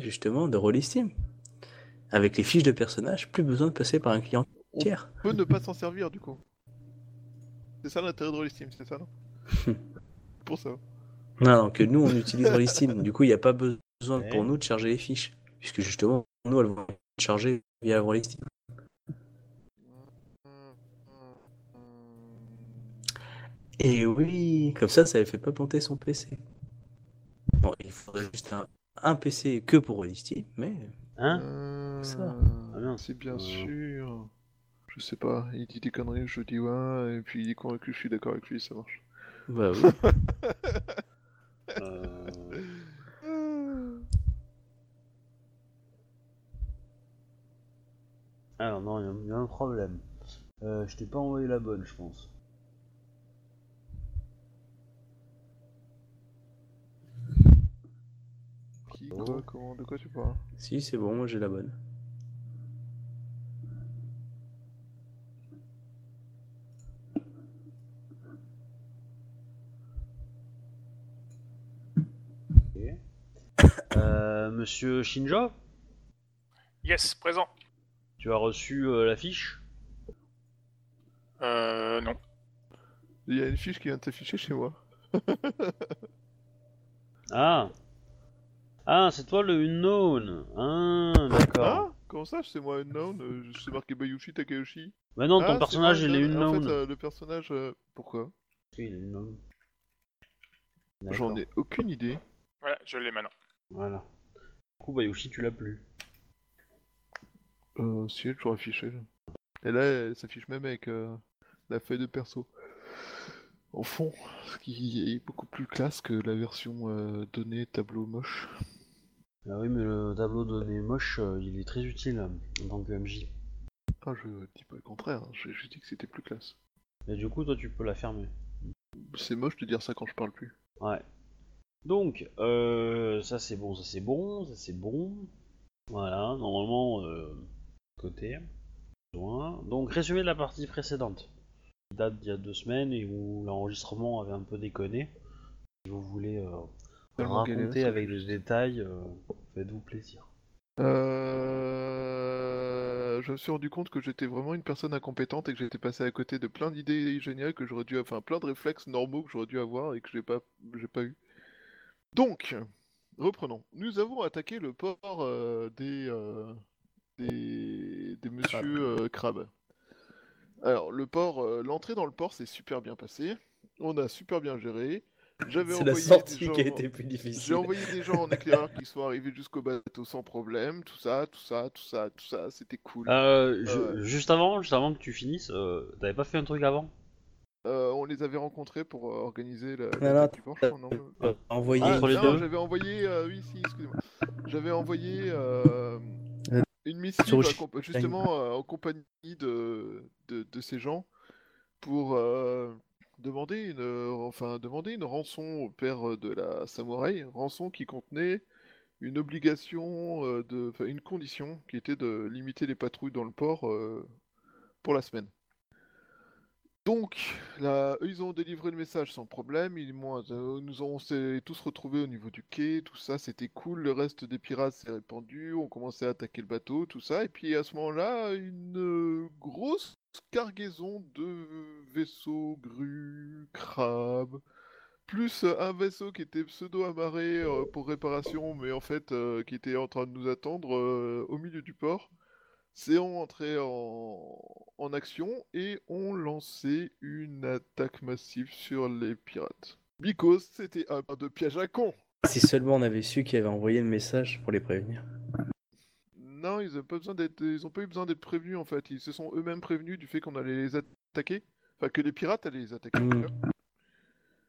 justement de Rollistim. Avec les fiches de personnages, plus besoin de passer par un client On tiers. peut ne pas s'en servir du coup. C'est ça l'intérêt de Rollistim, c'est ça, non Pour ça. Non, non, que nous on utilise Rollistim. Du coup, il n'y a pas besoin Ouais. pour nous de charger les fiches. Puisque justement, nous elles vont être chargées via Rollistim. Et oui, comme ça, ça ne fait pas planter son PC. Bon, il faudrait juste un, un PC que pour Rollistim, mais Hein Euh, Ça. Ah, bien. C'est bien Euh. sûr. Je sais pas, il dit des conneries, je dis ouais, et puis il est convaincu, je suis d'accord avec lui, ça marche. bah oui. Euh, Alors non, il y a- il y, a un problème. Euh, je t'ai pas envoyé la bonne, je pense. Qui, Oh. quoi, comment, de quoi tu parles? Si, c'est bon, moi j'ai la bonne. Euh, Monsieur Shinjo, Yes, présent. tu as reçu euh, la fiche? Euh, non. Il y a une fiche qui vient de s'afficher chez moi. Ah Ah, c'est toi le unknown Ah, d'accord. Ah Comment ça, c'est moi unknown euh, C'est marqué Bayushi Takayoshi. Mais non, Ah, ton c'est personnage moi il est unknown. En fait, euh, le personnage... euh, Pourquoi? Oui, il est unknown. J'en D'accord. ai aucune idée. Voilà, je l'ai maintenant. Voilà. Du coup, Bayushi, tu l'as plus. Euh, si, elle est toujours affichée. là. Et là, elle s'affiche même avec euh, la feuille de perso. Au fond, ce qui est beaucoup plus classe que la version euh, donnée tableau moche. Ah oui, mais le tableau de données moche, euh, il est très utile en tant que MJ. Ah, je dis pas le contraire, hein, j'ai juste dit que c'était plus classe. Et du coup, toi, tu peux la fermer. C'est moche de dire ça quand je parle plus. Ouais. Donc, euh, ça c'est bon, ça c'est bon, ça c'est bon. Voilà, normalement, euh, côté. Donc, résumé de la partie précédente. Qui date d'il y a deux semaines et où l'enregistrement avait un peu déconné. Si vous voulez euh, Ça. avec des détails, euh, faites-vous plaisir. Euh... Je me suis rendu compte que j'étais vraiment une personne incompétente et que j'étais passé à côté de plein d'idées géniales que j'aurais dû, enfin plein de réflexes normaux que j'aurais dû avoir et que j'ai pas, j'ai pas eu. Donc, reprenons. Nous avons attaqué le port euh, des, euh, des, des monsieur euh, crabes. Alors, le port, euh, l'entrée dans le port s'est super bien passée. On a super bien géré. J'avais C'est la envoyé sortie des gens... qui a été plus J'ai envoyé des gens en éclaireur qui sont arrivés jusqu'au bateau sans problème, tout ça, tout ça, tout ça, tout ça, c'était cool. Euh, je- ouais. Juste avant, juste avant que tu finisses, euh, t'avais pas fait un truc avant? Euh, on les avait rencontrés pour euh, organiser la, non, du non Euh, Envoyer Ah, entre les non, deux j'avais envoyé, euh, oui, si, excusez-moi. J'avais envoyé euh, Euh, une accomp- justement euh, en compagnie de, de, de ces gens pour euh, demander une, euh, enfin, rançon au père euh, de la samouraï, rançon qui contenait une obligation, euh, de, une condition qui était de limiter les patrouilles dans le port pour la semaine. Donc, eux, ils ont délivré le message sans problème. Ils nous on tous retrouvés au niveau du quai, tout ça, c'était cool. Le reste des pirates s'est répandu, on commençait à attaquer le bateau, tout ça. Et puis à ce moment-là, une grosse cargaison de vaisseaux, grues, crabes, plus un vaisseau qui était pseudo-amarré euh, pour réparation, mais en fait euh, qui était en train de nous attendre euh, au milieu du port. C'est entré en, action et ont lancé une attaque massive sur les pirates. Because c'était un de piège à con. Si seulement on avait su qui avait envoyé le message pour les prévenir. Non, ils n'ont pas besoin d'être, ils ont pas eu besoin d'être prévenus en fait. Ils se sont eux-mêmes prévenus du fait qu'on allait les attaquer. Enfin, que les pirates allaient les attaquer. Mm.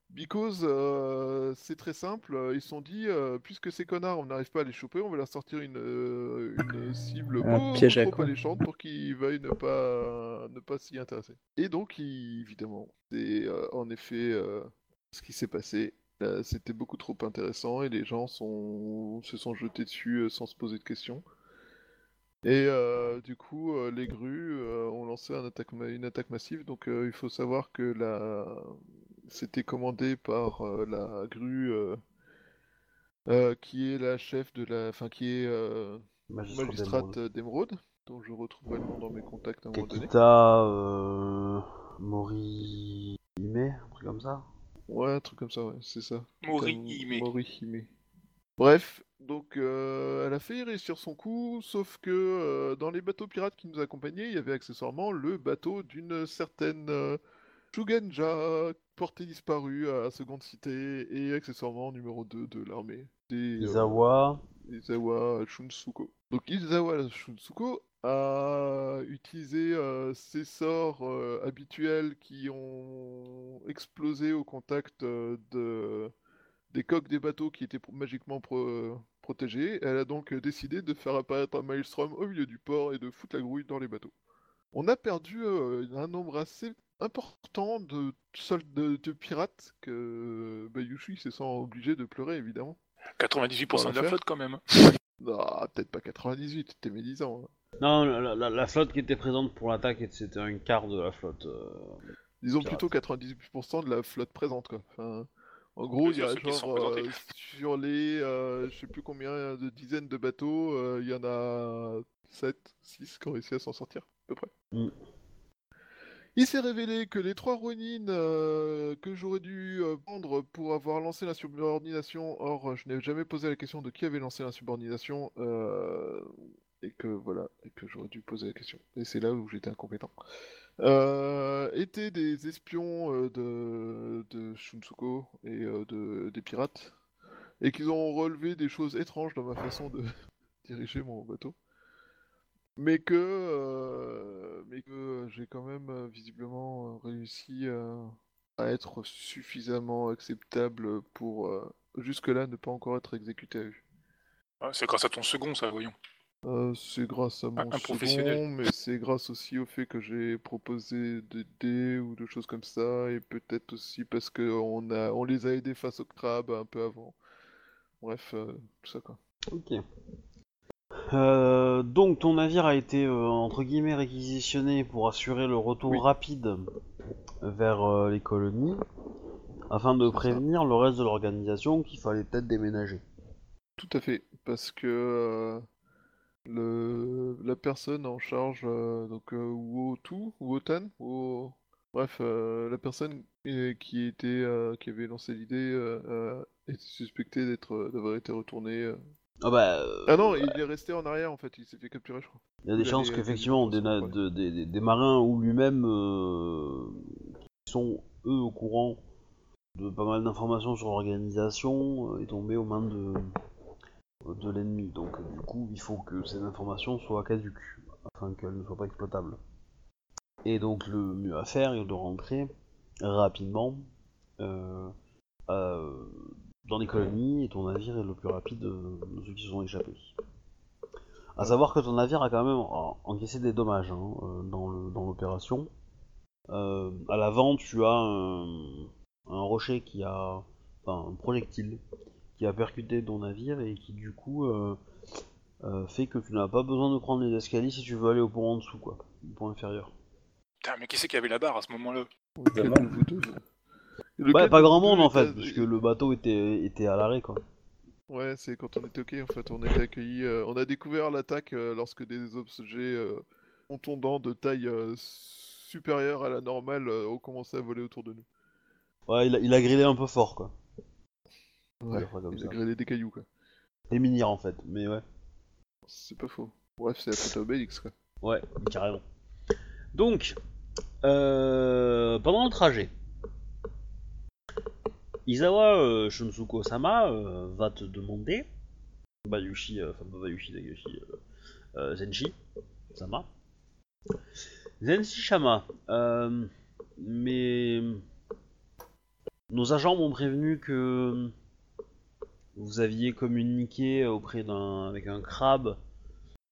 Because euh, c'est très simple. Ils se sont dit, euh, puisque ces connards, on n'arrive pas à les choper, on va leur sortir une, euh, une cible Un piège trop alléchante pour qu'ils veuillent ne pas, ne pas s'y intéresser. Et donc, ils- évidemment, c'est euh, en effet ce qui s'est passé. C'était beaucoup trop intéressant et les gens sont, se sont jetés dessus sans se poser de questions. Et euh, du coup, euh, les grues euh, ont lancé un attaque ma- une attaque massive. Donc, euh, il faut savoir que la... c'était commandé par euh, la grue euh, euh, qui est la chef de la, enfin qui est euh, Magistrat magistrate d'émeraude. d'émeraude, dont je retrouverai le nom dans mes contacts à un moment donné. Kekita euh, Mori Hime, un truc comme ça. Ouais, un truc comme ça, ouais, c'est ça. Mori Hime. Mori Hime. Bref, donc euh, elle a failli réussir son coup, sauf que euh, dans les bateaux pirates qui nous accompagnaient, il y avait accessoirement le bateau d'une certaine euh, Shugenja, portée disparue à Seconde Cité, et accessoirement numéro 2 de l'armée. des, euh, Izawa. Izawa Shunsuko. Donc Izawa Shunsuko a utilisé ses sorts habituels qui ont explosé au contact de, des coques des bateaux qui étaient pro- magiquement pro- protégés. Elle a donc décidé de faire apparaître un maelstrom au milieu du port et de foutre la grouille dans les bateaux. On a perdu euh, un nombre assez important de, de, de pirates que Bayushi se sent obligé de pleurer évidemment. 98% de la flotte quand même. Non, peut-être pas 98, t'es médisant. hein. Non, la, la- la flotte qui était présente pour l'attaque, c'était un quart de la flotte. euh, Disons Pirate. plutôt 98% de la flotte présente, quoi. Enfin, en gros, il y a genre, euh, sur les, euh, je sais plus combien de dizaines de bateaux, euh, il y en a 7, 6 qui ont réussi à s'en sortir, à peu près. Mm. Il s'est révélé que les trois Ronin euh, que j'aurais dû prendre pour avoir lancé la subordination, or je n'ai jamais posé la question de qui avait lancé la subordination, euh, et que voilà, et que j'aurais dû poser la question. Et c'est là où j'étais incompétent. Euh, étaient des espions euh, de, Shunsuko et euh, de, des pirates, et qu'ils ont relevé des choses étranges dans ma façon de diriger mon bateau. Mais que, j'ai quand même visiblement réussi à être suffisamment acceptable pour jusque-là ne pas encore être exécuté à vue. Ah, C'est grâce à ton second, ça, voyons. Euh, c'est grâce à mon un professionnel. second, mais c'est grâce aussi au fait que j'ai proposé des dés ou des choses comme ça, et peut-être aussi parce que on a, on les a aidés face au crabe un peu avant. Bref, euh, tout ça quoi. Ok. Euh, donc ton navire a été euh, entre guillemets réquisitionné pour assurer le retour Oui. rapide vers euh, les colonies afin de ça. prévenir le reste de l'organisation qu'il fallait peut-être déménager. Tout à fait, parce que euh, le, la personne en charge, euh, donc euh, Wotu, Wotan, Wo- bref, euh, la personne qui était, qui avait lancé l'idée était suspectée d'être, d'avoir été retourné. euh. Ah bah, euh, Ah non, il est resté en arrière en fait, il s'est fait capturer, je crois. il y a des il chances qu'effectivement des des, na- informations, de- des- des- des marins ou lui-même euh, qui sont eux au courant de pas mal d'informations sur l'organisation euh, est tombé aux mains de, de l'ennemi. Donc euh, du coup, il faut que ces informations soient caduques afin qu'elles ne soient pas exploitables. Et donc le mieux à faire est de rentrer rapidement euh, euh, dans les colonies et ton navire est le plus rapide euh, de ceux qui sont échappés. À savoir que ton navire a quand même en- encaissé des dommages hein, euh, dans l'opération. Euh, à l'avant, tu as un, rocher qui a, un projectile qui a percuté ton navire et qui du coup euh, euh, fait que tu n'as pas besoin de prendre les escaliers si tu veux aller au pont en dessous, quoi, au pont inférieur. Putain, mais qui c'est qui avait la barre à ce moment-là Ouais, Bah, pas grand monde en fait, était- puisque le bateau était, était à l'arrêt, quoi. Ouais, c'est quand on était ok en fait, on a été accueillis, euh, on a découvert l'attaque euh, lorsque des objets euh, contondants de taille euh, supérieure à la normale euh, ont commencé à voler autour de nous. Ouais, il a, il a grillé un peu fort, quoi. Ouais, comme des cailloux quoi. Des minières en fait, mais ouais. C'est pas faux. Bref, c'est la faute à Obélix quoi. Ouais, carrément. Donc, euh, pendant le trajet, Izawa euh, Shunsuko-sama euh, va te demander, Bayushi, enfin pas Bayushi, euh, Zenshi, Sama, Zenshi Shama, mais nos agents m'ont prévenu que vous aviez communiqué auprès d'un avec un crabe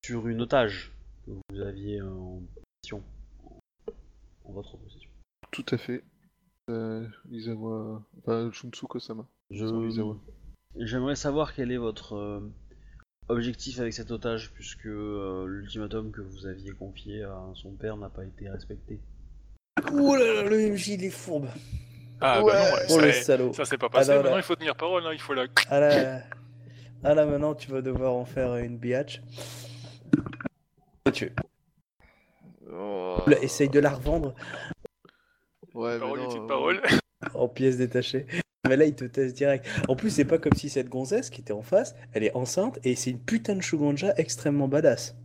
sur une otage que vous aviez en possession, en votre possession. Tout à fait. Euh, Izawa... Enfin. Je... J'aimerais savoir quel est votre euh, objectif avec cet otage, puisque euh, l'ultimatum que vous aviez confié à son père n'a pas été respecté. Ouh là là, le MJ, il est fourbe. Ah Ouais. bah non, ouais, Oh le ça, salaud. ça s'est pas passé, Ah, non, maintenant là. il faut tenir parole, hein, il faut la... Ah là, Ah là maintenant tu vas devoir en faire une biatch. Tu Oh. Essaye de la revendre Ouais, mais Parole, non, petite euh, parole. en pièces détachées. Mais là il te teste direct. En plus c'est pas comme si cette gonzesse qui était en face, elle est enceinte et c'est une putain de Shuganja extrêmement badass.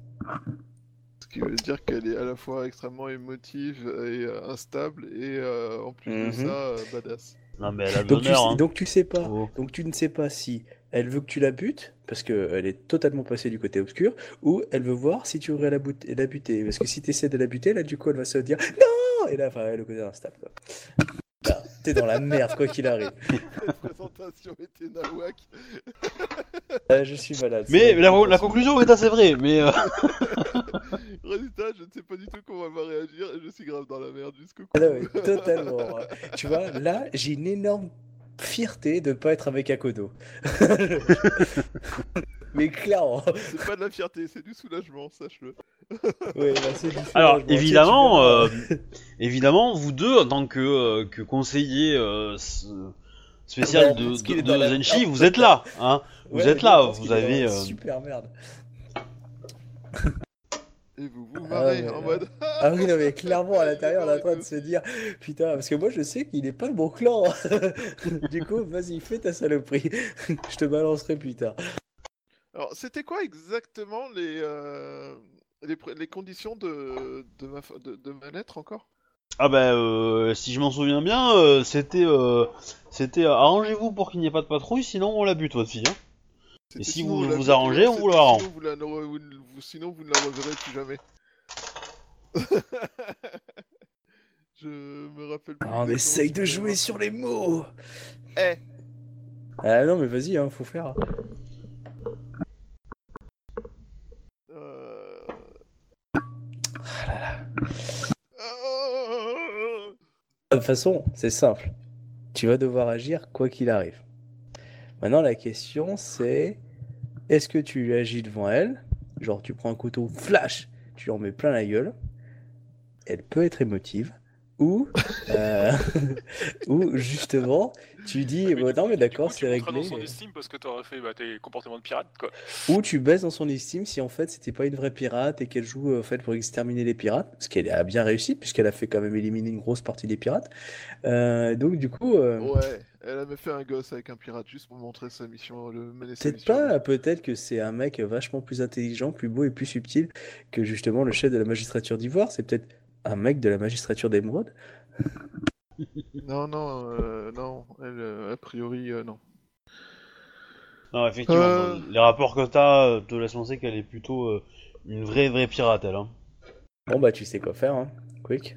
Qui veut dire qu'elle est à la fois extrêmement émotive et euh, instable et euh, en plus Mhm. de ça, euh, badass. Non, mais elle a Donc tu, hein. donc tu sais pas. Oh. Donc tu ne sais pas si elle veut que tu la butes, parce qu'elle est totalement passée du côté obscur, ou elle veut voir si tu aurais la, bout- la buter. Parce que si tu essaies de la buter, là du coup elle va se dire non Et là, enfin, le côté instable. quoi. T'es dans la merde, quoi qu'il arrive. Cette présentation était nawak. Euh, je suis malade. Mais la, la conclusion est assez vraie, mais euh, Résultat, je ne sais pas du tout comment elle va réagir et je suis grave dans la merde jusqu'au cou. Ah non, mais totalement. tu vois, là, j'ai une énorme fierté de pas être avec Akodo. Mais clairement. C'est pas de la fierté, c'est du soulagement, sache-le. Ouais, bah, alors évidemment, euh, évidemment, vous deux en tant que, euh, que conseiller euh, spécial Non, de, de, la Zenshi, vous êtes là, hein Vous Ouais, êtes là, vous avez, euh, Super merde. Et vous vous Ah marrez ouais, en mode. Ah oui, non, mais clairement, à l'intérieur, on est en train de se dire Putain, parce que moi, je sais qu'il est pas de bon clan. du coup, vas-y, fais ta saloperie. je te balancerai plus tard. Alors, c'était quoi exactement les, euh, les, conditions de, de, ma, fa- de, de ma lettre encore? Ah bah, euh, si je m'en souviens bien, euh, c'était, euh, c'était euh, arrangez-vous pour qu'il n'y ait pas de patrouille, sinon on la bute votre fille. Hein. C'était si vous vous arrangez, on vous la rend. Sinon vous, la ne re- vous ne- vous- sinon, vous ne la reverrez plus jamais. Je me rappelle plus. Ah, on essaye de jouer sur les mots. Eh. Ah non, mais vas-y, hein, faut faire. Euh... Ah Euh, De toute façon, c'est simple. Tu vas devoir agir quoi qu'il arrive. Maintenant, la question, c'est est-ce que tu agis devant elle? Genre, tu prends un couteau, flash, tu en mets plein la gueule. Elle peut être émotive. Ou, euh, ou justement, tu dis, Mais bon, du non, mais d'accord, c'est réglé. dans son estime parce que t'aurais fait bah, tes comportements de pirate, quoi. Ou tu baisses dans son estime si en fait c'était pas une vraie pirate et qu'elle joue en fait pour exterminer les pirates, ce qu'elle a bien réussi puisqu'elle a fait quand même éliminer une grosse partie des pirates. Euh, donc du coup, euh, Ouais, elle avait fait un gosse avec un pirate juste pour montrer sa mission, le mener peut-être pas, peut-être que c'est un mec vachement plus intelligent, plus beau et plus subtil que justement le chef de la magistrature d'Ivoire. C'est peut-être un mec de la magistrature d'émeraude? Non, non, euh, non, elle, euh, a priori, euh, non. Non, effectivement, Euh. les rapports que t'as euh, te laissent penser qu'elle est plutôt euh, une vraie vraie pirate, elle. Hein. Bon bah tu sais quoi faire, hein. Quick.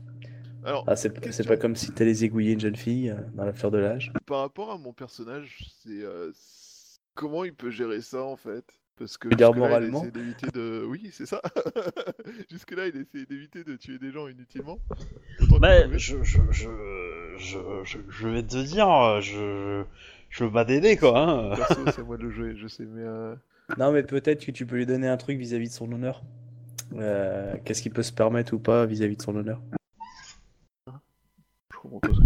Alors, Ah, c'est pas comme si t'allais égouiller une jeune fille euh, dans l'affaire de l'âge? par rapport à mon personnage, c'est euh, c'est- comment il peut gérer ça en fait? Parce que jusque-là, il moralement d'éviter de. Oui, c'est ça. Jusque-là, il essaie d'éviter de tuer des gens inutilement. Bah, je, je, je, je, je, je vais te dire, je, je veux pas t'aider, quoi. Hein. Perso, c'est à moi de le jouer, je sais, mais. euh, Non, mais peut-être que tu peux lui donner un truc vis-à-vis de son honneur. Euh, Qu'est-ce qu'il peut se permettre ou pas vis-à-vis de son honneur? Je comprends pas ce que tu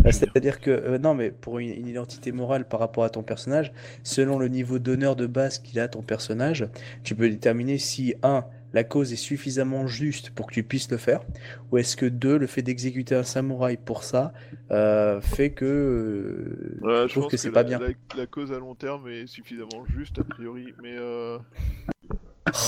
Ah. C'est-à-dire que, euh, non, mais pour une, une identité morale par rapport à ton personnage, selon le niveau d'honneur de base qu'il a ton personnage, tu peux déterminer si, un, la cause est suffisamment juste pour que tu puisses le faire, ou est-ce que, deux, le fait d'exécuter un samouraï pour ça euh, fait que. euh, Ouais, je trouve que c'est pas bien. La, la cause à long terme est suffisamment juste, a priori, mais.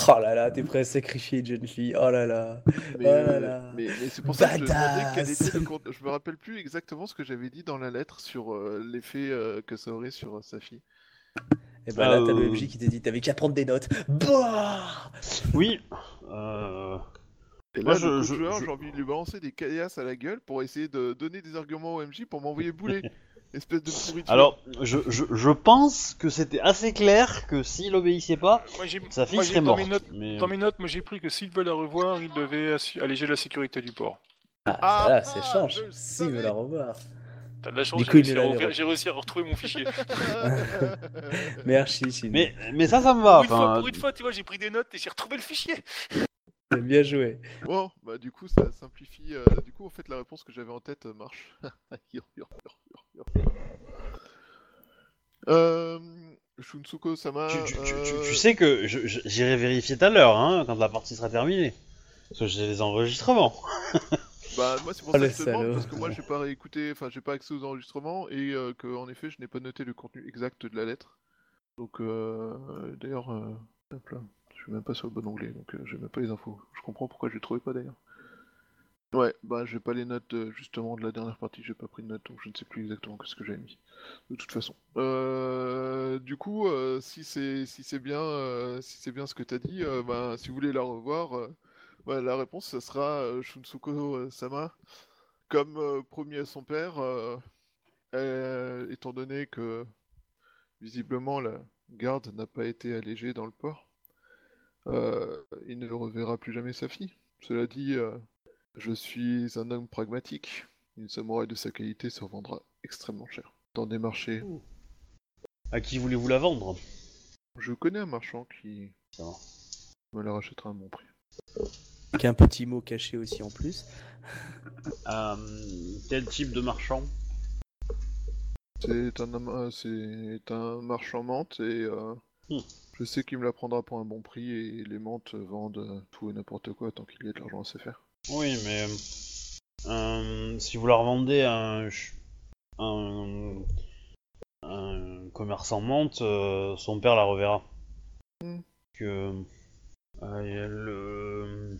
Oh là là, t'es prêt à sacrifier une jeune fille. Oh là là. Mais, Oh là là. mais, mais c'est pour ça que je me quel était le compte. Je me rappelle plus exactement ce que j'avais dit dans la lettre sur euh, l'effet euh, que ça aurait sur euh, sa fille. Et ben là, t'as le Euh. MJ qui t'a dit t'avais qu'à prendre des notes. Bah Oui. Euh... Et Moi, là, je- le je- joueur, je- j'ai envie de lui balancer des caillasses à la gueule pour essayer de donner des arguments au MJ pour m'envoyer bouler. Espèce de pourriture. Alors, je, je, je pense que c'était assez clair que s'il obéissait pas, Moi, j'ai, sa fille moi, j'ai- serait dans morte. mes notes, Mais... dans mes notes, moi j'ai pris que s'il veut la revoir, il devait assu- alléger la sécurité du port. Ah, Ah, voilà, ah, c'est change. je le S'il veut savais. la revoir. T'as de la chance, Du j'ai coup, il réussi, est à j'ai réussi à retrouver mon fichier. Merci, Shin. mais, mais ça, ça me va. pour, une fois, Enfin, pour une fois, tu vois, j'ai pris des notes et j'ai retrouvé le fichier. Bien joué. Bon, bah du coup, ça simplifie. euh, du coup, en fait, la réponse que j'avais en tête euh, marche. euh, je Shunsuko Sama. Tu, tu- tu- tu- euh, tu sais que j'irai vérifier tout à l'heure, hein, quand la partie sera terminée. Parce que j'ai les enregistrements. Bah moi c'est pour Oh, ça que je te demande parce que moi j'ai pas réécouté, enfin j'ai pas accès aux enregistrements et euh, que en effet je n'ai pas noté le contenu exact de la lettre. Donc euh, d'ailleurs, euh, hop là, je suis même pas sur le bon onglet donc euh, j'ai même pas les infos. Je comprends pourquoi je les trouvais pas d'ailleurs. Ouais, bah j'ai pas les notes euh, justement de la dernière partie, j'ai pas pris de notes donc je ne sais plus exactement ce que j'avais mis. De toute façon. Euh, du coup, euh, si c'est si c'est bien si c'est bien ce que t'as dit, bah si vous voulez la revoir. Ouais, la réponse, ça sera Shunsuko Sama. Comme promis à son père, étant donné que visiblement la garde n'a pas été allégée dans le port, il ne reverra plus jamais sa fille. Cela dit, je suis un homme pragmatique. Une samouraï de sa qualité se revendra extrêmement cher. Dans des marchés, À qui voulez-vous la vendre? Je connais un marchand qui Ça me la rachètera à un bon prix. Avec un petit mot caché aussi en plus. Euh, Quel type de marchand? C'est un, euh, c'est un marchand menthe et euh, Hmm. je sais qu'il me la prendra pour un bon prix et les menthes vendent euh, tout et n'importe quoi tant qu'il y a de l'argent à se faire. Oui, mais euh, si vous la revendez à un, ch- un, un commerçant menthe, euh, son père la reverra. Hmm. Que euh, le,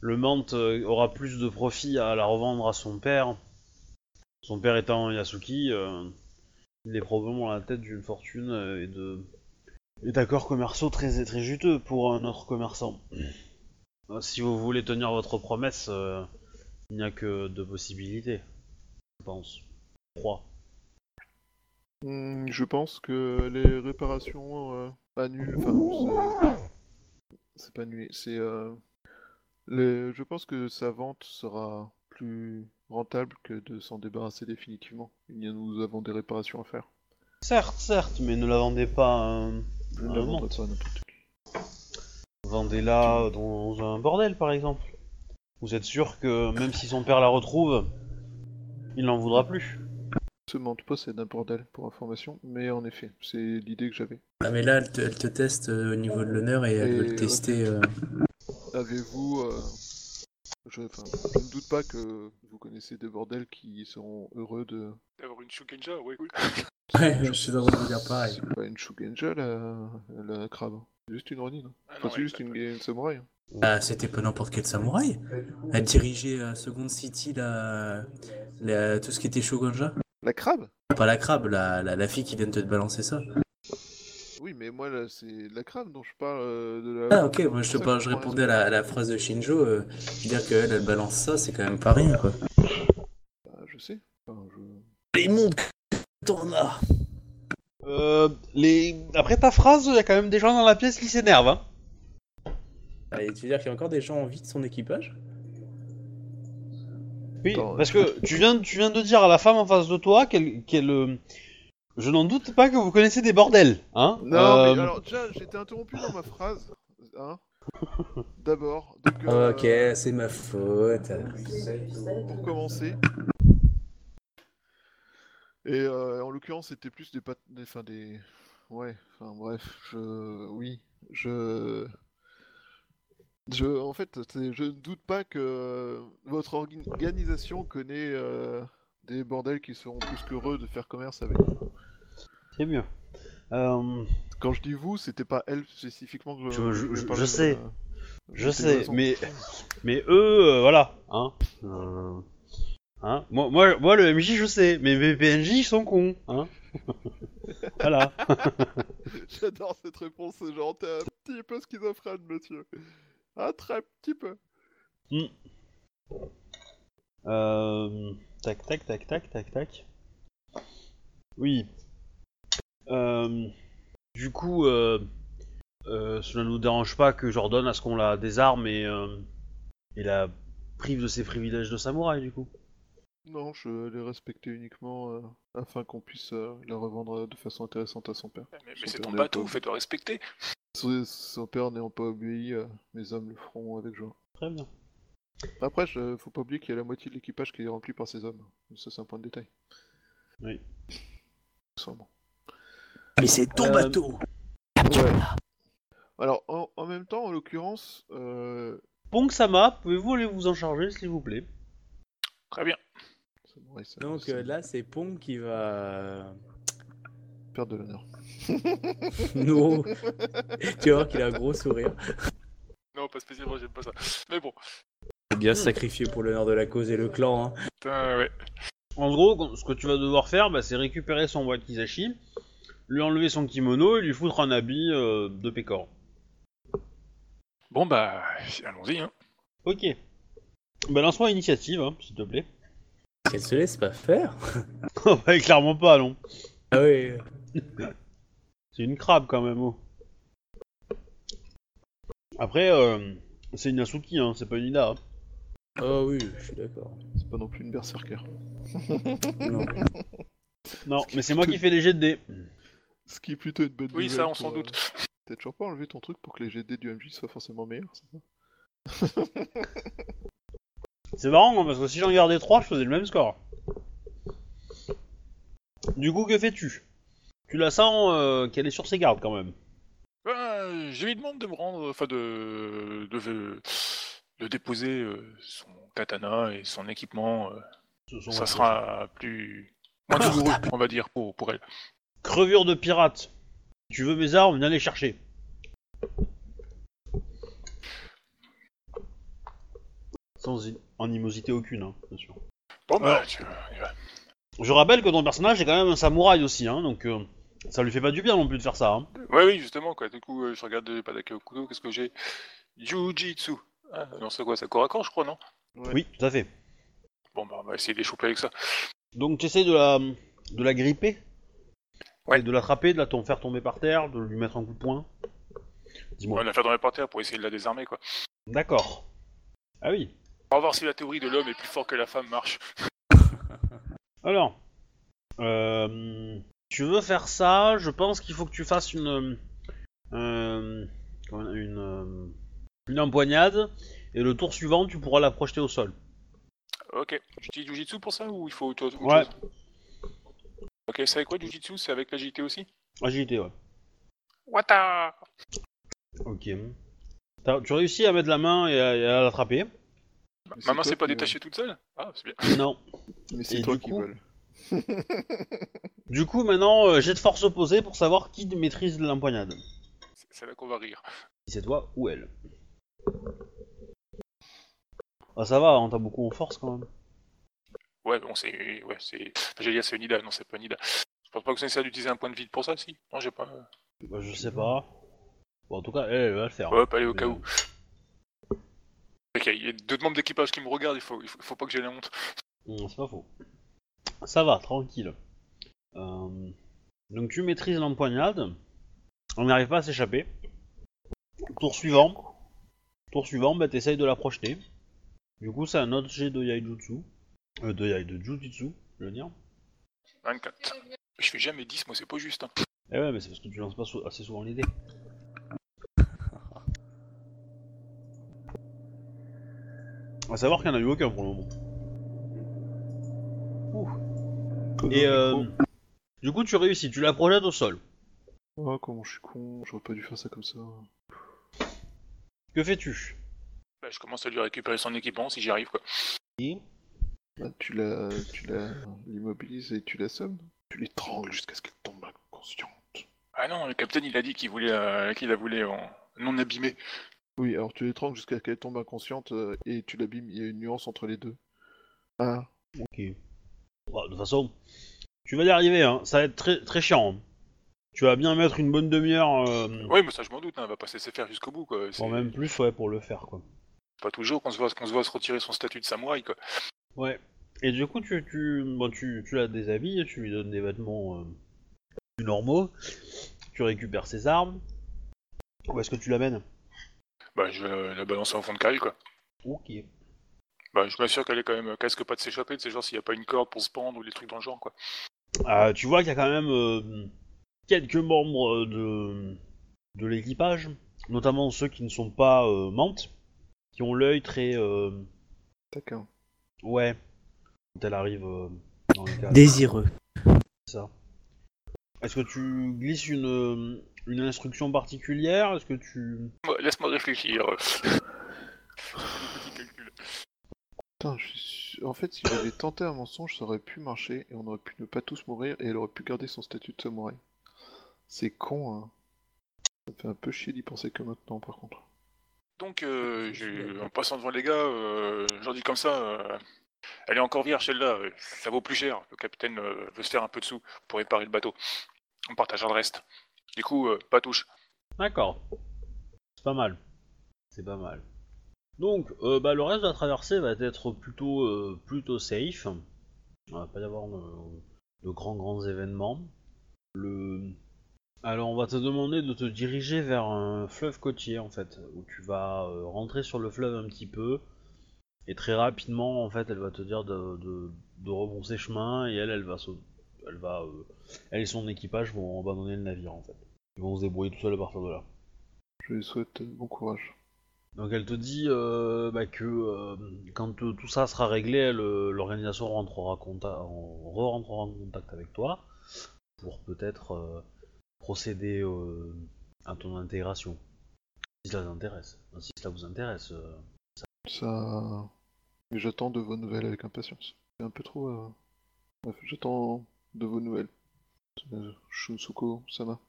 le menthe aura plus de profit à la revendre à son père. Son père étant Yasuki, il est probablement à la tête d'une fortune et de et d'accords commerciaux très très juteux pour un autre commerçant. Euh, Si vous voulez tenir votre promesse, euh, il n'y a que deux possibilités, je pense. Trois. Hmm, je pense que les réparations euh, annulent. Enfin, c'est- pas annulé. C'est. euh, les... Je pense que sa vente sera plus rentable que de s'en débarrasser définitivement. A- Nous avons des réparations à faire. Certes, certes, mais ne la vendez pas. Je ne la vendrai pas n'importe. Vendez-la dans un bordel, par exemple. Vous êtes sûr que même si son père la retrouve, il n'en voudra plus? Se mente possède un bordel pour information, mais en effet, c'est l'idée que j'avais. Ah, mais là, elle te, elle te teste euh, au niveau de l'honneur et elle Et veut le tester. euh, Avez-vous. euh, Je, enfin, je ne doute pas que vous connaissez des bordels qui seront heureux de. D'avoir une Shukenja, ouais, cool. Ouais, je suis vous dire pareil. C'est pas une Shugenja la, la crabe. C'est juste une Ronin. hein. Ah Enfin, c'est ouais, juste une, une samouraï. hein. Ah, c'était pas n'importe quel samouraï. Elle dirigeait à Second City la, la- tout ce qui était Shogunja. La crabe? Pas la crabe, la, la, la fille qui vient de te balancer ça. Oui, mais moi, là, c'est la crabe dont je parle euh, de la. Ah, ok, moi je, te parle, je répondais à la, à la phrase de Shinjo. euh, dire qu'elle, elle balance ça, c'est quand même pas rien, quoi. Bah, je sais. Enfin, je... Les mondes tourna Euh, les... Après ta phrase, il y a quand même des gens dans la pièce qui s'énervent. Hein. Tu veux dire qu'il y a encore des gens en vie de son équipage? Oui, Attends, parce que tu viens, tu viens de dire à la femme en face de toi qu'elle... qu'elle, euh, Je n'en doute pas que vous connaissez des bordels, hein Non, Euh, mais alors, déjà, j'étais interrompu dans ma phrase. Hein D'abord, euh, Ok, c'est ma faute. pour commencer. Et euh, en l'occurrence, c'était plus des pat... des, enfin, des... Ouais, enfin bref, je... Oui, je... Je... En fait, je ne doute pas que votre orga- organisation connaît euh, des bordels qui seront plus qu'heureux de faire commerce avec. C'est mieux. Euh, Quand je dis vous, c'était pas elle spécifiquement que Je- je- je- je sais. euh, Je sais, mais mais eux, euh, voilà, hein. Hein moi, moi, moi, le MJ, je sais, mais mes PNJ, ils sont cons, hein. voilà. J'adore cette réponse, c'est genre t'es un petit peu schizophrène, monsieur. Un très petit peu. Euh, tac, tac, tac, tac, tac, tac. Oui. Euh, du coup, euh, cela ne nous dérange pas que j'ordonne à ce qu'on la désarme et, et la prive de ses privilèges de samouraï, du coup. Non, je l'ai respecté uniquement euh, afin qu'on puisse euh, la revendre de façon intéressante à son père. Mais, c'est ton bateau, pas- faites-le respecter. Son, son père n'ayant pas obéi, euh, mes hommes le feront avec joie. Très bien. Après, je, faut pas oublier qu'il y a la moitié de l'équipage qui est rempli par ses hommes. Ça, c'est un point de détail. Oui. Sûrement. Mais c'est ton Euh, bateau Alors, en, en même temps, en l'occurrence, euh... Ponk Sama, pouvez-vous aller vous en charger, s'il vous plaît? Très bien. Donc euh, là, c'est Pong qui va. perte de l'honneur. Non Tu vas voir qu'il a un gros sourire. Non, pas spécialement, j'aime pas ça. Mais bon. Bien sacrifié pour l'honneur de la cause et le clan. Hein. Putain, ouais. En gros, ce que tu vas devoir faire, bah, c'est récupérer son wakizashi, lui enlever son kimono et lui foutre un habit euh, de pécor. Bon, bah, allons-y, hein. Ok. Bah lance-moi initiative, hein, s'il te plaît. Elle se laisse pas faire. Oh, bah, clairement pas, non. Ah oui. C'est une crabe quand même. oh. Après, euh, c'est une Asuki, hein, c'est pas une Ida. hein. Oh oui, je suis d'accord. C'est pas non plus une berserker. Non. Non, mais c'est moi qui fais les jets de dés. Ce qui est plutôt une bonne Oui, ça, on s'en euh, doute. T'as toujours pas enlevé ton truc pour que les GD du MJ soient forcément meilleurs, c'est ça? C'est marrant, hein, parce que si j'en gardais 3, je faisais le même score. Du coup, que fais-tu? Tu la sens euh, qu'elle est sur ses gardes quand même. Ben, je lui demande de me rendre, enfin de, de, de déposer euh, son katana et son équipement. euh, ça sera plus moins douloureux, on va dire, pour, pour elle. Crevure de pirate. Tu veux mes armes, viens les chercher. Sans animosité aucune, hein, bien sûr. Bon, bah, Alors. tu- Je rappelle que ton personnage est quand même un samouraï aussi, hein, donc euh, ça lui fait pas du bien non plus de faire ça. Hein. Ouais, oui, justement, quoi. Du coup, euh, je regarde euh, Padaka Okudo, qu'est-ce que j'ai? Jiu-Jitsu. Ah, non, c'est quoi, c'est corps à corps, je crois, non? Ouais. Oui, tout à fait. Bon, bah, on va essayer de les choper avec ça. Donc tu essaies de la, de la gripper? Ouais. Et de l'attraper, de la tom- faire tomber par terre, de lui mettre un coup de poing? On Dis-moi. va la faire dans les parterres pour essayer de la désarmer, quoi. D'accord. Ah oui. On va voir si la théorie de l'homme est plus fort que la femme marche. Alors, euh, tu veux faire ça Je pense qu'il faut que tu fasses une euh, une euh, une empoignade et le tour suivant tu pourras la projeter au sol. Ok. Tu utilises Jiu-Jitsu pour ça ou il faut autre, autre Ouais. chose Ok, c'est avec quoi Jiu-Jitsu C'est avec l'agilité aussi? Agilité, ouais. Wata Ok. Tu réussis à mettre la main et à, l'attraper Ma main toi s'est pas détachée toute seule? Ah, c'est bien. Non. Mais c'est toi qui coup vole. Du coup, maintenant, euh, j'ai de force opposée pour savoir qui maîtrise l'empoignade. C'est- C'est là qu'on va rire. Si c'est toi ou elle. Ah ça va, hein, t'as beaucoup en force quand même. Ouais, bon, c'est. Ouais, c'est. enfin, J'allais dire c'est une Ida, non, c'est pas une Ida. Je pense pas que c'est nécessaire d'utiliser un point de vide pour ça, si Non, j'ai pas. Bah, je sais pas. Bon, en tout cas, elle, elle va le faire. Hop, allez, au Mais, cas où. Ok, il y a deux membres d'équipage qui me regardent, il faut, il faut, il faut pas que j'ai la honte. Hum, c'est pas faux. Ça va, tranquille. Euh, Donc tu maîtrises l'empoignade. On n'arrive pas à s'échapper. Tour suivant. Tour suivant, bah t'essayes de la projeter. Du coup, c'est un autre jet de Yaijutsu. Euh, de Yai, de je veux dire. 24. Je fais jamais 10, moi, c'est pas juste. hein. Eh ouais, mais c'est parce que tu lances pas assez souvent l'idée. À savoir qu'il n'y en a eu aucun pour le moment. Et euh, du coup, tu réussis, tu la projettes au sol. Oh, comment je suis con, j'aurais pas dû faire ça comme ça. Que fais-tu? Bah, je commence à lui récupérer son équipement si j'y arrive, quoi. Et Bah, tu la, tu la l'immobilises et tu l'assommes. Tu l'étrangles jusqu'à ce qu'elle tombe inconsciente. Ah non, le capitaine, il a dit qu'il voulait, euh, qu'il la voulait en non abîmé. Oui, alors tu l'étrangles jusqu'à ce qu'elle tombe inconsciente euh, et tu l'abîmes. Il y a une nuance entre les deux. Ah, Ok. Bah, de toute façon, tu vas y arriver, hein. ça va être très, très chiant. hein. Tu vas bien mettre une bonne demi-heure, euh, Oui, mais ça, je m'en doute, hein, elle va pas se laisser faire jusqu'au bout, quoi. Même plus, ouais, pour le faire, quoi. pas toujours qu'on se, voit, qu'on se voit se retirer son statut de samouraï, quoi. Ouais. Et du coup, tu, tu, bon, tu, tu la déshabilles, tu lui donnes des vêtements euh, plus normaux, tu récupères ses armes. Où est-ce que tu l'amènes? Bah, je vais la balancer en fond de cale, quoi. Ok. Bah, je m'assure qu'elle est quand même casque pas de s'échapper, de ces genre s'il y a pas une corde pour se pendre ou des trucs dans le genre, quoi. Euh, tu vois qu'il y a quand même euh, quelques membres de, de l'équipage, notamment ceux qui ne sont pas euh, mantes, qui ont l'œil très... euh, taquin. ouais. Quand elle arrive euh, dans le cadre. Désireux. ça. Est-ce que tu glisses une, une instruction particulière Est-ce que tu... Moi, Laisse-moi réfléchir. Petit calcul. Putain, je suis sûr- En fait, si j'avais tenté un mensonge, ça aurait pu marcher et on aurait pu ne pas tous mourir et elle aurait pu garder son statut de samouraï. C'est con, hein. Ça me fait un peu chier d'y penser que maintenant, par contre. Donc, euh, j'ai- en passant devant les gars, euh, j'en dis comme ça. euh, elle est encore vierge celle-là, euh, ça vaut plus cher. Le capitaine euh, veut se faire un peu de sous pour réparer le bateau. On partagera le reste. Du coup, euh, pas touche. D'accord. C'est pas mal. C'est pas mal. Donc, euh, bah, le reste de la traversée va être plutôt, euh, plutôt safe. Il va pas y avoir de, grands grands événements. Alors, on va te demander de te diriger vers un fleuve côtier, en fait, où tu vas rentrer sur le fleuve un petit peu. Et très rapidement, en fait, elle va te dire de, de, de chemin, et elle, elle va, se- elle va, euh, elle et son équipage vont abandonner le navire, en fait. Ils vont se débrouiller tout seuls à partir de là. Je lui souhaite euh, bon courage. Donc elle te dit euh, bah, que euh, quand tout ça sera réglé, l'organisation rentrera, contact, en, re-rentrera en contact avec toi pour peut-être procéder à ton intégration. Si cela t'intéresse. Enfin, Si cela vous intéresse. Ça. Mais j'attends de vos nouvelles avec impatience. C'est un peu trop. euh, j'attends de vos nouvelles. Shunsuko Sama.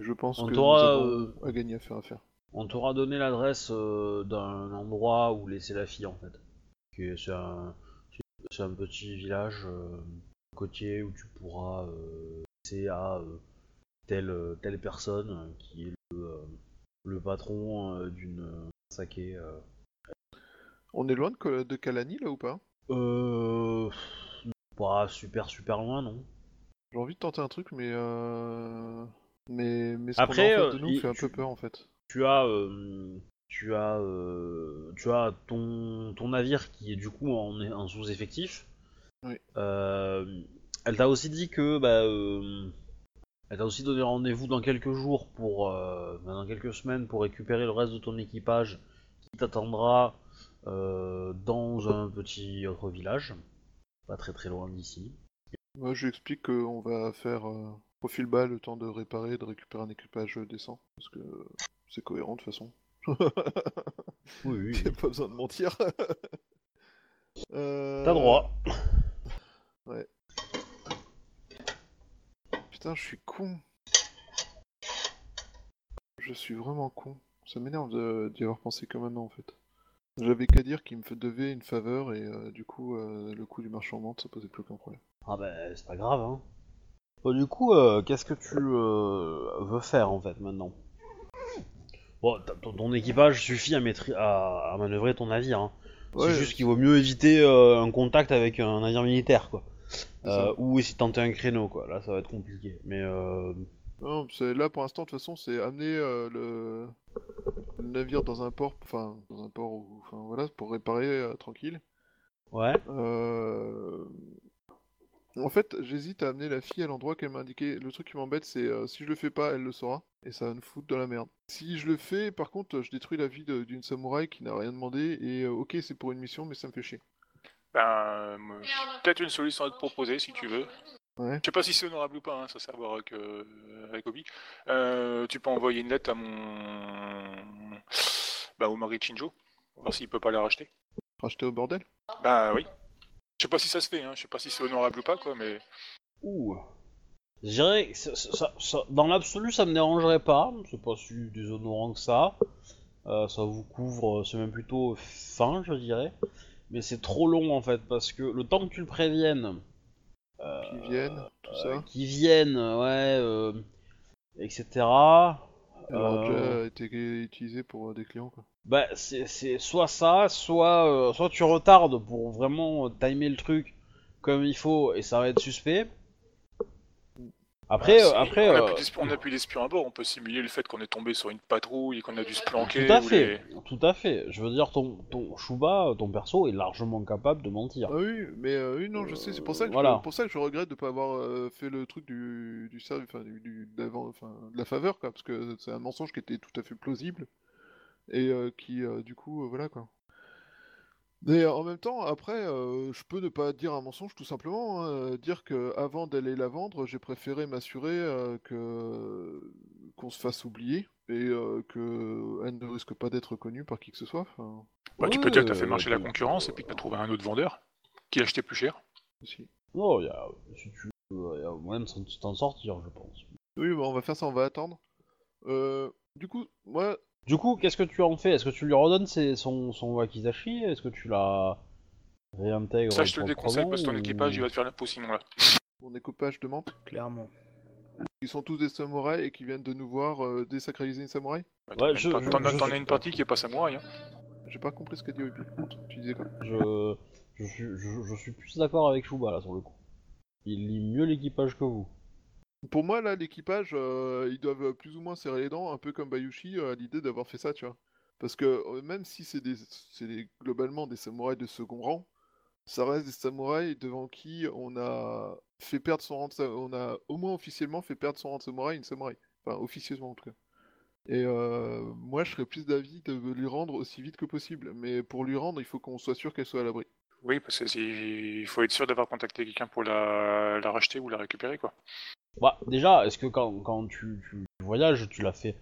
Je pense On que nous avons euh, à gagner à faire affaire. On t'aura donné l'adresse euh, d'un endroit où laisser la fille en fait. C'est un, petit village euh, côtier où tu pourras laisser à telle, telle personne qui est le, le patron d'une saké. On est loin de, de Kalani là ou pas? Euh, pas super super loin non. J'ai envie de tenter un truc, mais. Euh... Mais, mais ce Après, qu'on a en face euh, de nous il- fait un tu- peu peur en fait. Tu as, euh, tu as, euh, tu as ton, ton navire qui est du coup en, en sous-effectif. Oui. Elle t'a aussi dit que, bah, elle t'a aussi donné rendez-vous dans quelques jours pour, euh, bah, dans quelques semaines pour récupérer le reste de ton équipage qui t'attendra euh, dans un petit autre village, pas très très loin d'ici. Moi, je lui explique qu'on va faire euh, profil bas le temps de réparer et de récupérer un équipage décent. Parce que c'est cohérent de toute façon. Oui, oui. J'ai pas besoin de mentir. Euh, T'as droit. Putain, je suis con. Je suis vraiment con. Ça m'énerve d'y avoir pensé que maintenant en fait. J'avais qu'à dire qu'il me devait une faveur et euh, du coup, euh, le coût du marchand vente, ça posait plus aucun problème. Ah bah c'est pas grave hein. Bon, du coup, euh, qu'est-ce que tu euh, veux faire en fait maintenant? Bon, ton, ton équipage suffit à, à, à manœuvrer ton navire. Hein. Ouais, c'est juste qu'il vaut mieux éviter un contact avec un navire militaire quoi. Ou essayer de tenter un créneau quoi. Là ça va être compliqué. Mais euh, Non, c'est là pour l'instant, de toute façon, c'est amener euh, le... le navire dans un port, enfin, dans un port, où... enfin voilà, pour réparer euh, tranquille. ouais. Euh, En fait, j'hésite à amener la fille à l'endroit qu'elle m'a indiqué. Le truc qui m'embête, c'est euh, si je le fais pas, elle le saura. Et ça va me foutre dans la merde. Si je le fais, par contre, je détruis la vie d'une samouraï qui n'a rien demandé. Et euh, ok, c'est pour une mission, mais ça me fait chier. Ben, euh, peut-être une solution à te proposer si tu veux. Ouais. Je sais pas si c'est honorable ou pas, hein, ça c'est à voir avec, euh, avec Obi. Euh, tu peux envoyer une lettre à mon. Bah, au mari de Shinjo, pour voir s'il peut pas la racheter. Racheter au bordel? Bah oui. Je sais pas si ça se fait, hein. je sais pas si c'est honorable ou pas, quoi, mais. Ouh. Je dirais que ça- ça- ça- dans l'absolu, ça me dérangerait pas. C'est pas si déshonorant que ça. Euh, ça vous couvre, c'est même plutôt fin, je dirais. Mais c'est trop long en fait, parce que le temps que tu le préviennes, Qui viennent, tout euh, ça. qui viennent, ouais, euh, etc. Euh, déjà été utilisée pour euh, des clients, quoi. Bah, c'est c'est soit ça, soit, euh, soit tu retardes pour vraiment euh, timer le truc comme il faut et ça va être suspect. Après, Ah, euh, si, après, on a euh, on a d'espions à bord, on peut simuler le fait qu'on est tombé sur une patrouille et qu'on a dû se planquer. tout à fait, les- tout à fait. Je veux dire, ton, ton Shuba, ton perso est largement capable de mentir. Ah oui, mais euh, oui, non, je sais, c'est pour ça que Voilà. je, pour ça que je regrette de pas avoir euh, fait le truc du du service, enfin du, du- d'avant, enfin de la faveur quoi, parce que c'est un mensonge qui était tout à fait plausible et euh, qui euh, du coup euh, voilà quoi. Mais en même temps, après, euh, je peux ne pas dire un mensonge tout simplement, hein, dire que avant d'aller la vendre, j'ai préféré m'assurer euh, que qu'on se fasse oublier et euh, que elle ne risque pas d'être connue par qui que ce soit. enfin, Bah, tu Ouais, peux dire que t'as fait euh, marcher la tu- concurrence et puis que t'as trouvé un autre vendeur qui achetait plus cher. aussi. Non, y a, si tu veux, y a moyen de t'en sortir, je pense. Oui, bah, on va faire ça, on va attendre. Euh, du coup, moi, Du coup, qu'est-ce que tu en fais? Est-ce que tu lui redonnes ses- son, son Wakizashi? Est-ce que tu la réintègres Ça, je te le déconseille parce que ton ou- équipage, il va te faire la sinon là. mon équipage de menthe, Clairement. ils sont tous des samouraïs et qui viennent de nous voir euh, désacraliser une samouraï? Bah, T'en Ouais, as je- une je- je as partie qui est pas samouraï. Hein. J'ai pas compris ce qu'a dit Obi. Tu disais quoi? Je, je, suis, je, je suis plus d'accord avec Shuba là sur le coup. Il lit mieux l'équipage que vous. Pour moi, là, l'équipage, euh, ils doivent plus ou moins serrer les dents, un peu comme Bayushi, euh, à l'idée d'avoir fait ça, tu vois. Parce que euh, même si c'est des, des- globalement des samouraïs de second rang, ça reste des samouraïs devant qui on a fait perdre son rang on a au moins officiellement fait perdre son rang de samouraï une samouraï. Enfin, officieusement en tout cas. Et euh, moi, je serais plus d'avis de lui rendre aussi vite que possible. Mais pour lui rendre, il faut qu'on soit sûr qu'elle soit à l'abri. Oui, parce qu'il faut être sûr d'avoir contacté quelqu'un pour la racheter ou la récupérer quoi. Bah, déjà, est-ce que quand, quand tu, tu voyages, tu la fais,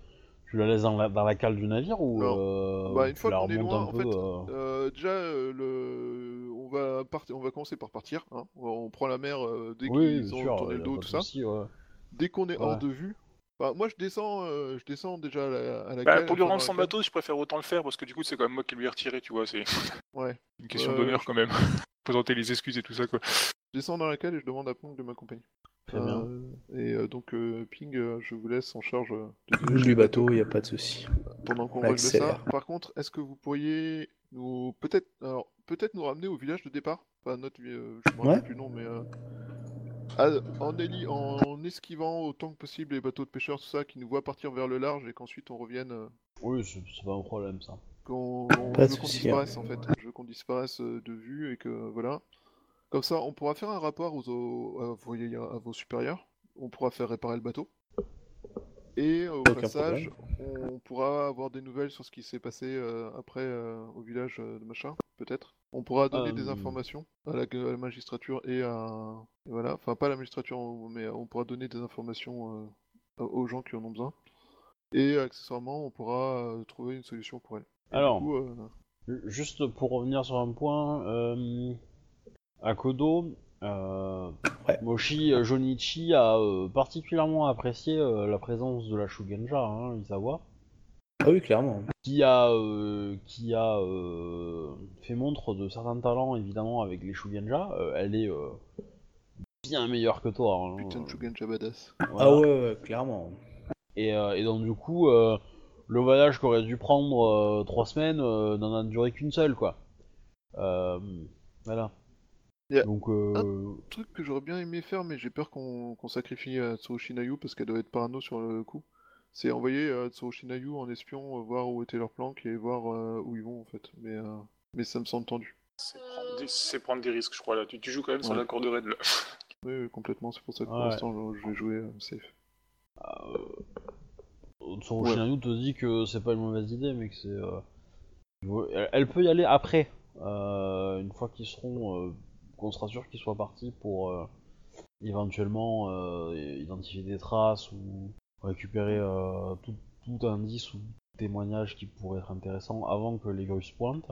tu la laisses dans la, dans la cale du navire ou euh, Bah, une tu fois la qu'on est remontes loin, un en peu fait, euh, Euh, déjà, euh, le... on, va partir, on va commencer par partir. hein. On prend la mer euh, dès Oui, qu'ils ont sûr, tourné le dos, pas tout ça. ouais. Dès qu'on est Ouais. hors de vue. Enfin, moi, je descends, euh, je descends déjà à la, à la Bah, cale, pour lui rendre son bateau, je préfère autant le faire parce que du coup, c'est quand même moi qui lui ai retiré, tu vois. C'est Ouais. une question Euh, d'honneur je- quand même. Présenter les excuses et tout ça quoi. Je descends dans la cale et je demande à Pong de m'accompagner. Très bien. Euh, et euh, donc, euh, Ping, euh, je vous laisse en charge de Bouge du bateau, il n'y a pas de souci. pendant qu'on On règle ça. Par contre, est-ce que vous pourriez nous peut-être alors peut-être nous ramener au village de départ? Enfin, notre euh, je me rappelle Ouais. plus le nom, mais euh, ah, en, éli- en esquivant autant que possible les bateaux de pêcheurs, tout ça, qui nous voient partir vers le large et qu'ensuite on revienne, euh, Oui, c'est pas un problème ça. qu'on qu'on souci, disparaisse en fait, je veux qu'on disparaisse de vue et que voilà. Comme ça, on pourra faire un rapport aux, aux- à, vos, à vos supérieurs. On pourra faire réparer le bateau. Et au Aucun passage, on pourra avoir des nouvelles sur ce qui s'est passé euh, après euh, au village euh, de machin, peut-être. On pourra donner des informations à la, à la magistrature et à et voilà, enfin pas à la magistrature, mais on pourra donner des informations aux gens qui en ont besoin. Et accessoirement, on pourra trouver une solution pour elle. Alors, coup, Juste pour revenir sur un point, à Kodo, euh, Ouais. Moshi euh, Jonichi a euh, particulièrement apprécié euh, la présence de la Shugenja, hein, Isawa, Ah oui, clairement. qui a, euh, qui a euh, fait montre de certains talents évidemment avec les Shugenja. Euh, elle est euh, bien meilleure que toi. hein. putain de Shugenja badass. Ah ouais, ouais, clairement. Et, euh, et donc du coup, euh, le voyage qui aurait dû prendre euh, trois semaines euh, n'en a duré qu'une seule, quoi. Euh, voilà. Y a Donc, euh, truc que j'aurais bien aimé faire, mais j'ai peur qu'on qu'on sacrifie euh, Tsurushinayu parce qu'elle doit être parano sur le coup. C'est envoyer euh, Tsurushinayu en espion, euh, voir où était leur planque et voir euh, où ils vont en fait. Mais, euh, mais ça me semble tendu. C'est prendre, des... c'est prendre des risques, je crois là. Tu, tu joues quand même sur Ouais. la corde raide là. Oui, complètement. C'est pour ça que pour Ouais. l'instant, je, vais jouer euh, safe. Tsurushinayu te dit que c'est pas une mauvaise idée, mais que c'est. euh, elle, elle peut y aller après, euh, une fois qu'ils seront. Qu'on sera sûr qu'ils soient partis pour euh, éventuellement euh, identifier des traces ou récupérer euh, tout, tout indice ou témoignage qui pourrait être intéressant avant que les Grus pointent.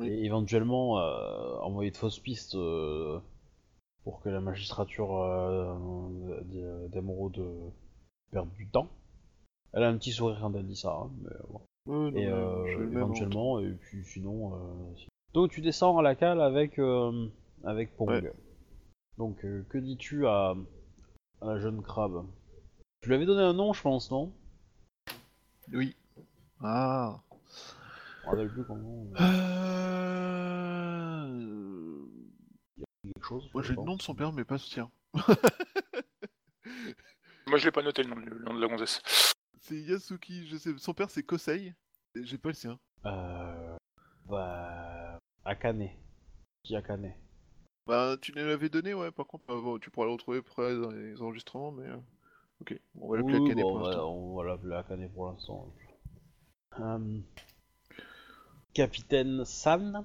Oui. Et éventuellement envoyer de fausses pistes pour que la magistrature d'Emeraude perde du temps. Elle a un petit sourire quand elle dit ça, hein, mais bon. Ouais, non, Et euh, éventuellement, et puis sinon. euh, si- Donc tu descends à la cale avec, euh, avec Pong. Ouais. Donc euh, que dis-tu à, à la jeune crabe? Tu lui avais donné un nom, je pense, non? Oui. Ah. Je me rappelle plus comment. euh, Euh... quelque chose. Moi je j'ai le nom de son père, mais pas le sien. Moi, je l'ai pas noté le nom, le nom de la gonzesse. C'est Yasuki, je sais. Son père c'est Kosei. et J'ai pas le sien. Euh. Bah. Akane. Qui Akane? Bah, tu nous l'avais donné, ouais, par contre, bon, tu pourras le retrouver près dans les enregistrements, mais. euh, Ok, on va l'appeler Oui, bon, pour on va- l'instant. on va Akane pour l'instant. Euh, Capitaine San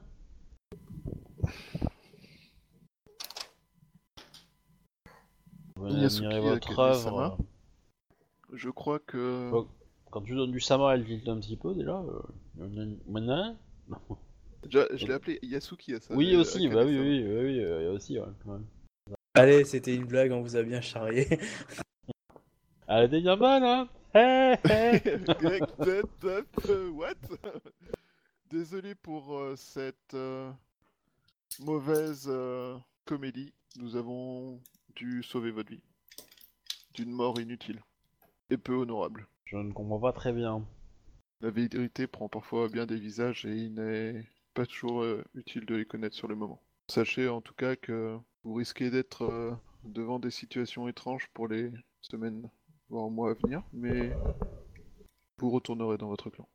venez admirer votre œuvre. Je crois que. Quand tu donnes du sama, elle tilte un petit peu déjà. euh, Je l'ai appelé Yasuki à ça. Oui euh, aussi, bah oui, oui, oui, oui, euh, il y a aussi, ouais. ouais. Allez, c'était une blague, on vous a bien charrié. Elle était bien bonne, hein. Greg, what? Désolé pour euh, cette euh, mauvaise euh, comédie. Nous avons dû sauver votre vie. D'une mort inutile. Et peu honorable. Je ne comprends pas très bien. La vérité prend parfois bien des visages et il n'est pas toujours euh, utile de les connaître sur le moment. Sachez en tout cas que vous risquez d'être euh, devant des situations étranges pour les semaines, voire mois à venir, mais vous retournerez dans votre clan.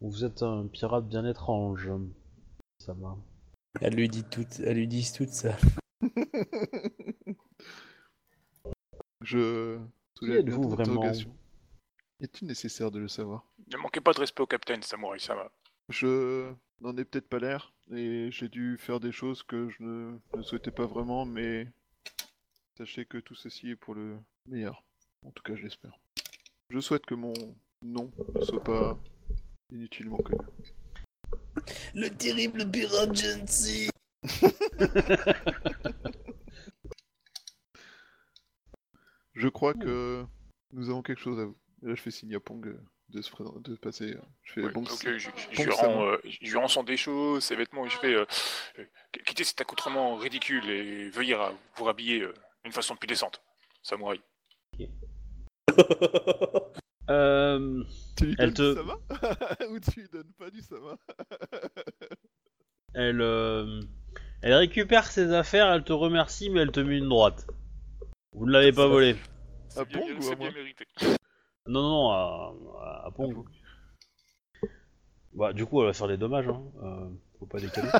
Vous êtes un pirate bien étrange. Ça va. Elle lui dit tout, elle lui dit tout ça. Je soulève bien vraiment. Est-il nécessaire de le savoir? Ne manquez pas de respect au capitaine, Samurai Sama. Je n'en ai peut-être pas l'air, et j'ai dû faire des choses que je ne, ne souhaitais pas vraiment, mais sachez que tout ceci est pour le meilleur. En tout cas, je l'espère. Je souhaite que mon nom ne soit pas inutilement connu. Le terrible Gensi Je crois que nous avons quelque chose à vous. Et là, je fais signe à Pong euh, de, se présenter- de passer. euh, Je fais Ouais, bon. ok, je, je- bon, rends, euh, je lui rends son déchaud, ses vêtements, et je fais euh, euh, quittez cet accoutrement ridicule et veuillez vous rhabiller euh, d'une façon plus décente. Samouraï. Euh... Tu lui Elle donnes te- du sama Ou tu lui donnes pas du sama Elle, euh, elle récupère ses affaires, elle te remercie, mais elle te met une droite. Vous ne l'avez pas volé. À bien, Pong ou à c'est moi bien mérité. Non, non, non, à, à- à Pong. Bah, du coup, elle va faire des dommages, hein. Euh, faut pas déconner.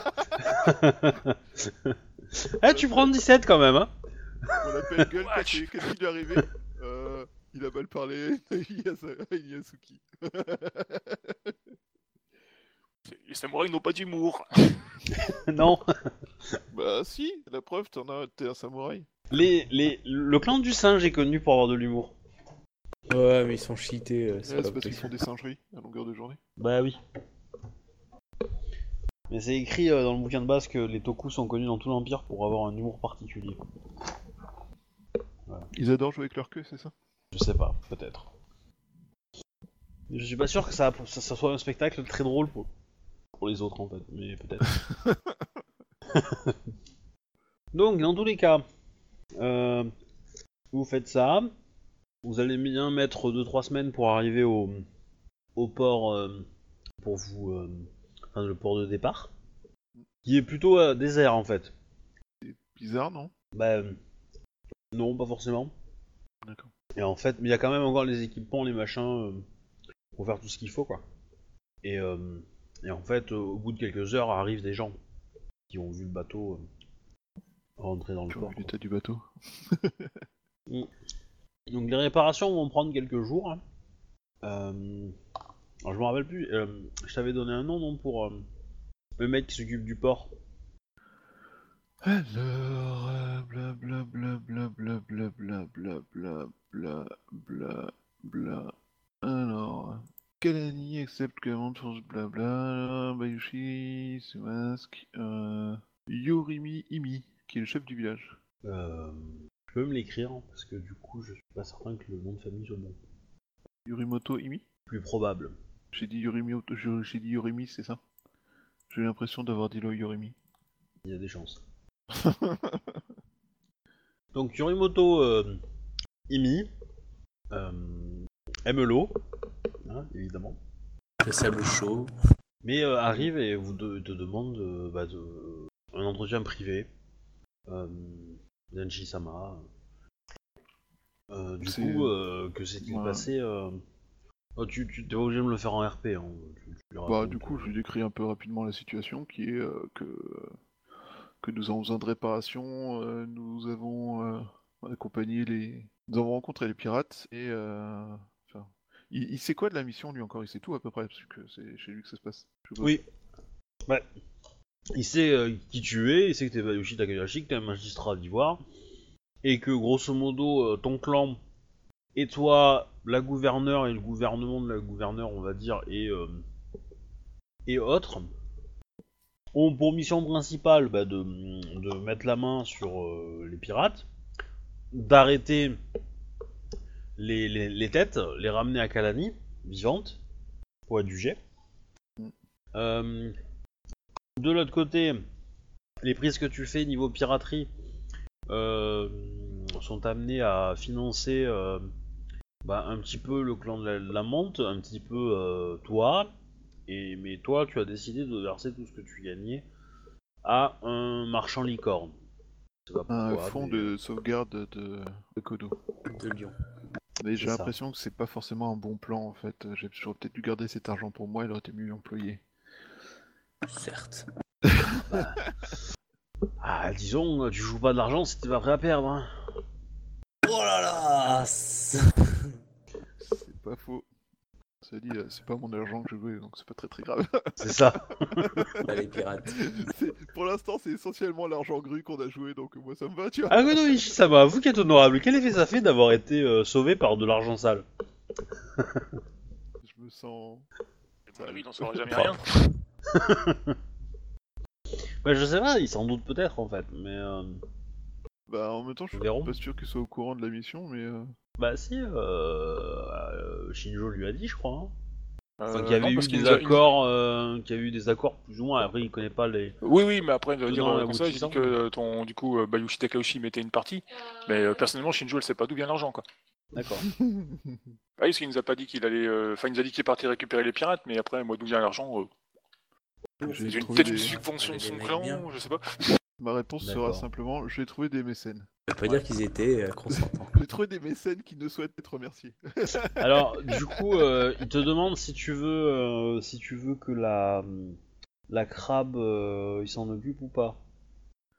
eh, tu prends 17 quand même, hein. On l'appelle gueule. Qu'est-ce qui lui est arrivé euh, Il a mal parlé. Yasuki. Les samouraïs n'ont pas d'humour. non. bah si, la preuve, t'en as, t'es un samouraï. Les, les, le clan du singe est connu pour avoir de l'humour. Ouais, mais ils sont cheatés. euh, c'est parce qu'ils font des singeries à longueur de journée. Bah oui. Mais c'est écrit euh, dans le bouquin de base que les tokus sont connus dans tout l'Empire pour avoir un humour particulier. Ils adorent jouer avec leur queue, c'est ça? Je sais pas, peut-être. Je suis pas sûr que ça, ça, ça soit un spectacle très drôle pour, pour les autres en fait, mais peut-être. Donc, dans tous les cas, euh, vous faites ça. Vous allez bien mettre 2-3 semaines pour arriver au, au port euh, pour vous. euh, enfin, le port de départ. Qui est plutôt euh, désert en fait. Bizarre, non? Bah, euh, non, pas forcément. D'accord. Et en fait, mais il y a quand même encore les équipements, les machins, euh, pour faire tout ce qu'il faut, quoi. Et, euh, et en fait, euh, au bout de quelques heures, arrivent des gens qui ont vu le bateau euh, rentrer dans le port. vu quoi. l'état du bateau donc les réparations vont prendre quelques jours. Hein. Euh, alors je me rappelle plus, euh, je t'avais donné un nom non pour euh, le mec qui s'occupe du port. Alors, blablabla, blablabla, blablabla, blablabla, bla, bla. Alors, Kalani accepte que monde change blabla, Bayushi se masque, Yorimi Imi, qui est le chef du village? Peux me l'écrire, hein, parce que du coup, je suis pas certain que le nom de famille soit bon. Yorimoto Imi? Plus probable. J'ai dit Yorimi, j'ai dit Yorimi, c'est ça? J'ai l'impression d'avoir dit le Yorimi. Il y a des chances. Donc Yorimoto euh, Imi euh, aime l'eau, hein, évidemment, Le sable chaud. mais euh, arrive et vous de- te demande euh, bah, de- un entretien privé. Denshi-sama. Euh, du coup, euh, que s'est-il passé euh, oh, Tu, tu t'es obligé de me le faire en RP. Hein. Tu- tu lui Bah, du coup, je lui décris un peu rapidement la situation qui est euh, que, que nous avons besoin de réparation, euh, nous avons accompagné les. Nous avons rencontré les pirates et. enfin, il, il sait quoi de la mission lui encore? Il sait tout à peu près, parce que c'est chez lui que ça se passe. Oui. Ouais. Il sait euh, qui tu es, il sait que t'es Bayushi Takahashi, que t'es un magistrat d'ivoire, et que grosso modo, euh, ton clan et toi, la gouverneure et le gouvernement de la gouverneure, on va dire, et, euh, et autres, ont pour mission principale bah, de, de mettre la main sur les pirates, d'arrêter les, les- les têtes, les ramener à Kalani, vivantes, pour être jugées. Euh, de l'autre côté, les prises que tu fais niveau piraterie euh, sont amenées à financer euh, bah, un petit peu le clan de la, de la Menthe, un petit peu euh, toi, et mais toi tu as décidé de verser tout ce que tu gagnais à un marchand licorne. Pas Un pourquoi, fonds mais- de sauvegarde de, de Kodo. De Lyon. Mais j'ai l'impression que c'est pas forcément un bon plan en fait. J'ai- J'aurais peut-être dû garder cet argent pour moi, il aurait été mieux employé. Certes. Ah, disons, tu joues pas de l'argent si t'es pas prêt à perdre. Hein. Oh là là c'est- pas faux. Ça dit, euh, c'est pas mon argent que je veux, donc c'est pas très très grave. C'est ça. Les pirates. Pour l'instant, c'est essentiellement l'argent gru qu'on a joué, donc moi ça me va, tu vois. Ah, non, Ishi, ça va. Vous qui êtes honorable, quel effet ça fait d'avoir été euh, sauvé par de l'argent sale? Je me sens. Bah oui, il n'en saura jamais rien. Bah, je sais pas, il s'en doute peut-être en fait, mais. euh, Bah en même temps, je suis Verrons. pas sûr qu'il soit au courant de la mission, mais. euh, Bah, si, euh, euh, Shinjo lui a dit, je crois. hein. Enfin, Euh, qu'il y avait non, eu parce qu'il des nous a- il- accords, euh, qu'il y a eu des accords plus ou moins. Après, il connaît pas les. Oui, oui, mais après, de Dedans, dire euh, comme ça, j'ai l'aboutissant. dit que ton, du coup, euh, Bayushi Takaoshi mettait une partie. Mais euh, personnellement, Shinjo, elle sait pas d'où vient l'argent, quoi. D'accord. Ah oui, parce qu'il nous a pas dit qu'il allait. euh, Enfin, il nous a dit qu'il partait récupérer les pirates, mais après, moi, d'où vient l'argent euh, J'ai J'ai une trouvé peut-être des- une subvention de des son clan, bien. je sais pas. Ma réponse sera simplement j'ai trouvé des mécènes. Ça veut pas dire qu'ils étaient euh, consentants. J'ai trouvé des mécènes qui ne souhaitent être remerciés. Alors, du coup, euh, il te demande si tu veux, euh, si tu veux que la, la crabe, euh, il s'en occupe ou pas.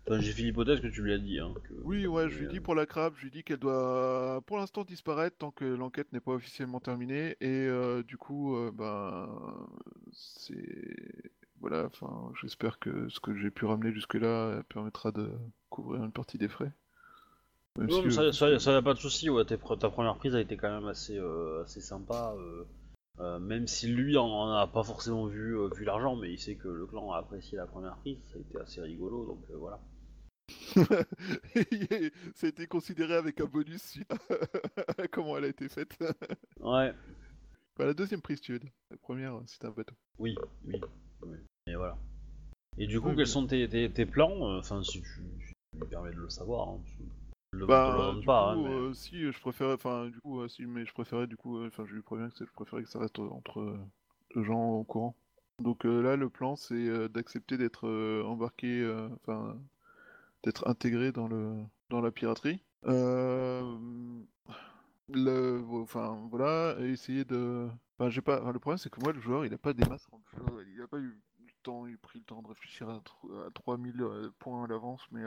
Enfin, j'ai fait l'hypothèse que tu lui as dit. Hein, que- Oui, ouais, je lui dis euh, pour la crabe, je lui dis qu'elle doit pour l'instant disparaître tant que l'enquête n'est pas officiellement terminée. Et euh, du coup, euh, ben, c'est. Voilà, enfin, j'espère que ce que j'ai pu ramener jusque-là euh, permettra de couvrir une partie des frais. Même Non, si, mais ça, euh, ça, ça y a pas de souci. Ouais, ta première prise a été quand même assez, euh, assez sympa. euh, euh, même si lui en, a pas forcément vu, euh, vu l'argent, mais il sait que le clan a apprécié la première prise. Ça a été assez rigolo, donc euh, voilà. ça a été considéré avec un bonus suite à comment elle a été faite. Ouais. Bah, la deuxième prise, tu veux dire. La première, euh, c'était un bateau. Oui, oui, Et voilà. Et du coup, Oui, quels oui. sont tes, tes, tes plans? Euh, Enfin, si tu, si tu me permets de le savoir. Hein, tu- je le, Bah, demande du pas, coup, hein, mais- euh, si euh, je préférais, enfin, du coup, euh, si, mais je préférais, du coup, euh, enfin, je lui préviens que je préférais que ça reste euh, entre euh, les gens au courant. Donc euh, là, le plan, c'est euh, d'accepter d'être euh, embarqué, euh, enfin, d'être intégré dans le dans la piraterie. Euh, le, enfin, voilà, et essayer de. Enfin, j'ai pas. le problème, c'est que moi, le joueur, il a pas des masses. Il a pas eu le temps, il a pris le temps de réfléchir à, tro- à 3000 euh, points à l'avance, mais.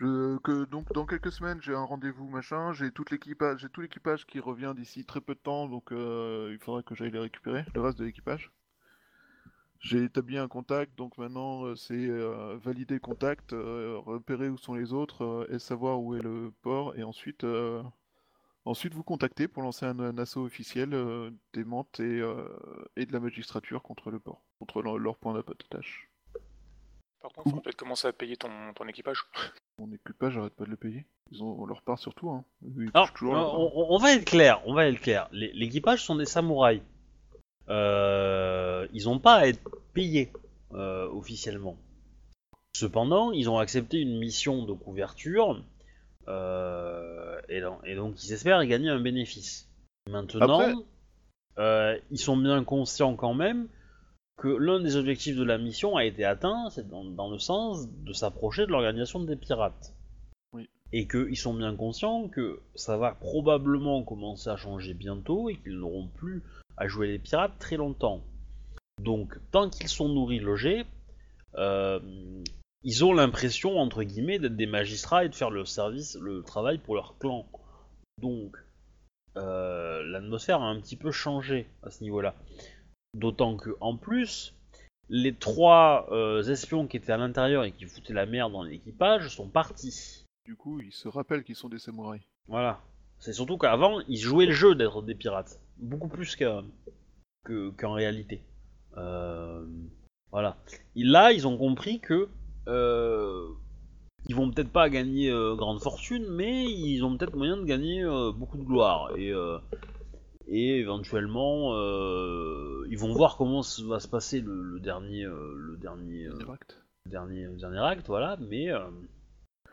euh, que donc dans quelques semaines j'ai un rendez-vous machin, j'ai tout l'équipage, tout l'équipage qui revient d'ici très peu de temps, donc euh, il faudra que j'aille les récupérer, le reste de l'équipage. J'ai établi un contact, donc maintenant c'est valider contact, repérer où sont les autres et savoir où est le port, et ensuite ensuite vous contacter pour lancer un, un assaut officiel euh, des Mantes et, euh, et de la magistrature contre le port, contre leur, leur point d'attache. Par contre, faut peut-être commencer à payer ton, ton équipage. Mon équipage, j'arrête pas de le payer. Ils ont on leur part surtout, hein. Alors, toujours part. on, on- on va être clair, on va être clair. Les- L'équipage sont des samouraïs. Euh, ils n'ont pas à être payés euh, officiellement. Cependant, ils ont accepté une mission de couverture euh, et, donc, et donc ils espèrent gagner un bénéfice. Maintenant, Après- euh, ils sont bien conscients quand même que l'un des objectifs de la mission a été atteint, c'est dans, dans le sens de s'approcher de l'organisation des pirates. Oui. Et qu'ils sont bien conscients que ça va probablement commencer à changer bientôt et qu'ils n'auront plus à jouer les pirates très longtemps. Donc, tant qu'ils sont nourris, logés, euh, ils ont l'impression, entre guillemets, d'être des magistrats et de faire le service, le travail pour leur clan. Donc, euh, l'atmosphère a un petit peu changé à ce niveau-là. D'autant que, en plus, les trois euh, espions qui étaient à l'intérieur et qui foutaient la merde dans l'équipage sont partis. Du coup, ils se rappellent qu'ils sont des samouraïs. Voilà. C'est surtout qu'avant, ils jouaient le jeu d'être des pirates. Beaucoup plus qu'en réalité. Euh, voilà. Et là, ils ont compris que euh, ils vont peut-être pas gagner euh, grande fortune, mais ils ont peut-être moyen de gagner euh, beaucoup de gloire. Et, euh, et éventuellement, euh, ils vont voir comment va se passer le, le dernier, euh, le dernier, euh, Direct. dernier, le dernier acte, voilà. Mais euh,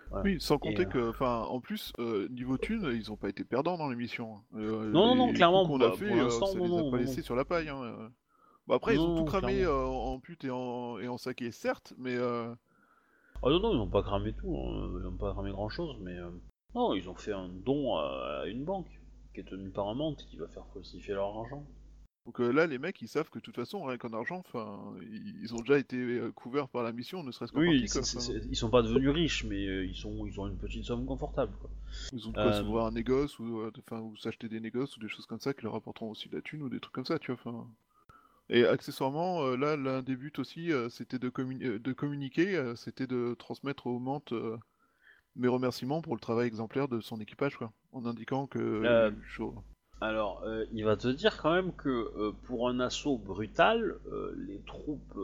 Voilà. Oui, sans compter que, enfin, en plus, euh, niveau thune, ils ont pas été perdants dans l'émission. Non, non, non, clairement, qu'on pour- a fait, pour l'instant, ça non, les a non, pas laissés sur la paille. Hein. euh. Bon, après, ils ont tout cramé euh, en pute et en, et en saké, certes, mais euh, Oh non, non, ils n'ont pas cramé tout, hein, ils n'ont pas cramé grand chose, mais. euh, Non, ils ont fait un don à, à une banque qui est tenue par un menthe qui va faire falsifier leur argent. donc euh, là, les mecs, ils savent que de toute façon, rien qu'en argent, enfin, ils, ils ont déjà été euh, couverts par la mission, ne serait-ce qu'en Oui, c'est- enfin. c'est- ils sont pas devenus riches, mais euh, ils, sont, ils ont une petite somme confortable. Quoi. Ils ont de quoi Euh, s'ouvrir un négoce ou, euh, enfin, ou s'acheter des négoces ou des choses comme ça qui leur apporteront aussi de la thune ou des trucs comme ça, tu vois. enfin. Et accessoirement, euh, là, l'un des buts aussi, euh, c'était de, communi- euh, de communiquer, c'était de transmettre aux Mantes mes remerciements pour le travail exemplaire de son équipage, quoi, en indiquant que Euh. Alors, euh, il va te dire quand même que euh, pour un assaut brutal, les troupes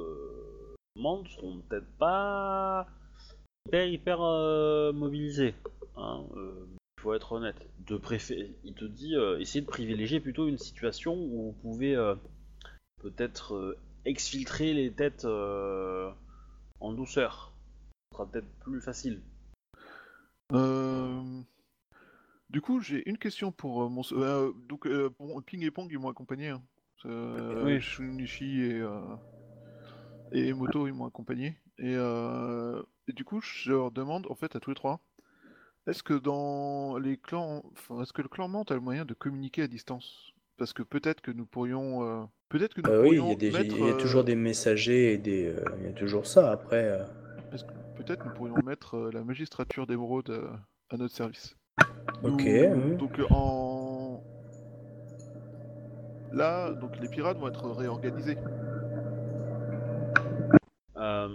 mantes seront peut-être pas hyper, hyper mobilisées. hein, Il faut être honnête. De il te dit, essayez de privilégier plutôt une situation où vous pouvez peut-être euh, exfiltrer les têtes euh, en douceur. Ce sera peut-être plus facile. Euh, Du coup, j'ai une question pour euh, mon. euh, donc, euh, Ping et Pong, ils m'ont accompagné. hein. Euh, Oui. Shunichi et, euh, et Moto, ils m'ont accompagné. Et, euh, et du coup, je leur demande, en fait, à tous les trois, est-ce que dans les clans. Enfin, est-ce que le clan Mante a le moyen de communiquer à distance? Parce que peut-être que nous pourrions. euh, Peut-être que nous Euh, oui, il y pourrions mettre. il y a toujours euh, des messagers et des. euh, il y a toujours ça. Après, euh, que Peut-être nous pourrions mettre euh, la magistrature d'émeraude euh, à notre service. Ok, Nous- oui. Donc en là, donc les pirates vont être réorganisés. Euh,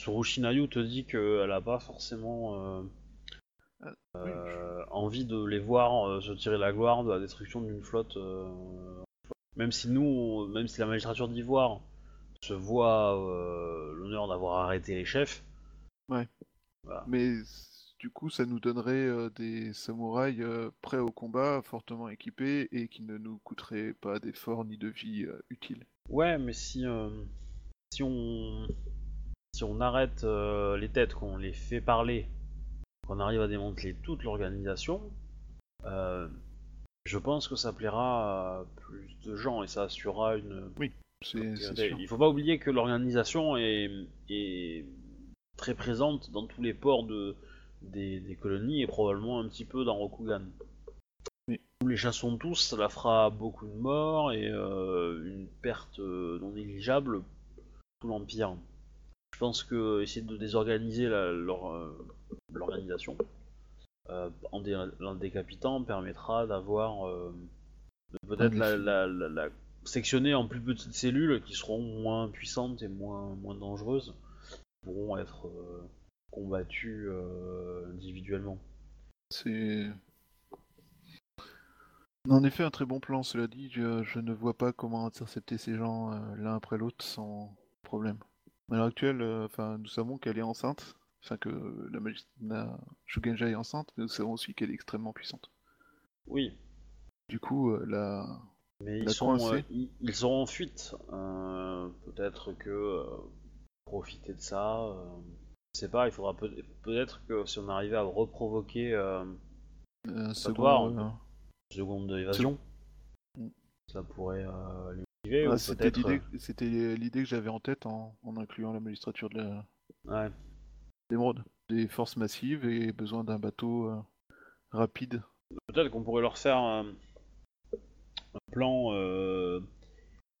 Tsurushinayu te dit qu'elle a pas forcément euh, Ah, oui, euh, envie de les voir euh, se tirer la gloire de la destruction d'une flotte. euh, même si nous, même si la magistrature d'Ivoire se voit euh, l'honneur d'avoir arrêté les chefs, Mais s- du coup, ça nous donnerait euh, des samouraïs euh, prêts au combat, fortement équipés et qui ne nous coûteraient pas d'efforts ni de vie euh, utiles. ouais, mais si si on si on arrête les têtes, qu'on les fait parler, qu'on arrive à démanteler toute l'organisation, euh, je pense que ça plaira à plus de gens et ça assurera une. C'est c'est Regardez, sûr. Il faut pas oublier que l'organisation est, est très présente dans tous les ports de, des, des colonies et probablement un petit peu dans Rokugan. Oui. Nous les chassons tous, ça la fera beaucoup de morts et euh, une perte euh, non négligeable pour l'Empire. Je pense que essayer de désorganiser la- leur, euh, l'organisation euh, en, dé- en décapitant permettra d'avoir euh, peut-être la, effet. la- la- la sectionner en plus petites cellules qui seront moins puissantes et moins, moins dangereuses, pourront être euh, combattues individuellement. C'est en effet un très bon plan, cela dit, je, je ne vois pas comment intercepter ces gens l'un après l'autre sans problème. À l'heure actuelle, enfin, nous savons qu'elle est enceinte, enfin que la, magi- la Shugenja est enceinte, mais nous savons aussi qu'elle est extrêmement puissante. Oui, Du coup, euh, la... mais La ils, sont, coincée. euh, ils, ils seront en fuite. Euh, peut-être que euh, profiter de ça, euh, je sais pas, il faudra peut- peut-être que si on arrivait à reprovoquer euh, second, euh, une seconde évasion, Mm. ça pourrait euh, les motiver. ah, ou c'était l'idée, c'était l'idée que j'avais en tête en, en incluant la magistrature de la... euh, ouais. D'émeraude. Des forces massives et besoin d'un bateau euh, rapide. Peut-être qu'on pourrait leur faire un, un plan euh,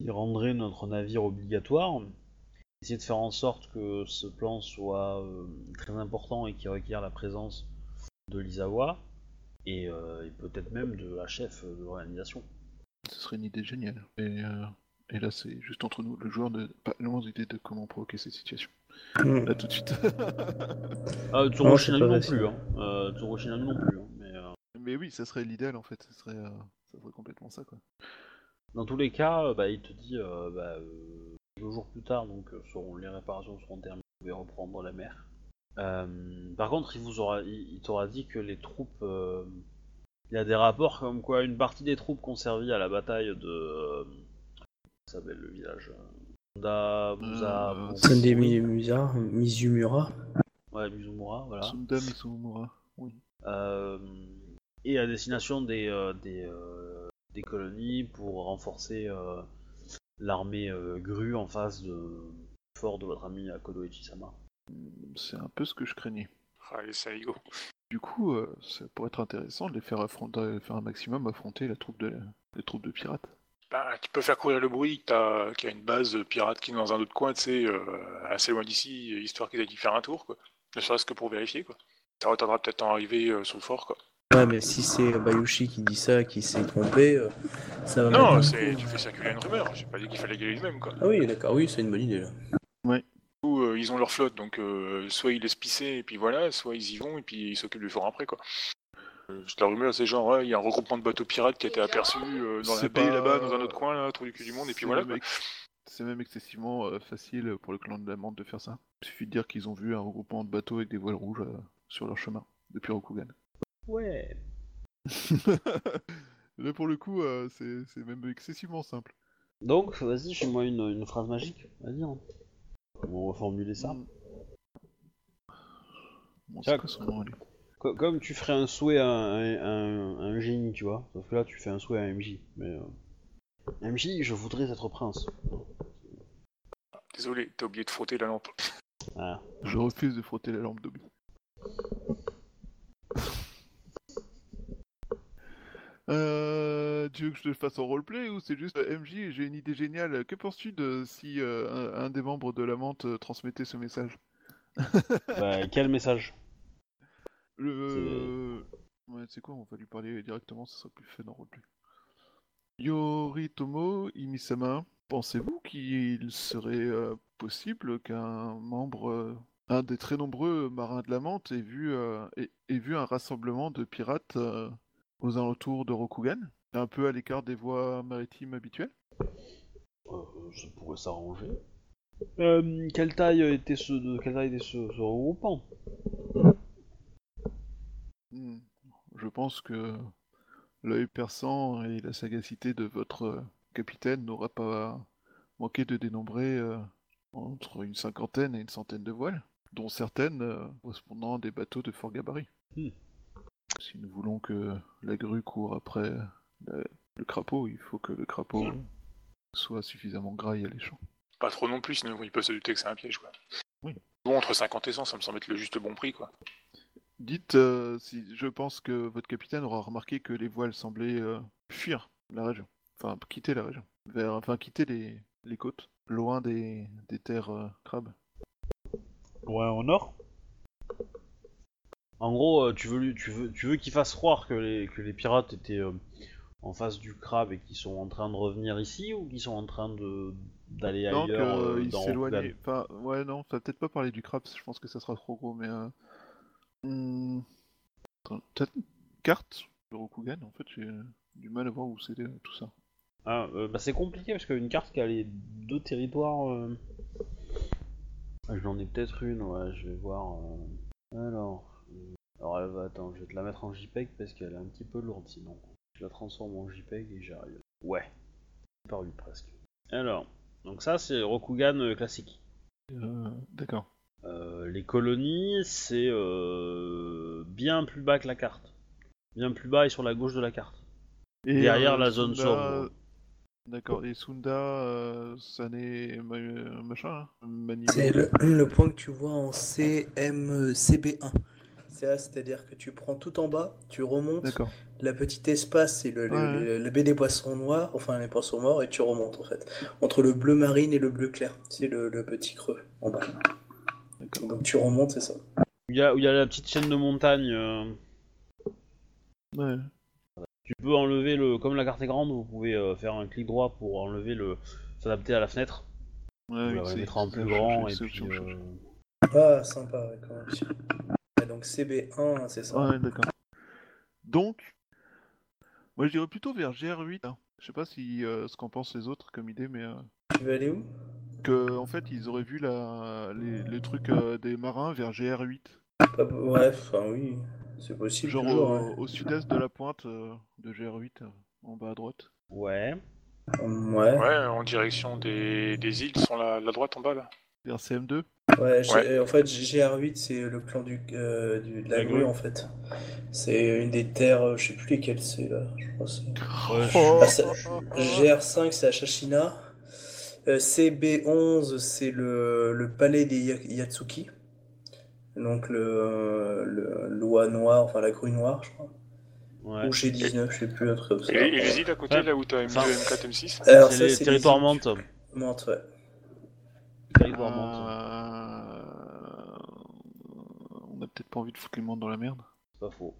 qui rendrait notre navire obligatoire. Essayer de faire en sorte que ce plan soit euh, très important et qui requiert la présence de l'Isawa et, et peut-être même de la chef de l'organisation. Ce serait une idée géniale. Et, Et là, c'est juste entre nous. Le joueur n'a pas le moindre idée de comment provoquer cette situation. Hmm. Là, tout de suite. Ah, Non, Shinami pas non facile. plus, hein. Euh, Shinami non plus, hein. Mais euh, Mais oui, ça serait l'idéal en fait. Ça serait, euh, ça serait complètement ça quoi. dans tous les cas, euh, bah, il te dit euh, bah, euh, deux jours plus tard, donc euh, seront, les réparations seront terminées, vous pouvez reprendre la mer. Euh, par contre, il vous aura, il, il t'aura dit que les troupes, euh, il y a des rapports comme quoi une partie des troupes qu'on servi à la bataille de, euh, comment s'appelle le village, euh, Da, Musa, Euh, Sunday Musa, Mizumura. ouais, Mizumura, voilà. Sunda Misumura. Oui. Euh, et à destination des, euh, des, euh, des colonies pour renforcer euh, l'armée euh, grue en face de du fort de votre ami Akodo Ichisama. C'est un peu ce que je craignais. Ah, les saligots. Du coup, euh, ça pourrait être intéressant de les faire affronter, faire un maximum affronter la troupe de, les troupes de pirates. Bah, tu peux faire courir le bruit que t'as- qu'il y a une base pirate qui est dans un autre coin, tu sais, euh, assez loin d'ici, histoire qu'ils aillent y faire un tour, quoi. Ne serait-ce que pour vérifier, quoi. Ça retardera peut-être en arriver euh, sur le fort, quoi. Ouais, mais si c'est Bayushi qui dit ça, qui s'est trompé, euh, ça va Non, c'est tu fais circuler une rumeur. J'ai pas dit qu'il fallait y aller lui-même, quoi. Ah oui, d'accord, oui, c'est une bonne idée là. Ou euh, ils ont leur flotte, donc euh, soit ils laissent pisser et puis voilà, soit ils y vont et puis ils s'occupent du fort après, quoi. La rumeur, c'est genre, ouais, il y a un regroupement de bateaux pirates qui a été aperçu euh, dans la C'est baie pas- là-bas, dans un autre coin, là, trou du cul du monde, et puis C'est voilà, ex- C'est même excessivement euh, facile pour le clan de la Mante de faire ça. Il suffit de dire qu'ils ont vu un regroupement de bateaux avec des voiles rouges euh, sur leur chemin depuis Rokugan. Ouais. Là pour le coup, euh, c'est même excessivement simple. Donc, vas-y, fais-moi une, une phrase magique. Vas-y. hein. On va formuler ça Mm. Bon, Tiens, c'est quoi son nom, allez Co- Comme tu ferais un souhait à un, un- un génie, tu vois. Sauf que là, tu fais un souhait à MJ. Mais euh, MJ, je voudrais être prince. Désolé, t'as oublié de frotter la lampe. Ah. Je refuse de frotter la lampe d'Obi. Euh, tu veux que je te fasse en roleplay ou c'est juste euh, MJ J'ai une idée géniale. Que penses-tu de si euh, un, un des membres de la menthe euh, transmettait ce message? Bah, quel message? Le. Ouais, c'est quoi On va lui parler directement, ça sera plus fun en roleplay. Yoritomo Imisama, pensez-vous qu'il serait euh, possible qu'un membre, euh, un des très nombreux marins de la menthe, ait vu, euh, ait, ait vu un rassemblement de pirates euh, aux alentours de Rokugan Un peu à l'écart des voies maritimes habituelles? Euh, ça pourrait s'arranger. Euh, quelle taille était ce, de, quelle taille était ce, ce regroupement? Hmm. Je pense que l'œil perçant et la sagacité de votre euh, capitaine n'aura pas manqué de dénombrer euh, entre une cinquantaine et une centaine de voiles, dont certaines euh, correspondant à des bateaux de fort gabarit. Hmm. Si nous voulons que la grue court après la- le crapaud, il faut que le crapaud soit suffisamment gras et alléchant. Pas trop non plus, sinon ils peuvent se douter que c'est un piège, quoi. Oui. Bon, entre 50 et 100, ça me semble être le juste bon prix, quoi. Dites euh, si je pense que votre capitaine aura remarqué que les voiles semblaient euh, fuir la région, enfin quitter la région, vers, enfin quitter les, les côtes, loin des, des terres euh, crabes. Loin au nord En gros, euh, tu veux, lui- tu veux, tu veux qu'il fasse croire que les, que les pirates étaient euh, en face du crabe et qu'ils sont en train de revenir ici ou qu'ils sont en train de d'aller ailleurs euh, dans s'éloignaient. Rokugan Enfin, ouais, non, ça va peut-être pas parler du crabe, je pense que ça sera trop gros, mais. Euh... Peut-être une carte de Rokugan, en fait, j'ai du mal à voir où c'était tout ça. Ah, euh, bah c'est compliqué parce qu'une carte qui a les deux territoires. euh, ah, J'en ai peut-être une, ouais, je vais voir. euh, Alors, euh, alors elle va, attends, je vais te la mettre en JPEG parce qu'elle est un petit peu lourde sinon. Je la transforme en JPEG et j'arrive. Ouais, paru presque. Alors, donc ça c'est Rokugan euh, classique. Euh, D'accord. Euh, les colonies, c'est euh, bien plus bas que la carte. Bien plus bas et sur la gauche de la carte. Et, Derrière euh, la zone Sunda- sombre. D'accord, et Sunda, euh, ça n'est ma- machin, hein, C'est le, le point que tu vois en CMCB1. C'est là, c'est-à-dire que tu prends tout en bas, tu remontes, la petite espace, c'est le, le, Ouais. le- le baie des poissons noirs, enfin les poissons morts, et tu remontes en fait. Entre le bleu marine et le bleu clair, c'est le, le petit creux en bas. Donc tu remontes, c'est ça. Où il y a, où il y a la petite chaîne de montagne. euh, Ouais. Tu peux enlever le. Comme la carte est grande, vous pouvez euh, faire un clic droit pour enlever le, s'adapter à la fenêtre. Ouais, oui, la c'est- mettra en plus je- grand je- et puis. je- euh, Ah, sympa, ouais, quand même. Ouais, donc CB1, c'est ça. Ouais, d'accord. Donc, moi je dirais plutôt vers GR8. hein. Je sais pas si euh, ce qu'en pensent les autres comme idée, mais euh, Tu veux aller où? Que en fait ils auraient vu la, les, les trucs euh, des marins vers GR8, Pas- Ouais, enfin oui, c'est possible genre toujours. au, ouais. au sud-est de la pointe euh, de GR8, euh, en bas à droite. Ouais. Ouais, Ouais, en direction des, des îles, sur la, la droite en bas là. Vers CM2. ouais, en fait GR8 c'est le clan du, euh, du- de la La grue grue. en fait. C'est une des terres, je sais plus lesquelles c'est là, je crois. Ouais, je- Oh, Ah, ça- oh, oh. GR5 c'est à Shashina. Euh, CB11 c'est le, le palais des Ya- Yatsuki. Donc le, le l'oie noire, enfin la grue noire je crois. ouais. Ou G19, je sais plus, un truc comme ça. Et, et les îles à côté, Ouais. là où t'as M2, Enfin, M4, M6 Alors C'est ça les c'est les Mantes. du- Mantes, ouais. Territoire Mantes. Euh, On a peut-être pas envie de foutre les mondes dans la merde. C'est pas faux.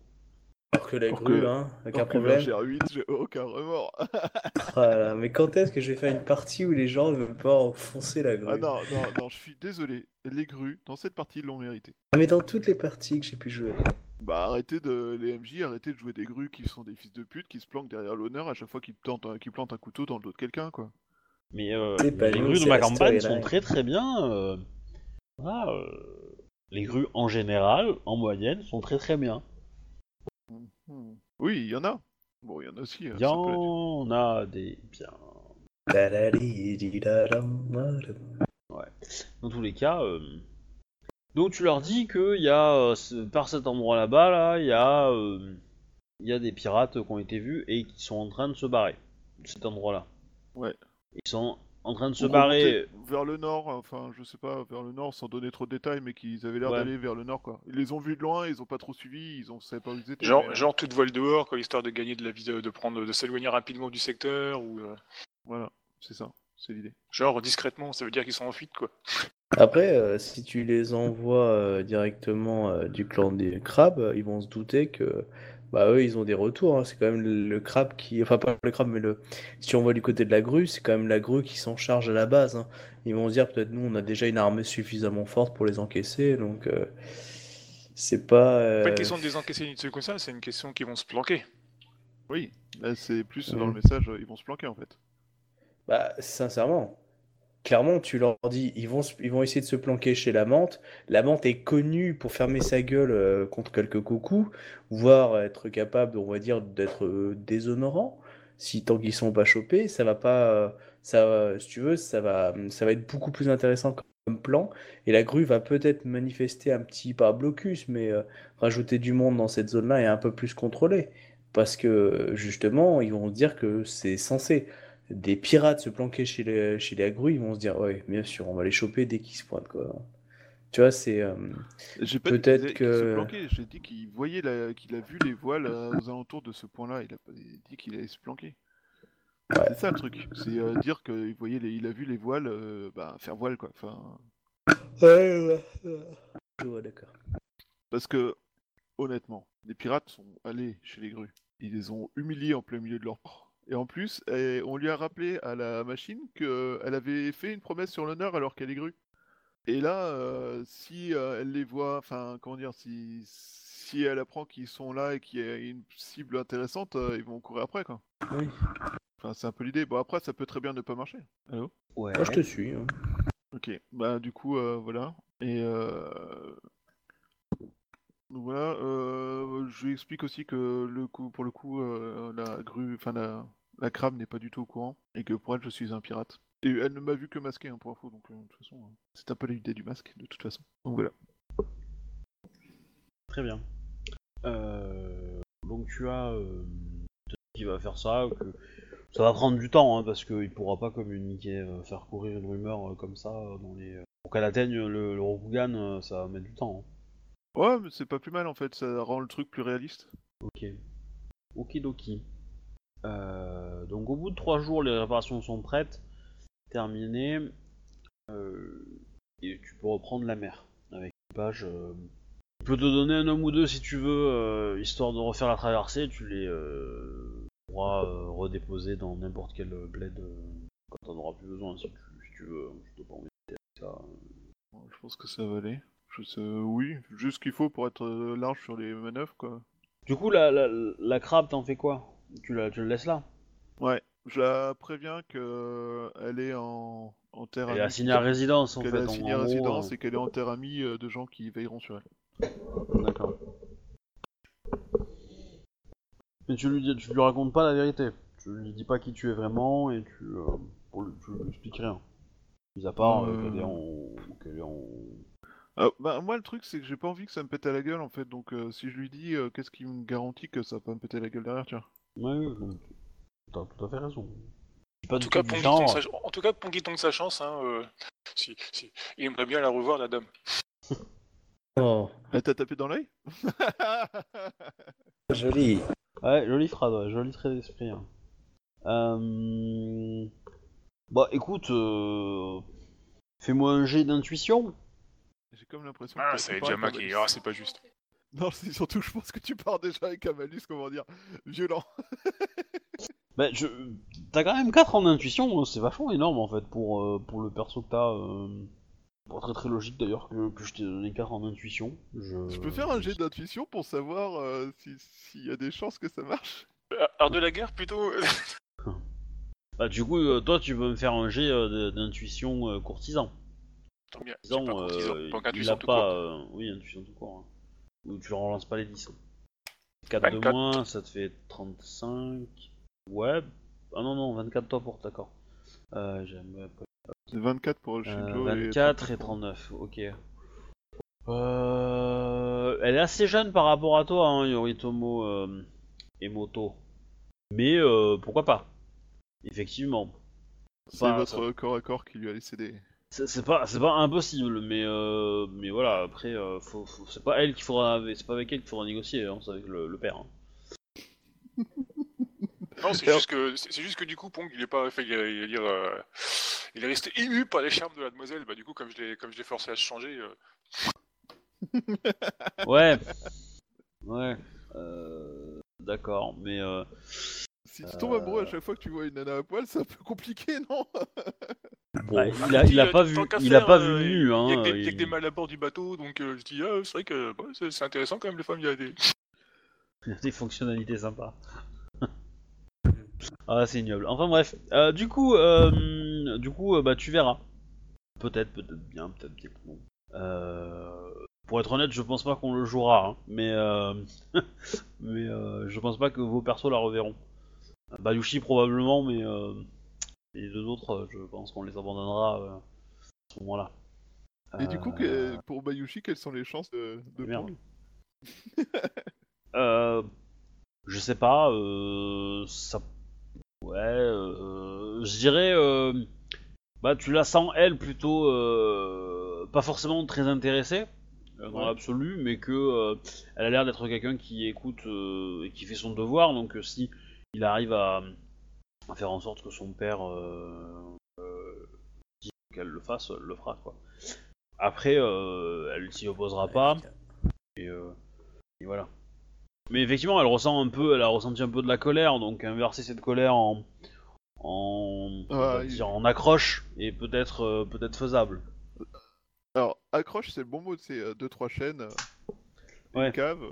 Alors que la grue, hein, aucun problème. vers GR8, j'ai aucun remords. Voilà. Mais quand est-ce que je vais faire une partie où les gens ne veulent pas enfoncer la grue? Ah non, non, non, je suis désolé. Les grues, dans cette partie, ils l'ont mérité. Mais dans toutes les parties que j'ai pu jouer. Bah arrêtez de les MJ, arrêtez de jouer des grues qui sont des fils de pute, qui se planquent derrière l'honneur à chaque fois qu'ils plantent, un- qu'ils plantent un couteau dans le dos de quelqu'un quoi. Mais euh, les grues de ma campagne sont très très bien. euh, voilà, euh, les grues en général, en moyenne, sont très très bien. Hmm. Oui, il y en a. Bon, il y en a aussi. euh, Il y en a des bien. Dans tous les cas, euh, donc tu leur dis que y a euh, par cet endroit là-bas là, il y a euh, il y a des pirates qui ont été vus et qui sont en train de se barrer de cet endroit-là. Ouais. Ils sont en train de se barrer. vers le nord, enfin je sais pas, vers le nord sans donner trop de détails, mais qu'ils avaient l'air Ouais. d'aller vers le nord quoi. Ils les ont vus de loin, ils ont pas trop suivi, ils ont savaient pas où ils étaient. Genre, mais, genre toute voile dehors, quoi, histoire de gagner de la vie, de, prendre, de s'éloigner rapidement du secteur, ou euh, Voilà, c'est ça, c'est l'idée. genre discrètement, ça veut dire qu'ils sont en fuite, quoi. Après, euh, si tu les envoies euh, directement euh, du clan des crabes, ils vont se douter que bah eux ils ont des retours. hein. C'est quand même le, le crabe qui, enfin pas le crabe, mais le si tu envoies du côté de la grue, c'est quand même la grue qui s'en charge à la base. hein. Ils vont se dire peut-être nous on a déjà une armée suffisamment forte pour les encaisser, donc euh, c'est pas. C'est pas euh, une question de désencaisser ni de trucs comme ça, c'est une question qu'ils vont se planquer. Oui, là c'est plus dans le message, euh, ils vont se planquer en fait. Bah, sincèrement, clairement, tu leur dis, ils vont, ils vont essayer de se planquer chez la menthe. La menthe est connue pour fermer sa gueule euh, contre quelques coucous, voire être capable, on va dire, d'être euh, déshonorant. Si tant qu'ils sont pas chopés, ça va pas, euh, ça, si tu veux, ça va, ça va être beaucoup plus intéressant comme plan. Et la grue va peut-être manifester un petit, pas blocus, mais rajouter du monde dans cette zone-là et un peu plus contrôler. Parce que justement, ils vont dire que c'est censé des pirates se planquer chez les, chez les grue, ils vont se dire, ouais, bien sûr, on va les choper dès qu'ils se pointent, quoi. Tu vois, c'est... euh, Peut-être que- j'ai dit qu'il voyait la... qu'il a vu les voiles aux alentours de ce point-là, il a pas dit qu'il allait se planquer. Ouais. C'est ça le truc, c'est euh, dire qu'il voyait les... il a vu les voiles euh, bah, faire voile quoi. Enfin, Ouais, ouais, d'accord. parce que honnêtement, les pirates sont allés chez les grues, ils les ont humiliés en plein milieu de leur port. Et en plus, eh, on lui a rappelé à la machine qu'elle avait fait une promesse sur l'honneur alors qu'elle est grue. Et là, euh, si euh, elle les voit, enfin, comment dire, si, si elle apprend qu'ils sont là et qu'il y a une cible intéressante, euh, ils vont courir après, quoi. Oui. Enfin, c'est un peu l'idée. Bon, après, ça peut très bien ne pas marcher. Allô? Ouais. Moi, je te suis. hein. Ok, bah du coup, euh, voilà. Et euh... donc voilà, euh, je lui explique aussi que le coup, pour le coup, euh, la grue, enfin la, la crabe n'est pas du tout au courant et que pour elle, je suis un pirate. Et elle ne m'a vu que masqué, hein, pour info, donc euh, de toute façon, euh, c'est un peu l'idée du masque, de toute façon. Donc voilà. Très bien. Euh, donc tu as euh, qui va faire ça, que ça va prendre du temps hein, parce qu'il pourra pas communiquer, euh, faire courir une rumeur comme ça dans les. Pour qu'elle atteigne le, le Rokugan, ça va mettre du temps. hein. Ouais, mais c'est pas plus mal en fait, ça rend le truc plus réaliste. Ok. Okidoki. Euh, donc au bout de trois jours, les réparations sont prêtes, terminées, euh, et tu peux reprendre la mer avec l'équipage. Euh... Il peut te donner un homme ou deux si tu veux, euh, histoire de refaire la traversée. Tu les pourras redéposer dans n'importe quel bled quand t'en auras plus besoin, si tu, si tu veux. Je t'ai pas envie de ça. Je pense que ça va aller. Je sais, oui, juste ce qu'il faut pour être large sur les manœuvres, quoi. Du coup, la, la, la crabe, t'en fais quoi? Tu, la, tu le laisses là Ouais, je la préviens que elle est en, en terre Elle est amie. assignée à résidence en fait. est en- assignée à résidence euh, et qu'elle est en terre amie euh, de gens qui veilleront sur elle. D'accord. Mais tu lui, dis, tu lui racontes pas la vérité. Tu lui dis pas qui tu es vraiment et tu, euh, pour tu lui expliques rien. Mis à part euh, Euh. qu'elle est en. qu'elle est en. Ah, bah, moi, le truc, c'est que j'ai pas envie que ça me pète à la gueule, en fait. Donc, euh, si je lui dis, euh, qu'est-ce qui me garantit que ça va pas me péter à la gueule derrière, tiens. Ouais, ouais, donc, t'as tout à fait raison. Pas En tout cas, genre. tente sa... en tout cas, Pongy tente sa chance. Hein, euh, si, si. Il aimerait bien la revoir, la dame. Oh, Elle t'a tapé dans l'œil joli. Ouais, joli phrase, ouais, joli trait d'esprit. hein. Euh... Bah écoute, euh... fais-moi un jet d'intuition. J'ai comme l'impression Ah, que ça est déjà maquillé. Ah, c'est pas juste. Non, c'est surtout, je pense que tu pars déjà avec un malus, comment dire, violent. Bah, je... t'as quand même 4 en intuition, hein, c'est vachement énorme en fait pour, euh, pour le perso que t'as. Euh... Pas très très logique d'ailleurs que, que je t'ai donné 4 en intuition. Je, Je peux faire un jet d'intuition pour savoir euh, si- s'il y a des chances que ça marche Euh, Art de la guerre, plutôt Bah du coup, toi tu veux me faire un jet d'intuition courtisan. Tant bien. Courtisan, pas courtisan, donc il a tout pas... court. euh, Oui, intuition tout court. hein. Ou tu relances pas les 10. 4 de 24. moins, ça te fait 35. Ouais. Ah non, non, 24 toi pour, d'accord. Euh, j'aime pas. C'est 24 pour Euh, Shinjo 24 et 39, ok. Euh, elle est assez jeune par rapport à toi, hein, Yoritomo euh, Emoto. Mais euh, pourquoi pas? Effectivement. C'est votre corps à corps qui lui a laissé des... C'est pas, c'est pas impossible, mais euh, mais voilà. Après, euh, faut, faut- c'est pas elle qu'il faudra, c'est pas avec elle qu'il faudra négocier, hein, c'est avec le, le père. hein. Non, c'est juste que c'est juste que du coup, Pong, il est pas, fait, il, est- il est euh, il est resté ému par les charmes de la demoiselle. Bah du coup, comme je l'ai, comme je l'ai forcé à se changer, euh, Ouais, ouais. Euh, D'accord, mais euh, Si tu tombes amoureux à Euh. chaque fois que tu vois une nana à poil, c'est un peu compliqué, non? Bon, bah, il a, il euh, pas tant vu, il a pas euh, vu nu, hein. Il y a que des, il des mal à bord du bateau, donc euh, je dis, ah, c'est vrai que bah, c'est c'est intéressant quand même les femmes, il y a des. Il y a des fonctionnalités sympas. ah, c'est ignoble. Enfin bref, Euh, du coup, euh, du coup, euh, bah tu verras. Peut-être, peut-être bien, peut-être bien. non. Euh, pour être honnête, je pense pas qu'on le jouera, hein, mais euh, mais euh, je pense pas que vos persos la reverront. Bayushi probablement, mais euh, les deux autres, euh, je pense qu'on les abandonnera euh, à ce moment-là. Et du coup, que- pour Bayushi, quelles sont les chances de, de Euh, je sais pas, euh, ça. Ouais, euh, je dirais. bah, tu la sens, elle, plutôt. pas forcément très intéressée, dans Ouais. l'absolu, mais que. elle a l'air d'être quelqu'un qui écoute et qui fait son devoir, donc si il arrive à, à faire en sorte que son père. Euh, euh, qu'elle le fasse, elle le fera, quoi. Après, euh, elle s'y opposera pas. Et, euh, et voilà. Mais effectivement, elle ressent un peu, elle a ressenti un peu de la colère, donc inverser cette colère en, en, il- accroche est peut-être euh, peut-être faisable. Alors, accroche, c'est le bon mot, c'est 2-3 chaînes, euh, une Ouais. cave.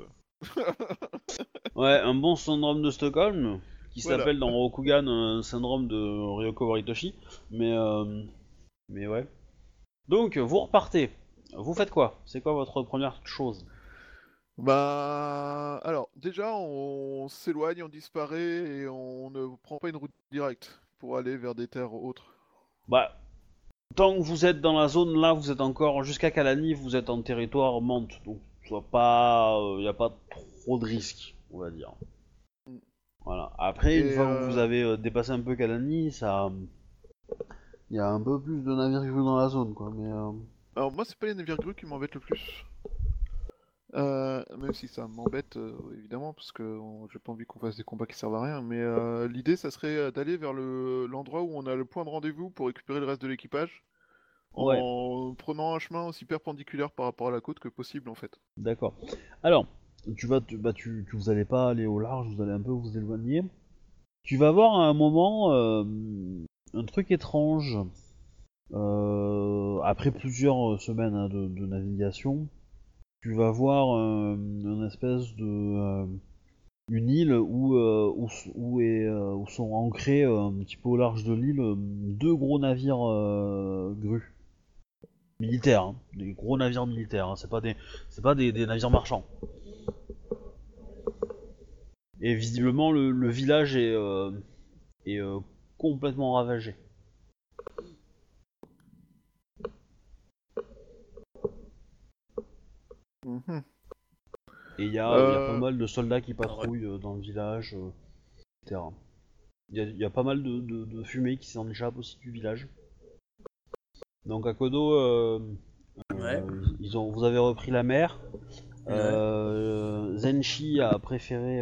Ouais, un bon syndrome de Stockholm qui Voilà. s'appelle dans Rokugan un syndrome de Ryoko Waritoshi, mais euh, mais ouais. Donc vous repartez. Vous faites quoi? C'est quoi votre première chose? Bah, alors, déjà, on s'éloigne, on disparaît et on ne prend pas une route directe pour aller vers des terres autres. Bah, tant que vous êtes dans la zone là, vous êtes encore jusqu'à Kalani, vous êtes en territoire monte, donc soit pas, il n'y a pas trop de risques, on va dire. Voilà. Après, une Et, fois euh, que vous avez euh, dépassé un peu Kalani, ça, il y a un peu plus de navires grues dans la zone, quoi. Mais euh, Alors, moi, c'est pas les navires grues qui m'embêtent le plus. Euh, même si ça m'embête, euh, évidemment, parce que on- j'ai pas envie qu'on fasse des combats qui servent à rien. Mais euh, l'idée, ça serait euh, d'aller vers le- l'endroit où on a le point de rendez-vous pour récupérer le reste de l'équipage. Ouais. En prenant un chemin aussi perpendiculaire par rapport à la côte que possible, en fait. D'accord. Alors, tu vas, tu, bah, tu, tu- vous allez pas aller au large, vous allez un peu vous éloigner. Tu vas voir à un moment, euh, un truc étrange. Euh, après plusieurs semaines hein, de, de navigation, tu vas voir euh, une espèce de euh, une île où euh, où, où est, euh, où sont ancrés euh, un petit peu au large de l'île euh, deux gros navires euh, grues militaires, hein, des gros navires militaires. hein, c'est pas des c'est pas des, des navires marchands. Et visiblement le, le village est euh, est euh, complètement ravagé. Mhm. Et il y, a il y a Euh, pas mal de soldats qui patrouillent euh, dans le village, euh, etc. Il y, a- il y a pas mal de, de, de fumée qui s'en échappe aussi du village. Donc à Kodo, euh, euh, Ouais. ils ont, vous avez repris la mer. Euh, Zenshi a préféré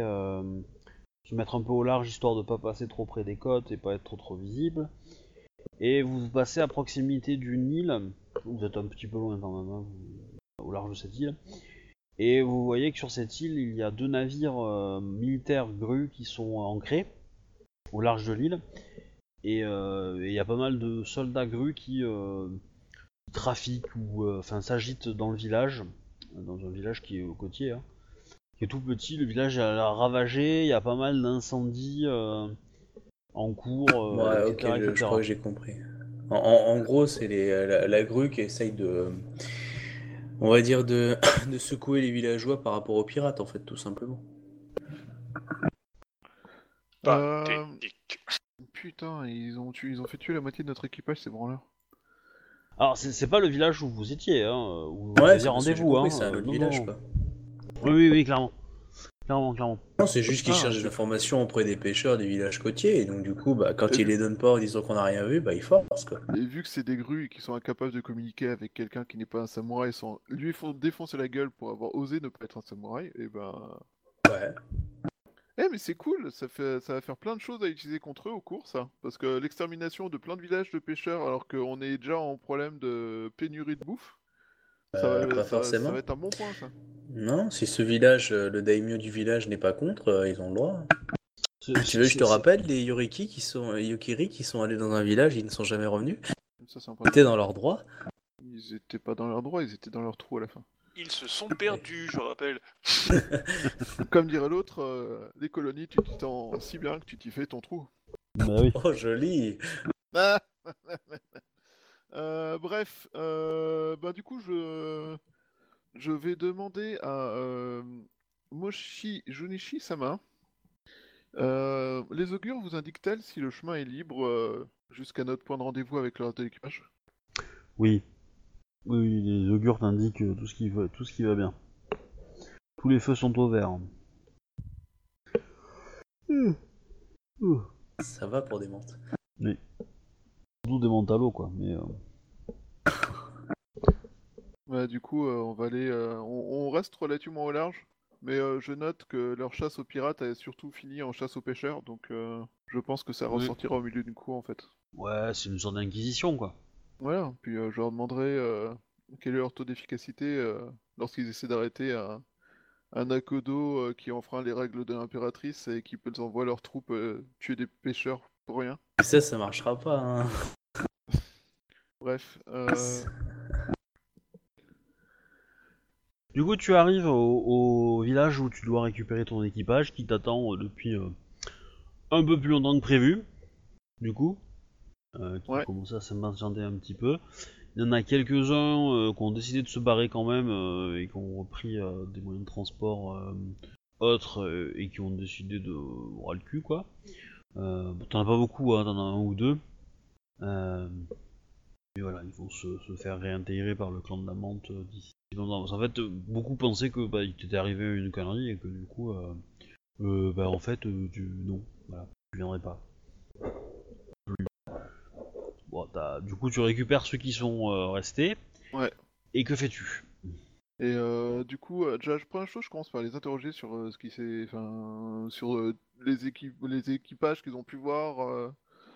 se mettre un peu au large histoire de pas passer trop près des côtes et pas être trop trop visible. Et vous passez à proximité d'une île. Vous êtes un petit peu loin quand même, hein, au large de cette île. Et vous voyez que sur cette île, il y a deux navires euh, militaires grues qui sont ancrés au large de l'île. Et euh, et il y a pas mal de soldats grues qui, euh, trafiquent ou euh, enfin s'agitent dans le village, dans un village qui est au côtier, hein, qui est tout petit. Le village a l'air ravagé. Il y a pas mal d'incendies euh, en cours, euh, Ouais, ok, etc., je, je etc. crois que j'ai compris. En, en- en gros, c'est les- la, la grue qui essaye de, on va dire, de, de secouer les villageois par rapport aux pirates, en fait, tout simplement. Euh, Pathétique. Putain, ils ont, tué, ils ont fait tuer la moitié de notre équipage, ces branleurs. Alors c'est c'est pas le village où vous étiez, hein, où vous Ouais, aviez rendez-vous, hein. c'est un euh, autre non, village, non. quoi. Oui, oui, oui, clairement. Clairement, clairement. Non, c'est juste qu'ils Ah, cherchent des informations auprès des pêcheurs des villages côtiers, et donc du coup, bah, quand Et ils vu- les donnent pas en disant qu'on n'a rien vu, bah ils forcent, quoi. Et vu que c'est des grues et qui sont incapables de communiquer avec quelqu'un qui n'est pas un samouraï sans lui font défoncer la gueule pour avoir osé ne pas être un samouraï, et ben. Ouais. Eh mais c'est cool, ça, fait, ça va faire plein de choses à utiliser contre eux au cours ça. Parce que l'extermination de plein de villages de pêcheurs alors qu'on est déjà en problème de pénurie de bouffe, ça, Euh, va, pas ça- forcément. ça va être un bon point ça. Non, si ce village, euh, le daimyo du village n'est pas contre, euh, ils ont le droit. Tu veux, je c'est- te rappelle les Yoriki qui sont, Yokiri qui sont allés dans un village, ils ne sont jamais revenus. Ça, Ils étaient dans leur droit. Ils étaient pas dans leur droit, ils étaient dans leur trou à la fin. Ils se sont perdus, je rappelle. Comme dirait l'autre, euh, les colonies, tu t'y tends si bien que tu t'y fais ton trou. Bah oui. Oh, joli. Ah Euh, bref, euh, bah du coup je je vais demander à euh, Moshi Junichi Sama. Euh, les augures vous indiquent-elles si le chemin est libre euh, jusqu'à notre point de rendez-vous avec le reste de l'équipage Oui. Oui, les augures t'indiquent euh, tout ce qui va, tout ce qui va bien. Tous les feux sont au vert. Mmh. Ouh. Ça va pour des mentes. Surtout des mentalos, quoi. Mais euh, Bah, du coup, euh, on va aller, euh, on, on reste relativement au large, mais euh, je note que leur chasse aux pirates a surtout fini en chasse aux pêcheurs, donc euh, je pense que ça Oui. ressortira au milieu d'une cour en fait. ouais, c'est une sorte d'inquisition, quoi. Voilà, puis euh, je leur demanderai euh, quel est leur taux d'efficacité euh, lorsqu'ils essaient d'arrêter un, un Akodo euh, qui enfreint les règles de l'impératrice et qui peut envoyer leurs troupes euh, tuer des pêcheurs pour rien. Ça, ça marchera pas. Hein. Bref, euh, Du coup, tu arrives au, au village où tu dois récupérer ton équipage qui t'attend depuis euh, un peu plus longtemps que prévu. Du coup, euh, qui Ouais. commence à s'impatienter un petit peu. Il y en a quelques-uns euh, qui ont décidé de se barrer quand même euh, et qui ont repris des moyens de transport autres et qui ont décidé de voir le cul quoi. T'en as pas beaucoup, hein, t'en as un ou deux. Mais voilà, ils vont se, se faire réintégrer par le clan de la menthe d'ici longtemps. Qu'en fait, beaucoup pensaient que bah, il t'était arrivé une connerie et que du coup, bah en fait, tu, non, voilà, tu viendrais pas. Bon, t'as- du coup, tu récupères ceux qui sont euh, restés. Ouais. Et que fais-tu? Et euh, du coup, euh, déjà, je première chose, je commence par les interroger sur euh, ce qui s'est, enfin, sur euh, les équipes, les équipages qu'ils ont pu voir. euh.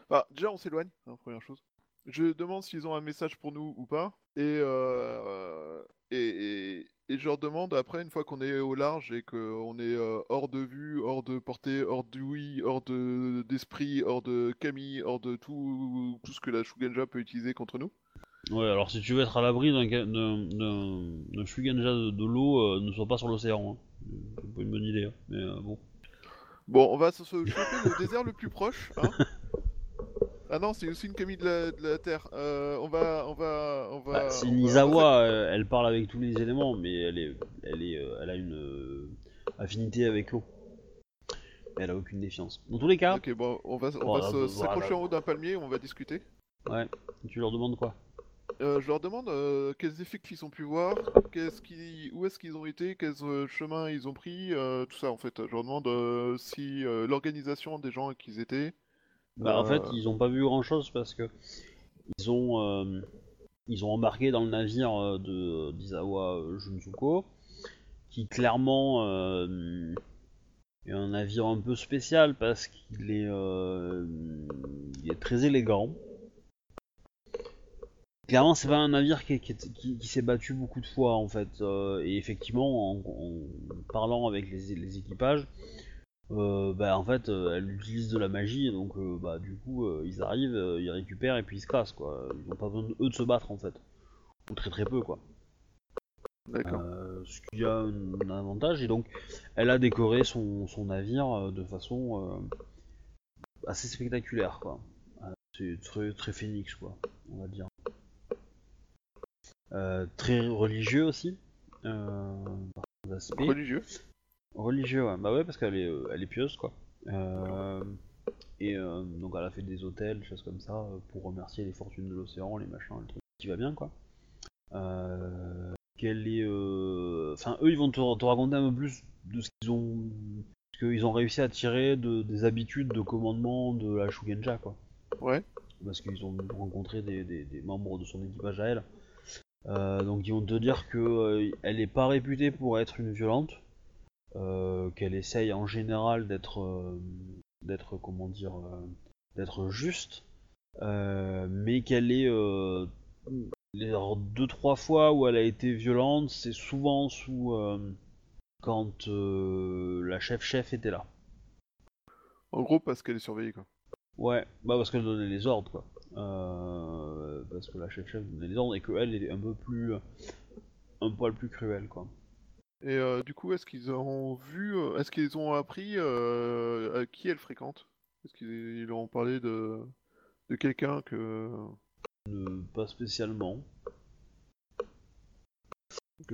Bah, déjà, on s'éloigne, hein, première chose. Je demande s'ils ont un message pour nous ou pas, et, euh, et, et, et je leur demande après, une fois qu'on est au large et qu'on est euh, hors de vue, hors de portée, hors d'ouïe, hors de d'esprit, hors de Camille, hors de tout, tout ce que la Shugenja peut utiliser contre nous. Ouais, alors si tu veux être à l'abri d'un ga- d'un- d'un d'un Shugenja de, de l'eau, euh, ne sois pas sur l'océan. Hein. C'est pas une bonne idée, hein. mais euh, bon. Bon, on va se, se choper le désert le plus proche. Hein ah non, c'est aussi une Camille de la, de la Terre. Euh, on va, on va, on va. Bah, c'est on une va- Izawa, euh, elle parle avec tous les éléments, mais elle est, elle est, euh, elle a une affinité avec l'eau. Mais Elle a aucune défiance. Dans tous les cas, Ok, bon, on va, on va s'accrocher en haut d'un palmier, on va discuter. ouais, tu leur demandes quoi? Euh, je leur demande quels effets qu'ils ont pu voir, qu'est-ce qui, où est-ce qu'ils ont été, quels chemins ils ont pris, tout ça en fait. Je leur demande si l'organisation des gens qu'ils étaient. Bah, en fait, Euh, ils ont pas vu grand chose parce que ils ont, euh, ils ont embarqué dans le navire euh, de d'Izawa euh, Junzuko, qui clairement euh, est un navire un peu spécial parce qu'il est, euh, il est très élégant. Clairement, c'est pas un navire qui, qui, qui- qui s'est battu beaucoup de fois en fait. et effectivement, en, en parlant avec les, les équipages, bah en fait euh, elle utilise de la magie donc euh, bah du coup euh, ils arrivent, euh, ils récupèrent et puis ils se cassent quoi. Ils ont pas besoin de- eux de se battre en fait. Ou très très peu quoi. D'accord. Euh, ce qui a un avantage et donc elle a décoré son, son navire euh, de façon euh, assez spectaculaire quoi. Euh, C'est très très phénix quoi, on va dire. Euh, très religieux aussi. Euh. Religieux. Religieux, ouais. Bah ouais, parce qu'elle est, euh, elle est pieuse, quoi. Euh, et euh, donc elle a fait des hôtels, choses comme ça, pour remercier les fortunes de l'océan, les machins, le truc qui va bien, quoi. Euh, qu'elle est... Enfin, eux, ils vont te, te raconter un peu plus de ce qu'ils ont... Ce qu'ils ont réussi à tirer de, des habitudes de commandement de la Shugenja, quoi. Ouais. Parce qu'ils ont rencontré des, des- des membres de son équipage à elle. Euh, donc ils vont te dire que euh, elle n'est pas réputée pour être une violente, qu'elle essaye en général d'être, euh, d'être comment dire, euh, d'être juste, euh, mais qu'elle est euh, les deux trois fois où elle a été violente, c'est souvent sous euh, quand euh, la chef chef était là. En gros, parce qu'elle est surveillée quoi. Ouais, bah parce qu'elle donnait les ordres quoi. Euh, parce que la chef chef donnait les ordres et qu'elle est un peu plus, un poil plus cruelle quoi. Et euh, du coup, est-ce qu'ils ont vu, euh, est-ce qu'ils ont appris euh, à qui elle fréquente? Est-ce qu'ils ils ont parlé de, de quelqu'un que. Ne- pas spécialement.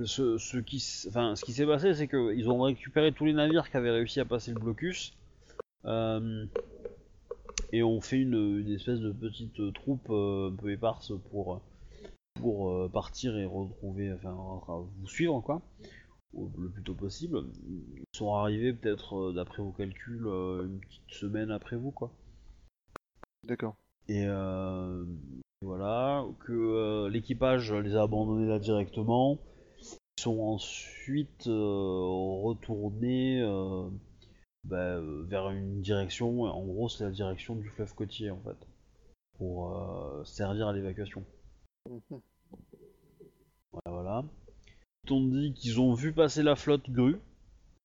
Ce, ce qui, s'est passé, c'est qu'ils ont récupéré tous les navires qui avaient réussi à passer le blocus. euh, et ont fait une, une espèce de petite euh, troupe euh, un peu éparse pour, pour euh, partir et retrouver, enfin, vous suivre quoi, le plus tôt possible. Ils sont arrivés peut-être, euh, d'après vos calculs, euh, une petite semaine après vous quoi. D'accord. Et euh, voilà, que euh, l'équipage les a abandonnés là directement. Ils sont ensuite euh, retournés bah, vers une direction, en gros c'est la direction du fleuve côtier en fait, pour servir à l'évacuation. Mhm. Voilà, voilà. T'ont dit qu'ils ont vu passer la flotte grue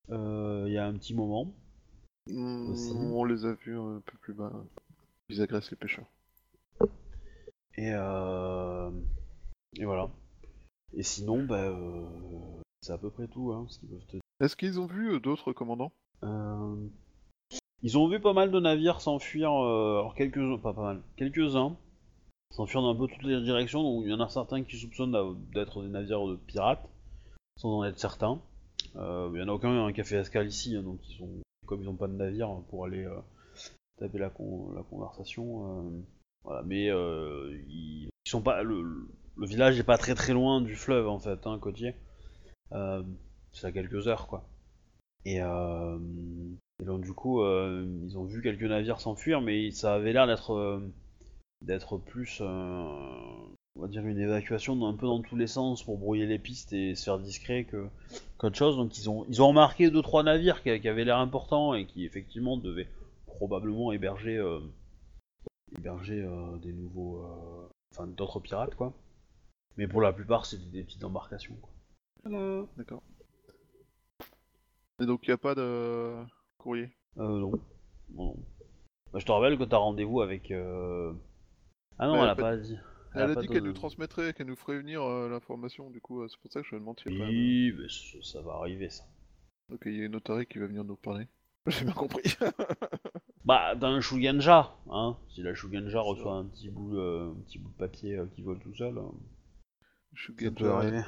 euh, il y a un petit moment. Aussi. on les a vus un peu plus bas. Ils agressent les pêcheurs. Et, euh, et voilà. Et sinon, bah, euh, c'est à peu près tout hein, ce qu'ils peuvent te Est-ce qu'ils ont vu d'autres commandants? Ils ont vu pas mal de navires s'enfuir, euh, alors quelques pas pas mal, quelques-uns s'enfuir dans un peu toutes les directions, donc il y en a certains qui soupçonnent d'être des navires de pirates, sans en être certains. Euh, il y en a aucun a fait escale ici, hein, donc ils sont, comme ils n'ont pas de navire pour aller euh, taper la, con- la conversation. euh, mais euh, ils, sont pas, le, village est pas très très loin du fleuve en fait, hein, côtier. Euh, c'est à quelques heures quoi. Et, euh, donc du coup, euh, ils ont vu quelques navires s'enfuir, mais ça avait l'air d'être euh, d'être plus, euh, on va dire, une évacuation dans- un peu dans tous les sens pour brouiller les pistes et se faire discret que qu'autre chose. Donc ils ont ils ont remarqué deux trois navires qui, qui avaient l'air importants et qui effectivement devaient probablement héberger euh, héberger euh, des nouveaux, euh, enfin d'autres pirates quoi. Mais pour la plupart, c'était des petites embarcations. Quoi. Euh, D'accord. Et donc, il n'y a pas de courrier? Non. non, non. Bah, je te rappelle que t'as rendez-vous avec. euh, Ah non, elle a pas- pas dit. Elle, a pas dit de- qu'elle nous transmettrait, qu'elle nous ferait venir euh, l'information, du coup, euh, c'est pour ça que je me demande a pas... Oui, mais ça, ça va arriver ça. Ok, il y a une otarie qui va venir nous parler. J'ai bien compris. Bah, dans un Shuganja, hein. Si la Shuganja reçoit un petit bout, euh, un petit bout de papier euh, qui vole tout seul, euh, ça peut Shugenja arriver.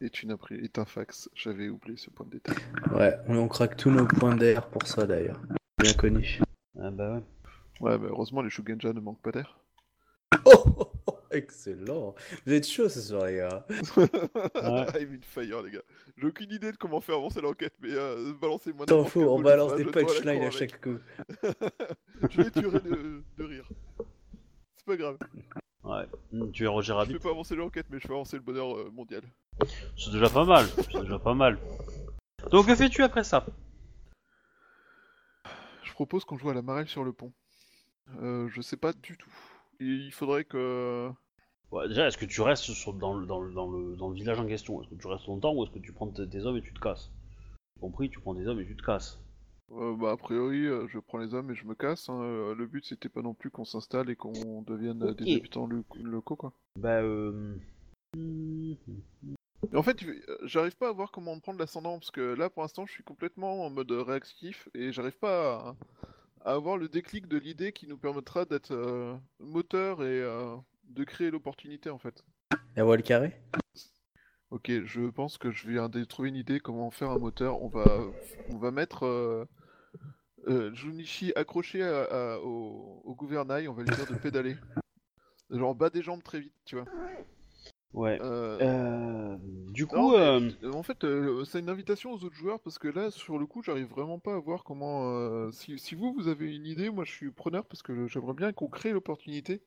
est, une appri- est un fax. J'avais oublié ce point de détail. Ouais, on, on craque tous nos points d'air pour ça d'ailleurs. Bien connu. Ah bah ouais. Ouais, bah heureusement, les Shugenja ne manquent pas d'air. Oh, oh, excellent. Vous êtes chaud ce soir, les gars. I'm in fire, les gars. J'ai aucune idée de comment faire avancer l'enquête, mais euh, balancez-moi T'en fous, on balance phrase, des je punchlines à chaque coup. Je les tuerai de, de rire. C'est pas grave. Ouais. Hmm, Tu es Roger Je Rabbit fais pas avancer l'enquête, mais je fais avancer le bonheur euh, mondial. C'est déjà pas mal. C'est déjà pas mal. Donc que fais-tu après ça? Je propose qu'on joue à la marelle sur le pont. Euh, je sais pas du tout. Et il faudrait que... Ouais, Déjà, est-ce que tu restes sur- dans, le, dans, le, dans, le, dans le village en question? Est-ce que tu restes longtemps ou est-ce que tu prends tes, tes hommes et tu te casses? Compris, tu prends tes hommes et tu te casses. Euh, bah, a priori, euh, je prends les hommes et je me casse. hein. Euh, Le but, c'était pas non plus qu'on s'installe et qu'on devienne des habitants lo- locaux, quoi. Bah euh... en fait, j'arrive pas à voir comment prendre l'ascendant, parce que là, pour l'instant, je suis complètement en mode réactif et j'arrive pas à, à avoir le déclic de l'idée qui nous permettra d'être moteur et de créer l'opportunité, en fait. La voile carrée? Ok, je pense que je viens de trouver une idée comment faire un moteur. On va, on va mettre euh, euh, Junichi accroché à- à- au, au gouvernail, on va lui dire de pédaler. Genre bas des jambes très vite, tu vois. Ouais. Euh. Du non, coup, mais, en fait, c'est une invitation aux autres joueurs parce que là, sur le coup, j'arrive vraiment pas à voir comment. si, si vous, vous avez une idée, moi je suis preneur parce que j'aimerais bien qu'on crée l'opportunité.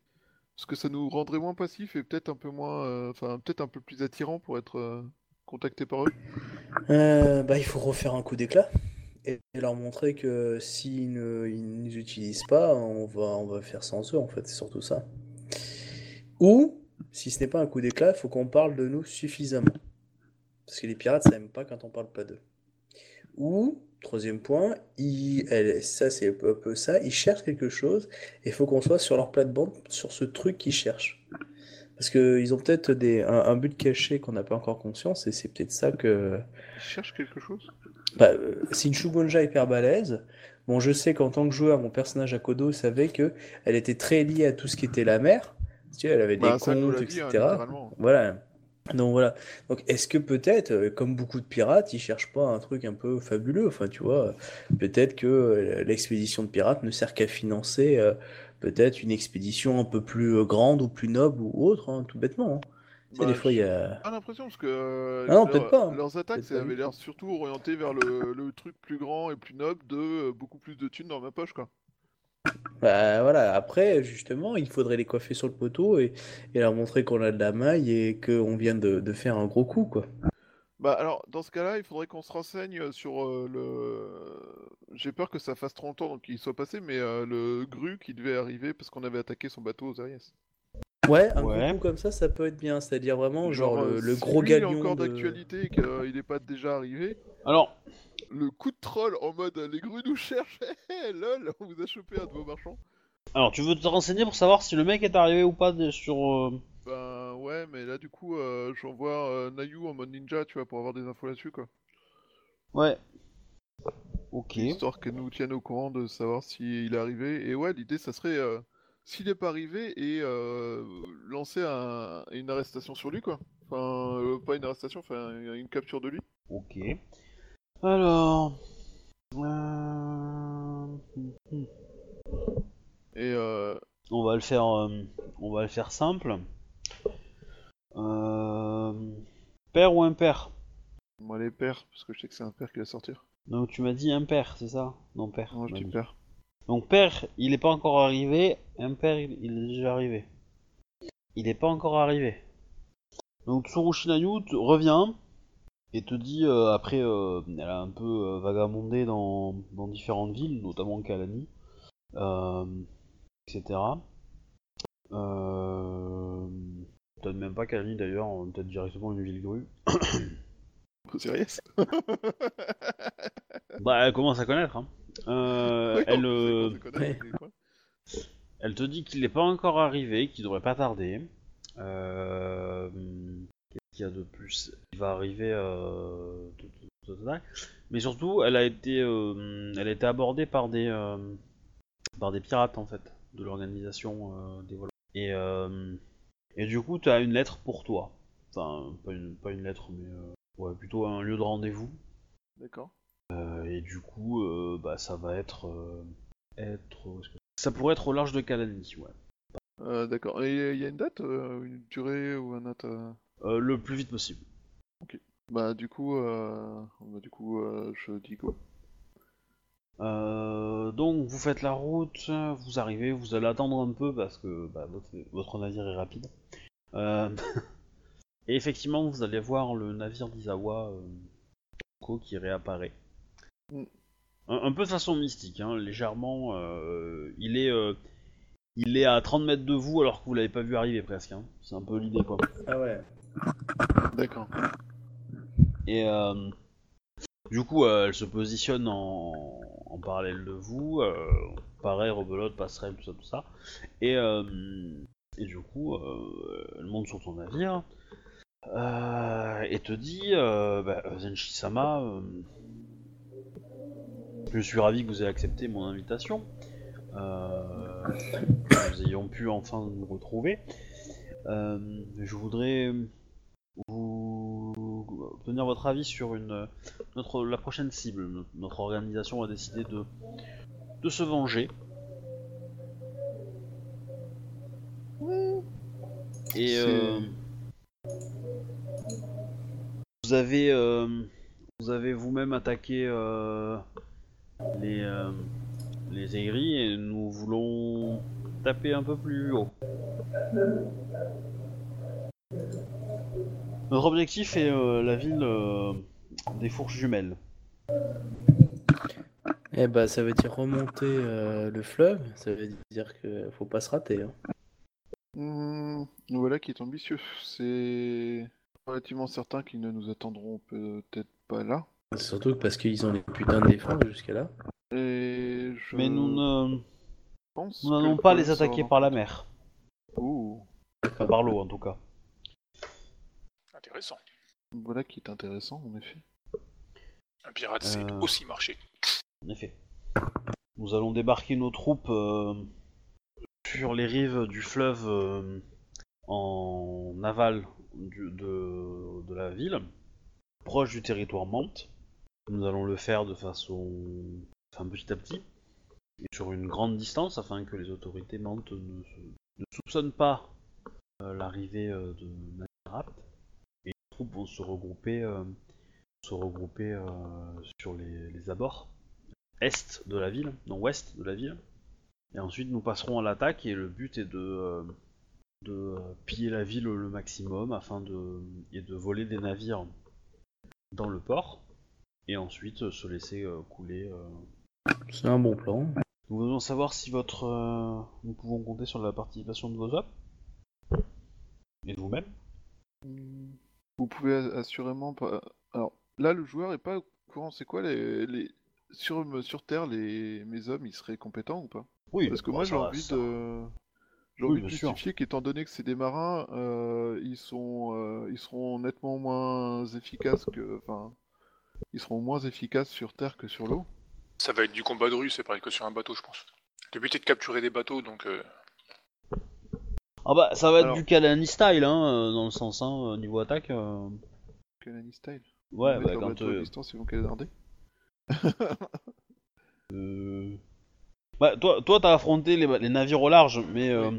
Parce que ça nous rendrait moins passifs et peut-être un peu moins. euh, Enfin, peut-être un peu plus attirant pour être euh, contacté par eux. Euh, bah, il faut refaire un coup d'éclat et leur montrer que s'ils ne ils nous utilisent pas, on va, on va faire sans eux, en fait, c'est surtout ça. Ou, si ce n'est pas un coup d'éclat, il faut qu'on parle de nous suffisamment. Parce que les pirates, ça n'aime pas quand on parle pas d'eux. Ou, troisième point, ils, elle- ça c'est un peu, ça, ils cherchent quelque chose et il faut qu'on soit sur leur plate-bande sur ce truc qu'ils cherchent. Parce qu'ils ont peut-être des, un, un but caché qu'on n'a pas encore conscience et c'est peut-être ça que... Ils cherchent quelque chose? Bah, euh, c'est une Shugonja hyper balèze. Bon, je sais qu'en tant que joueur, mon personnage Akodo savait que elle était très liée à tout ce qui était la mer. Tu sais, elle avait des Bah, comptes, dit, hein, etc. littéralement. Voilà. Donc voilà. Donc est-ce que peut-être, euh, comme beaucoup de pirates, ils cherchent pas un truc un peu fabuleux? Enfin, tu vois, peut-être que euh, l'expédition de pirates ne sert qu'à financer euh, peut-être une expédition un peu plus grande ou plus noble ou autre, hein, tout bêtement. hein. Bah, des fois, il y j'ai a. pas l'impression parce que Ah non, leur- peut-être pas, hein. leurs attaques ça avait l'air tout. surtout orienté vers le, le truc plus grand et plus noble de beaucoup plus de thunes dans ma poche quoi. Bah voilà, après, justement, il faudrait les coiffer sur le poteau et, et leur montrer qu'on a de la maille et qu'on vient de, de faire un gros coup, quoi. Bah alors dans ce cas-là il faudrait qu'on se renseigne sur euh, le. J'ai peur que ça fasse trop longtemps donc qu'il soit passé mais euh, le gru qui devait arriver parce qu'on avait attaqué son bateau aux Ariès. Ouais, un Ouais. gros coup comme ça, ça peut être bien. C'est-à-dire vraiment, genre, Genre, le, euh, gros lui, il est galion encore de... d'actualité et qu'il n'est pas déjà arrivé, Alors, le coup de troll en mode les grues nous cherchent, lol, on vous a chopé un de vos marchands. alors, tu veux te renseigner pour savoir si le mec est arrivé ou pas de- sur. euh, Ben ouais, mais là du coup, euh, j'envoie euh, Nayu en mode ninja, tu vois, pour avoir des infos là-dessus, quoi. Ouais. Ok. Histoire qu'elle nous tienne au courant de savoir s'il est arrivé. Et ouais, l'idée, ça serait, euh, s'il n'est pas arrivé, et euh, lancer un- une arrestation sur lui, quoi. Enfin, euh, pas une arrestation, enfin, une capture de lui. Ok. Alors. euh, Et euh, On va le faire. euh, On va le faire simple. Euh, Père ou impair? Moi, les pères, parce que je sais que c'est un père qui va sortir. Donc tu m'as dit impair, c'est ça? Non, père. Moi, je dis père. Donc père, il est pas encore arrivé. Impair, il, il est déjà arrivé. Il est pas encore arrivé. Donc Tsurushi Nayu te- revient et te dit euh, après, euh, elle a un peu euh, vagabondé dans, dans différentes villes, notamment Kalani, euh, etc. Euh, peut-être même pas Kalani d'ailleurs, peut-être directement une ville grue. Sérieux Bah, elle commence à connaître. Hein. Euh, Oui, elle, euh, elle te dit qu'il n'est pas encore arrivé, qu'il devrait pas tarder. Euh, qu'il y a de plus Il va arriver. Euh... Mais surtout, elle a été, euh, elle a été abordée par des, euh, par des pirates en fait, de l'organisation des voleurs. Et, et du coup, tu as une lettre pour toi. Enfin, pas une, pas une lettre, mais ouais, plutôt un lieu de rendez-vous. D'accord. Euh, et du coup, euh, bah, ça va être, euh, être, ça pourrait être au large de Calani, ouais. D'accord. Et il y a une date, une durée ou un Euh, le plus vite possible. Bah du coup, euh... bah, du coup, euh, je dis go. Euh, donc vous faites la route, vous arrivez, vous allez attendre un peu parce que bah, votre, votre navire est rapide. Euh, et effectivement, vous allez voir le navire d'Izawa euh, Ko qui réapparaît. Mm. Un, un peu de façon mystique, hein, légèrement. euh, il est euh, il est à 30 mètres de vous alors que vous l'avez pas vu arriver presque. hein. C'est un peu l'idée quoi. Ah ouais. D'accord. Et euh, du coup, euh, elle se positionne en, parallèle de vous. Euh, pareil, rebelote, passerelle, tout ça, tout ça. Et, et du coup, elle monte sur ton navire et te dit bah, Zenshi-sama, je suis ravi que vous ayez accepté mon invitation. Que nous ayons pu enfin nous retrouver. Je voudrais vous obtenir votre avis sur une notre la prochaine cible. Notre, notre organisation a décidé de de se venger. Et euh, vous avez euh, vous avez vous-même attaqué euh, les les aigris et nous voulons taper un peu plus haut. Notre objectif est euh, la ville euh, des fourches jumelles. Eh bah, ça veut dire remonter euh, le fleuve. Ça veut dire que faut pas se rater. Hein. Hmm, voilà qui est ambitieux. C'est relativement certain qu'ils ne nous attendront peut-être pas là. Surtout parce qu'ils ont les putains de défense jusqu'à là. Et je Mais nous ne pense nous n'allons pas les attaquer par la mer. Ouh, Enfin, par l'eau en tout cas. Intéressant. voilà qui est intéressant en effet. Un pirate, c'est Euh. aussi marché. En effet. Nous allons débarquer nos troupes euh, sur les rives du fleuve euh, en aval du- de, de la ville, proche du territoire Mante. Nous allons le faire de façon enfin, petit à petit et sur une grande distance afin que les autorités Mantes ne, se- ne soupçonnent pas euh, l'arrivée euh, de Nagarap. Troupes vont se regrouper, euh, se regrouper euh, sur les, les abords est de la ville, non ouest de la ville. Et ensuite nous passerons à l'attaque et le but est de, euh, de euh, piller la ville le maximum afin de, et de voler des navires dans le port et ensuite euh, se laisser euh, couler. euh. C'est un bon plan. Nous voulons savoir si votre, euh, nous pouvons compter sur la participation de vos hommes et de vous-même. Vous pouvez assurément pas. Alors là, le joueur est pas au courant. C'est quoi les, les... sur sur Terre, les mes hommes, ils seraient compétents ou pas? Oui, Parce que bon, moi, j'ai envie ça- de. J'ai Oui, envie de justifier qu'étant donné que c'est des marins, euh, ils sont, euh, ils seront nettement moins efficaces que, enfin, ils seront moins efficaces sur terre que sur l'eau. Ça va être du combat de rue, c'est pareil que sur un bateau, je pense. Le but est de capturer des bateaux, donc euh, Ah bah ça va être Alors- du Kalani style hein, euh, dans le sens hein, niveau attaque. euh, Kalani style. Ouais, bah quand euh, distance, ils vont canarder. Euh, Bah, toi, toi, t'as affronté les, les navires au large, mais, euh,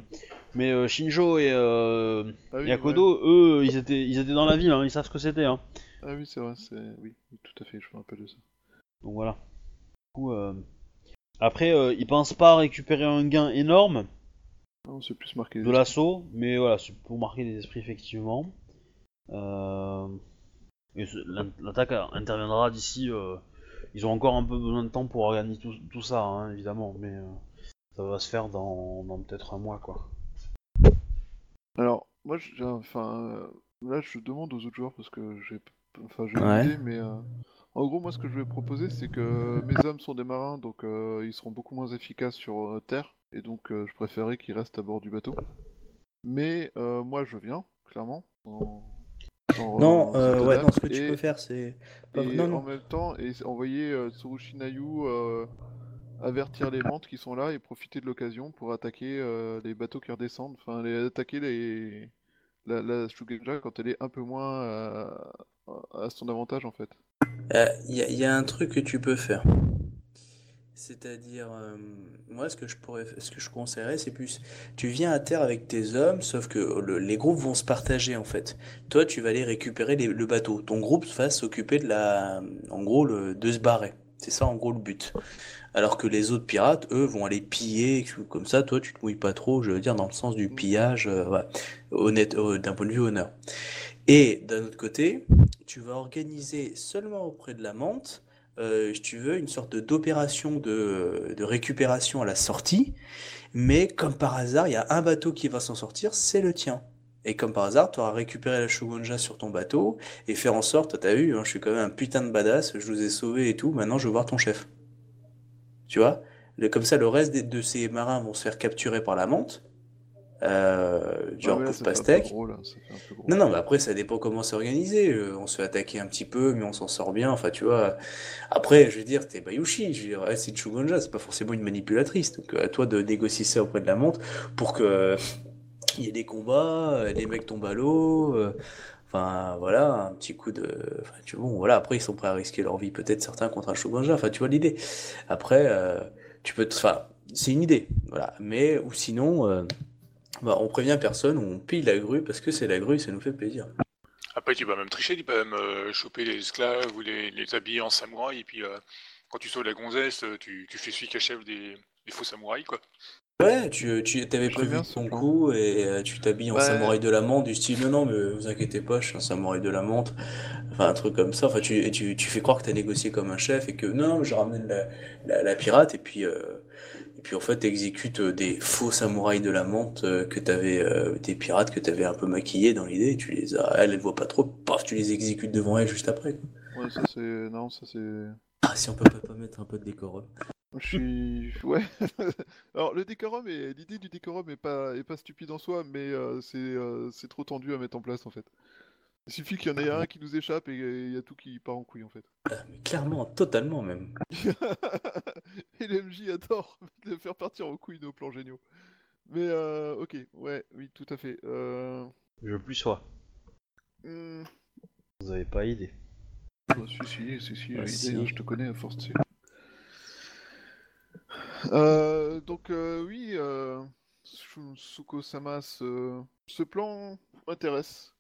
mais euh, Shinjo et, euh, Ah oui, et Akodo, eux, ils étaient, ils étaient dans la ville, hein, ils savent ce que c'était. Hein. Ah oui, c'est vrai, c'est, oui, tout à fait, je me rappelle de ça. Donc voilà. Du coup, euh, Après, euh, ils pensent pas récupérer un gain énorme Non, c'est plus marqué. de l'assaut, mais voilà, c'est pour marquer les esprits, effectivement. Euh, L'attaque interviendra d'ici. euh, Ils ont encore un peu besoin de temps pour organiser tout, tout ça, hein, évidemment, mais euh, ça va se faire dans, dans peut-être un mois, quoi. Alors, moi, j'ai, enfin, là, je demande aux autres joueurs parce que j'ai, enfin j'ai Ouais. idée, mais euh, en gros, moi, ce que je vais proposer, c'est que mes hommes sont des marins, donc euh, ils seront beaucoup moins efficaces sur euh, Terre, et donc euh, je préférais qu'ils restent à bord du bateau. Mais euh, moi, je viens, clairement. en- en- Non, euh, ouais, non, ce que tu et- peux faire, c'est. pas- Et Non, en non. même temps, et envoyer euh, Tsurushi Nayu euh, avertir les mantes qui sont là et profiter de l'occasion pour attaquer euh, les bateaux qui redescendent, enfin les attaquer les la, la Shugenja quand elle est un peu moins euh, à son avantage en fait. Il y a un truc que tu peux faire. C'est-à-dire, euh, moi, ce que je pourrais, ce que je conseillerais, c'est plus, tu viens à terre avec tes hommes, sauf que le- les groupes vont se partager en fait. Toi, tu vas aller récupérer le bateau. Ton groupe va s'occuper de la, en gros, de se barrer. C'est ça, en gros, le but. Alors que les autres pirates, eux, vont aller piller, comme ça, toi, tu te mouilles pas trop, je veux dire, dans le sens du pillage, euh, honnête, euh, d'un point de vue honneur. Et d'un autre côté, tu vas organiser seulement auprès de la menthe, euh, tu veux, une sorte d'opération de, récupération à la sortie, mais comme par hasard, il y a un bateau qui va s'en sortir, c'est le tien. Et comme par hasard, tu auras récupéré la Shogunja sur ton bateau et faire en sorte, t'as vu, hein, je suis quand même un putain de badass, je vous ai sauvé et tout, maintenant je veux voir ton chef. Tu vois? Comme ça, le reste de ces marins vont se faire capturer par la menthe. Euh, genre Ouais, pastèque. gros, là. Non, non, mais après, ça dépend comment c'est organisé. Euh, on se fait attaquer un petit peu, mais on s'en sort bien. Enfin, tu vois. Après, je veux dire, t'es Bayushi. Je veux dire, elle, c'est une Shugonja, c'est pas forcément une manipulatrice. Donc, euh, à toi de négocier ça auprès de la montre pour que euh, il y ait des combats, les mecs tombent à l'eau. euh, Enfin, voilà, un petit coup de. Enfin, tu vois, bon, voilà. Après, ils sont prêts à risquer leur vie, peut-être certains contre un Shogunja. Enfin, tu vois l'idée. Après, euh, tu peux. te- Enfin, c'est une idée. Voilà. Mais, ou sinon. euh, bah, on prévient personne, on pille la grue parce que c'est la grue, ça nous fait plaisir. Après, tu peux même tricher, tu peux même euh, choper les esclaves ou les, les habiller en samouraï, et puis euh, quand tu sauves la gonzesse, euh, tu, tu fais celui qui achève des, des faux samouraïs, quoi. Ouais, tu, tu avais prévu ton coup et euh, tu t'habilles en Ouais. samouraï de la menthe du style non non mais vous inquiétez pas je suis un samouraï de la menthe enfin un truc comme ça enfin tu et tu, tu fais croire que t'as négocié comme un chef et que non je ramène la, la, la pirate et puis euh, et puis en fait t'exécutes euh, des faux samouraïs de la menthe euh, que t'avais euh, des pirates que t'avais un peu maquillés dans l'idée tu les as elle elle voit pas trop paf tu les exécutes devant elle juste après quoi. Ouais, ça c'est. Non, ça c'est. ah si on peut pas, pas mettre un peu de décorum Je suis. Ouais. Alors, le décorum et l'idée du décorum est pas, est pas stupide en soi, mais euh, c'est euh, c'est trop tendu à mettre en place en fait. Il suffit qu'il y en ait un qui nous échappe et il y a tout qui part en couille en fait. Ah, mais clairement totalement même et l'MJ adore de faire partir en couille nos plans géniaux. Mais euh, ok, ouais, oui, tout à fait. Euh... Je plus sois. hmm, Vous avez pas idée. bah, si, si, si, si, Ah, idée, si. hein, je te connais à force. sais. Euh, donc euh, oui, euh, Suko-sama, ce, ce plan m'intéresse.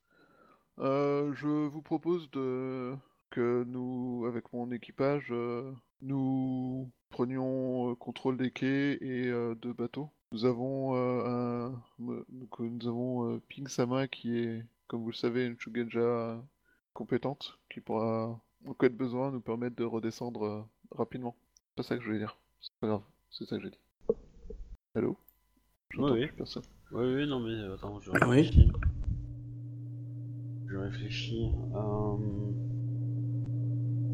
Euh, je vous propose de que nous, avec mon équipage, euh, nous prenions euh, contrôle des quais et euh, de bateaux. Nous avons euh, un, donc, nous avons euh, Ping Sama qui est, comme vous le savez, une Shugenja compétente qui pourra, en cas de besoin, nous permettre de redescendre euh, rapidement. C'est pas ça que je voulais dire. C'est pas grave, c'est ça que j'ai dit. Allô? Oui, oui. plus personne. Oui, oui, non, mais attends, je Oui. Je réfléchis. euh,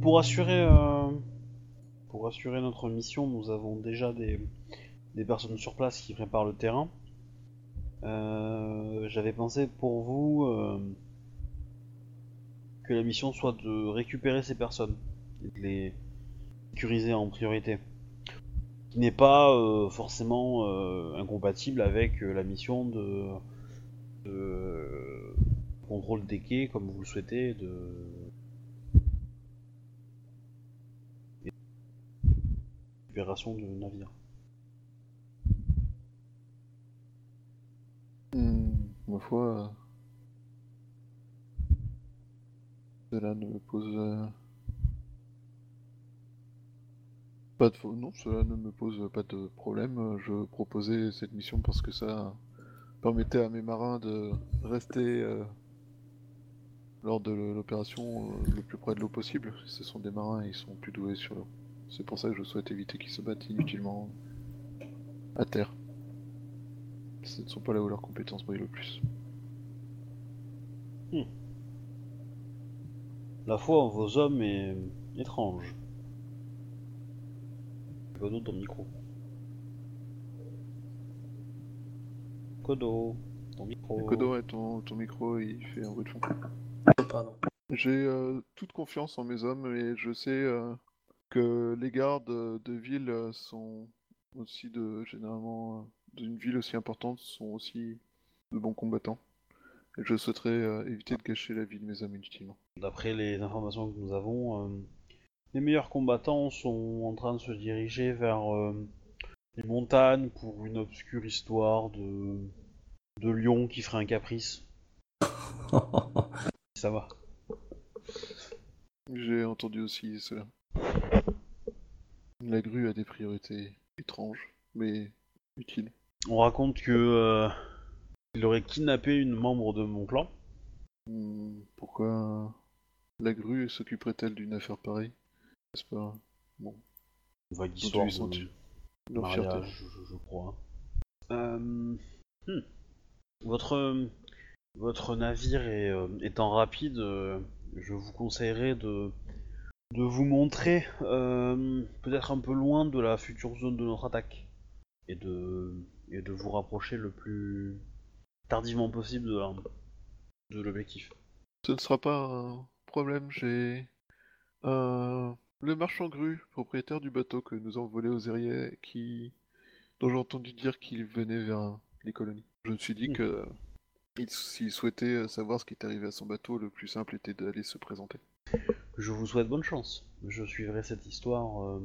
Pour assurer, euh, pour assurer notre mission, nous avons déjà des, personnes sur place qui préparent le terrain. Euh, J'avais pensé pour vous que la mission soit de récupérer ces personnes et de les sécuriser en priorité qui n'est pas forcément incompatible avec la mission de contrôle des quais, comme vous le souhaitez, de et récupération de navires. Hmm, ma foi, cela ne me pose euh, pas de non, cela ne me pose pas de problème. Je proposais cette mission parce que ça permettait à mes marins de rester euh, lors de l'opération euh, le plus près de l'eau possible. Ce sont des marins, ils sont plus doués sur l'eau. C'est pour ça que je souhaite éviter qu'ils se battent inutilement à terre. Ce ne sont pas là où leurs compétences brillent le plus. la foi en vos hommes est étrange. Kodo, ton micro. Kodo, ton micro. Kodo, ton, ton micro, il fait un bruit de fond. Oh, pardon. J'ai euh, toute confiance en mes hommes et je sais euh, que les gardes de ville sont aussi de généralement euh, d'une ville aussi importante sont aussi de bons combattants. Et je souhaiterais euh, éviter de gâcher la vie de mes hommes inutilement. D'après les informations que nous avons, euh, les meilleurs combattants sont en train de se diriger vers euh, les montagnes pour une obscure histoire de, de lion qui ferait un caprice. Ça va. J'ai entendu aussi cela. La grue a des priorités étranges, mais utiles. On raconte que euh, il aurait kidnappé une membre de mon clan. Hmm, pourquoi la grue s'occuperait-elle d'une affaire pareille N'est-ce pas? Une vague histoire de mariage, je, je crois. Euh, hmm. Votre votre navire est, euh, étant rapide, euh, je vous conseillerais de de vous montrer euh, peut-être un peu loin de la future zone de notre attaque et de et de vous rapprocher le plus tardivement possible de l'objectif. Ce ne sera pas un problème, j'ai euh, le marchand grue, propriétaire du bateau que nous avons volé aux Eriais, qui dont j'ai entendu dire qu'il venait vers les colonies. Je me suis dit Hmm. que s'il souhaitait savoir ce qui est arrivé à son bateau, le plus simple était d'aller se présenter. Je vous souhaite bonne chance. Je suivrai cette histoire euh,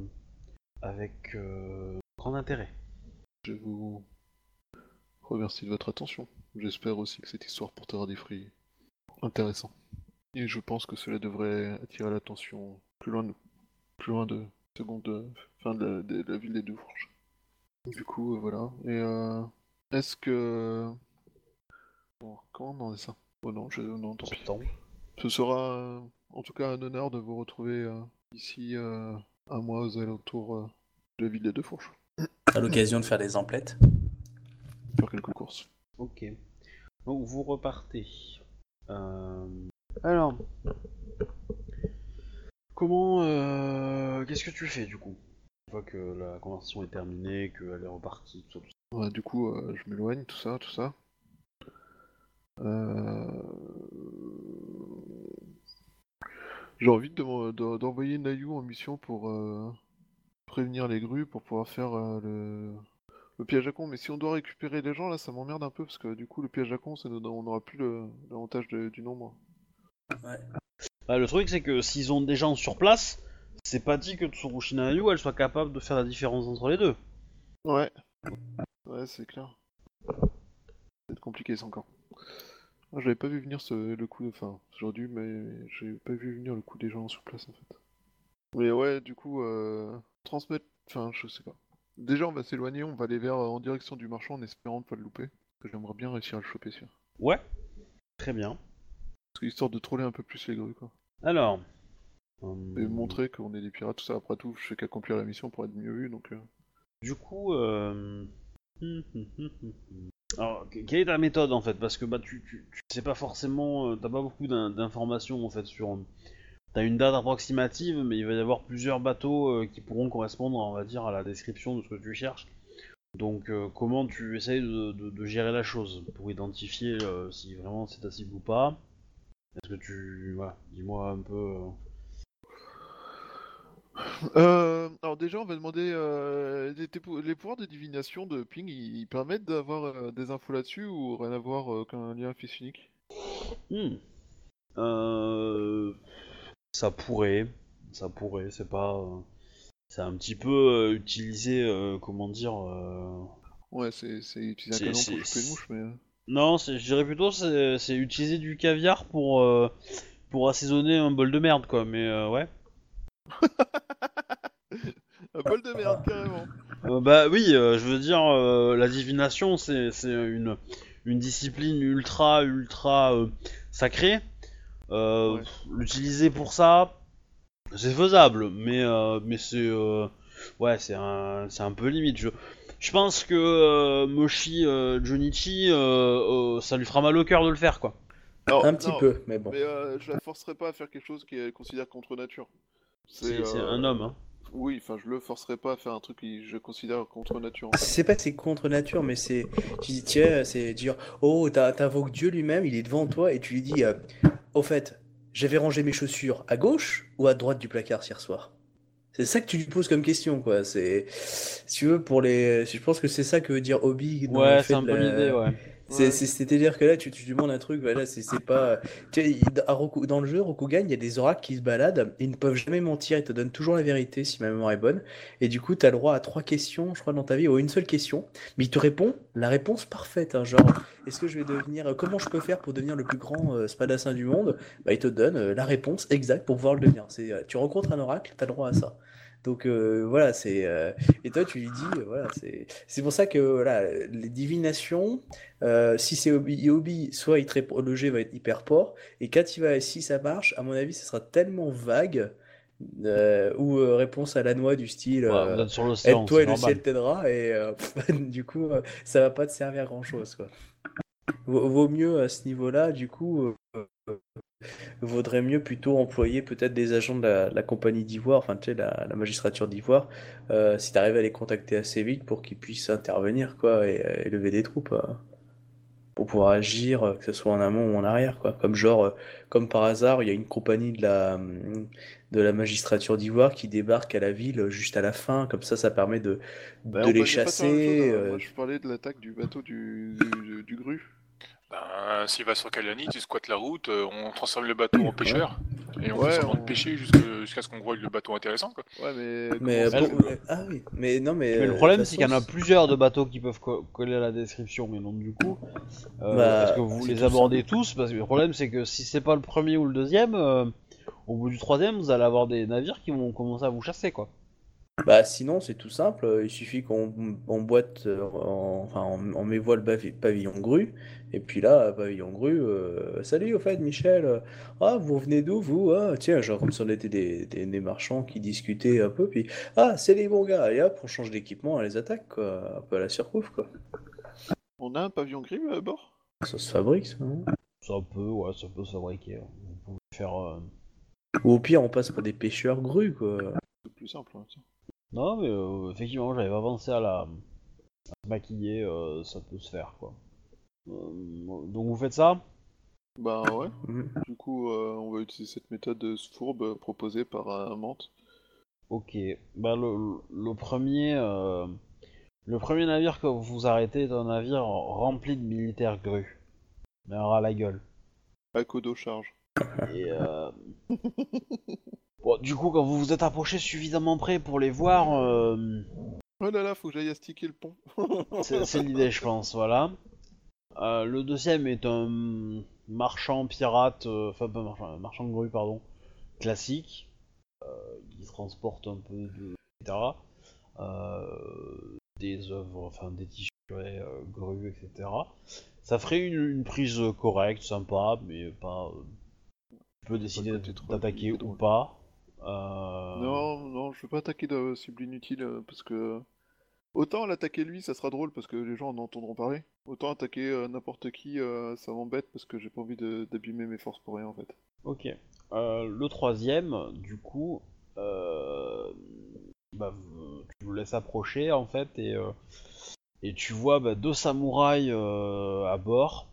avec euh, grand intérêt. Je vous remercie de votre attention. J'espère aussi que cette histoire portera des fruits intéressants. Et je pense que cela devrait attirer l'attention plus loin de nous. Plus loin de seconde euh, fin de la, de la ville des deux fourches. Du coup, euh, voilà. Et euh, est-ce que. Bon, comment on en est ça? Oh non, je... non, tant pis. Ce sera euh, en tout cas un honneur de vous retrouver euh, ici euh, un mois aux alentours euh, de la ville des deux fourches. À l'occasion de faire des emplettes. Faire quelques courses. Ok. Donc vous repartez. Euh, Alors, comment, euh, qu'est-ce que tu fais du coup? Une fois que la conversation est terminée, qu'elle est repartie, tout ça, tout ça. Ouais, du coup, euh, je m'éloigne, tout ça, tout ça. Euh, J'ai envie de deman- de- d'envoyer Nayu en mission pour euh, prévenir les grues, pour pouvoir faire euh, le... le piège à con. Mais si on doit récupérer les gens, là, ça m'emmerde un peu, parce que du coup, le piège à con, ça on n'aura plus le- l'avantage de- du nombre. Bah, le truc c'est que s'ils ont des gens sur place, c'est pas dit que Tsurushi Nayu elle soit capable de faire la différence entre les deux. Ouais. Ouais, c'est clair. C'est compliqué ça encore. Moi, j'avais pas vu venir ce, le coup, enfin, aujourd'hui, mais j'ai pas vu venir le coup des gens sur place en fait. Mais ouais, du coup, euh, transmettre, enfin, je sais pas. Déjà, on va s'éloigner, on va aller vers en direction du marchand en espérant ne pas le louper. Parce que j'aimerais bien réussir à le choper, sûr. Ouais. Très bien. Parce que histoire de troller un peu plus les grues, quoi. Alors. Et hum, montrer qu'on est des pirates, tout ça. Après tout, je fais qu'accomplir la mission pour être mieux vu, donc. euh, Du coup, euh... hum, hum. Alors, que- quelle est ta méthode en fait? Parce que bah tu, tu, sais pas forcément, euh, t'as pas beaucoup d'in- d'informations en fait sur. T'as une date approximative, mais il va y avoir plusieurs bateaux euh, qui pourront correspondre, on va dire, à la description de ce que tu cherches. Donc, euh, comment tu essayes de, de- gérer la chose pour identifier euh, si vraiment c'est ta cible ou pas? Est-ce que tu, voilà, dis-moi un peu. Euh, alors déjà, on va demander euh, les, pouvoirs de divination de Ping, ils, ils permettent d'avoir euh, des infos là-dessus ou rien à voir qu'un lien fils unique? Hmm. Ça pourrait, ça pourrait, c'est pas, c'est un petit peu utilisé, comment dire. Ouais, c'est utiliser un canon pour choper une mouche, mais... Non, je dirais plutôt c'est, c'est utiliser du caviar pour pour assaisonner un bol de merde quoi. Mais ouais. Un bol de merde, carrément! Euh, bah oui, euh, je veux dire, euh, la divination c'est c'est une une discipline ultra ultra euh, sacrée. Euh, Ouais. L'utiliser pour ça, c'est faisable, mais euh, mais c'est euh, ouais c'est un c'est un peu limite. Je je pense que euh, Moshi euh, euh, euh, ça lui fera mal au cœur de le faire quoi. Non, Un petit non, peu, mais bon. Mais euh, je la forcerai pas à faire quelque chose qui est considéré contre nature. C'est c'est euh, un homme, hein. Oui, enfin, je le forcerai pas à faire un truc que je considère contre nature. en fait. C'est pas que c'est contre nature, mais c'est. Tu dis, tiens, c'est dire, oh, t'as- t'invoques Dieu lui-même, il est devant toi, et tu lui dis, euh, au fait, j'avais rangé mes chaussures à gauche ou à droite du placard hier soir? C'est ça que tu lui poses comme question, quoi. C'est, si tu veux, pour les. Je pense que c'est ça que veut dire Hobby dans Ouais, c'est un peu la- l'idée, ouais. C'est, Ouais. c'est- C'est-à-dire que là, tu, tu demandes un truc, voilà, c'est c'est pas. Tu sais, il- à Roku- dans le jeu, Rokugan, il y a des oracles qui se baladent, ils ne peuvent jamais mentir, ils te donnent toujours la vérité si ma mémoire est bonne. Et du coup, tu as le droit à trois questions, je crois, dans ta vie, ou une seule question, mais il te répond la réponse parfaite. hein, genre, est-ce que je vais devenir. Comment je peux faire pour devenir le plus grand euh, spadassin du monde? Bah, il te donne euh, la réponse exacte pour pouvoir le devenir. C'est, euh, tu rencontres un oracle, tu as le droit à ça. Donc euh, voilà, c'est. euh, Et toi, tu lui dis, euh, voilà, c'est. C'est pour ça que voilà, les divinations. Euh, si c'est Hobby, Hobby, soit il te répond- le jet va être hyper port, et quand il va, si ça marche, à mon avis, ce sera tellement vague, euh, ou euh, réponse à la noix du style, euh, sur l'océan, aide-toi c'est et le normal. ciel t'aidera, et euh, du coup, euh, ça va pas te servir à grand chose, quoi. Vaut, vaut mieux à ce niveau-là, du coup, euh, euh, vaudrait mieux plutôt employer peut-être des agents de la, la compagnie d'Ivoire, enfin, tu sais, la, la magistrature d'Ivoire, euh, si tu arrives à les contacter assez vite pour qu'ils puissent intervenir, quoi, et, et lever des troupes. euh pour pouvoir agir, euh, que ce soit en amont ou en arrière, quoi. Comme genre, euh, comme par hasard, il y a une compagnie de la, de la magistrature d'Ivoire qui débarque à la ville euh, juste à la fin, comme ça, ça permet de, Bah, de les chasser. chose, hein. euh, Moi, je parlais de l'attaque du bateau du, du, du Gru. Ben, s'il va sur Kalani, tu squattes la route, euh, on transforme le bateau en pêcheur, et on Ouais, fait semblant on- de pêcher jusque- jusqu'à ce qu'on voit le bateau intéressant, quoi. Ouais, mais. Bon, ah oui, mais non, mais. Mais le euh, problème, c'est qu'il y en a plusieurs de bateaux qui peuvent co- coller à la description, mais donc du coup, euh, Bah, que vous les tout abordez tous? Parce que le problème, c'est que si c'est pas le premier ou le deuxième, euh, au bout du troisième, vous allez avoir des navires qui vont commencer à vous chasser, quoi. Bah sinon c'est tout simple, euh, il suffit qu'on on boite, euh, en- enfin on, on met voile bavi- pavillon grue, et puis là, pavillon grue, euh, salut au fait Michel, euh, ah vous venez d'où vous? Ah tiens, genre comme si on était des, des, des marchands qui discutaient un peu, puis ah c'est les bons gars, et hop on change d'équipement, on les attaque quoi, un peu à la surcouf quoi. On a un pavillon gris à bord? Ça se fabrique ça, hein. Ça peut, ouais, ça peut se fabriquer. Vous pouvez faire. euh, Ou au pire on passe pour des pêcheurs grues quoi. Plus simple. hein. Non, mais euh, effectivement, j'avais pas pensé à la à se maquiller, euh, ça peut se faire, quoi. Euh, donc vous faites ça? Bah ouais. Du coup, euh, on va utiliser cette méthode fourbe proposée par un Mante. Ok. Bah le, le premier, euh, le premier navire que vous arrêtez est un navire rempli de militaires grues. Mais alors à la gueule. À Kodo charge. Et euh... bon, du coup, quand vous vous êtes approché suffisamment près pour les voir, euh, Oh là là, faut que j'aille astiquer le pont. c'est l'idée, je pense. Voilà. Euh, le deuxième est un marchand pirate, euh, enfin pas marchand, marchand de grue, pardon, classique, qui transporte un peu de, etc. Des œuvres, enfin des euh, grues, etc. Ça ferait une, une prise correcte, sympa, mais pas. euh, tu peux décider d'attaquer ou pas. Euh, Non, non, je veux pas attaquer de cible inutile euh, parce que. Autant l'attaquer lui, ça sera drôle parce que les gens en entendront parler. Autant attaquer euh, n'importe qui, euh, ça m'embête parce que j'ai pas envie d'abîmer mes forces pour rien en fait. Ok. Euh, le troisième, du coup, bah, tu le laisses approcher en fait et, et tu vois bah, deux samouraïs à bord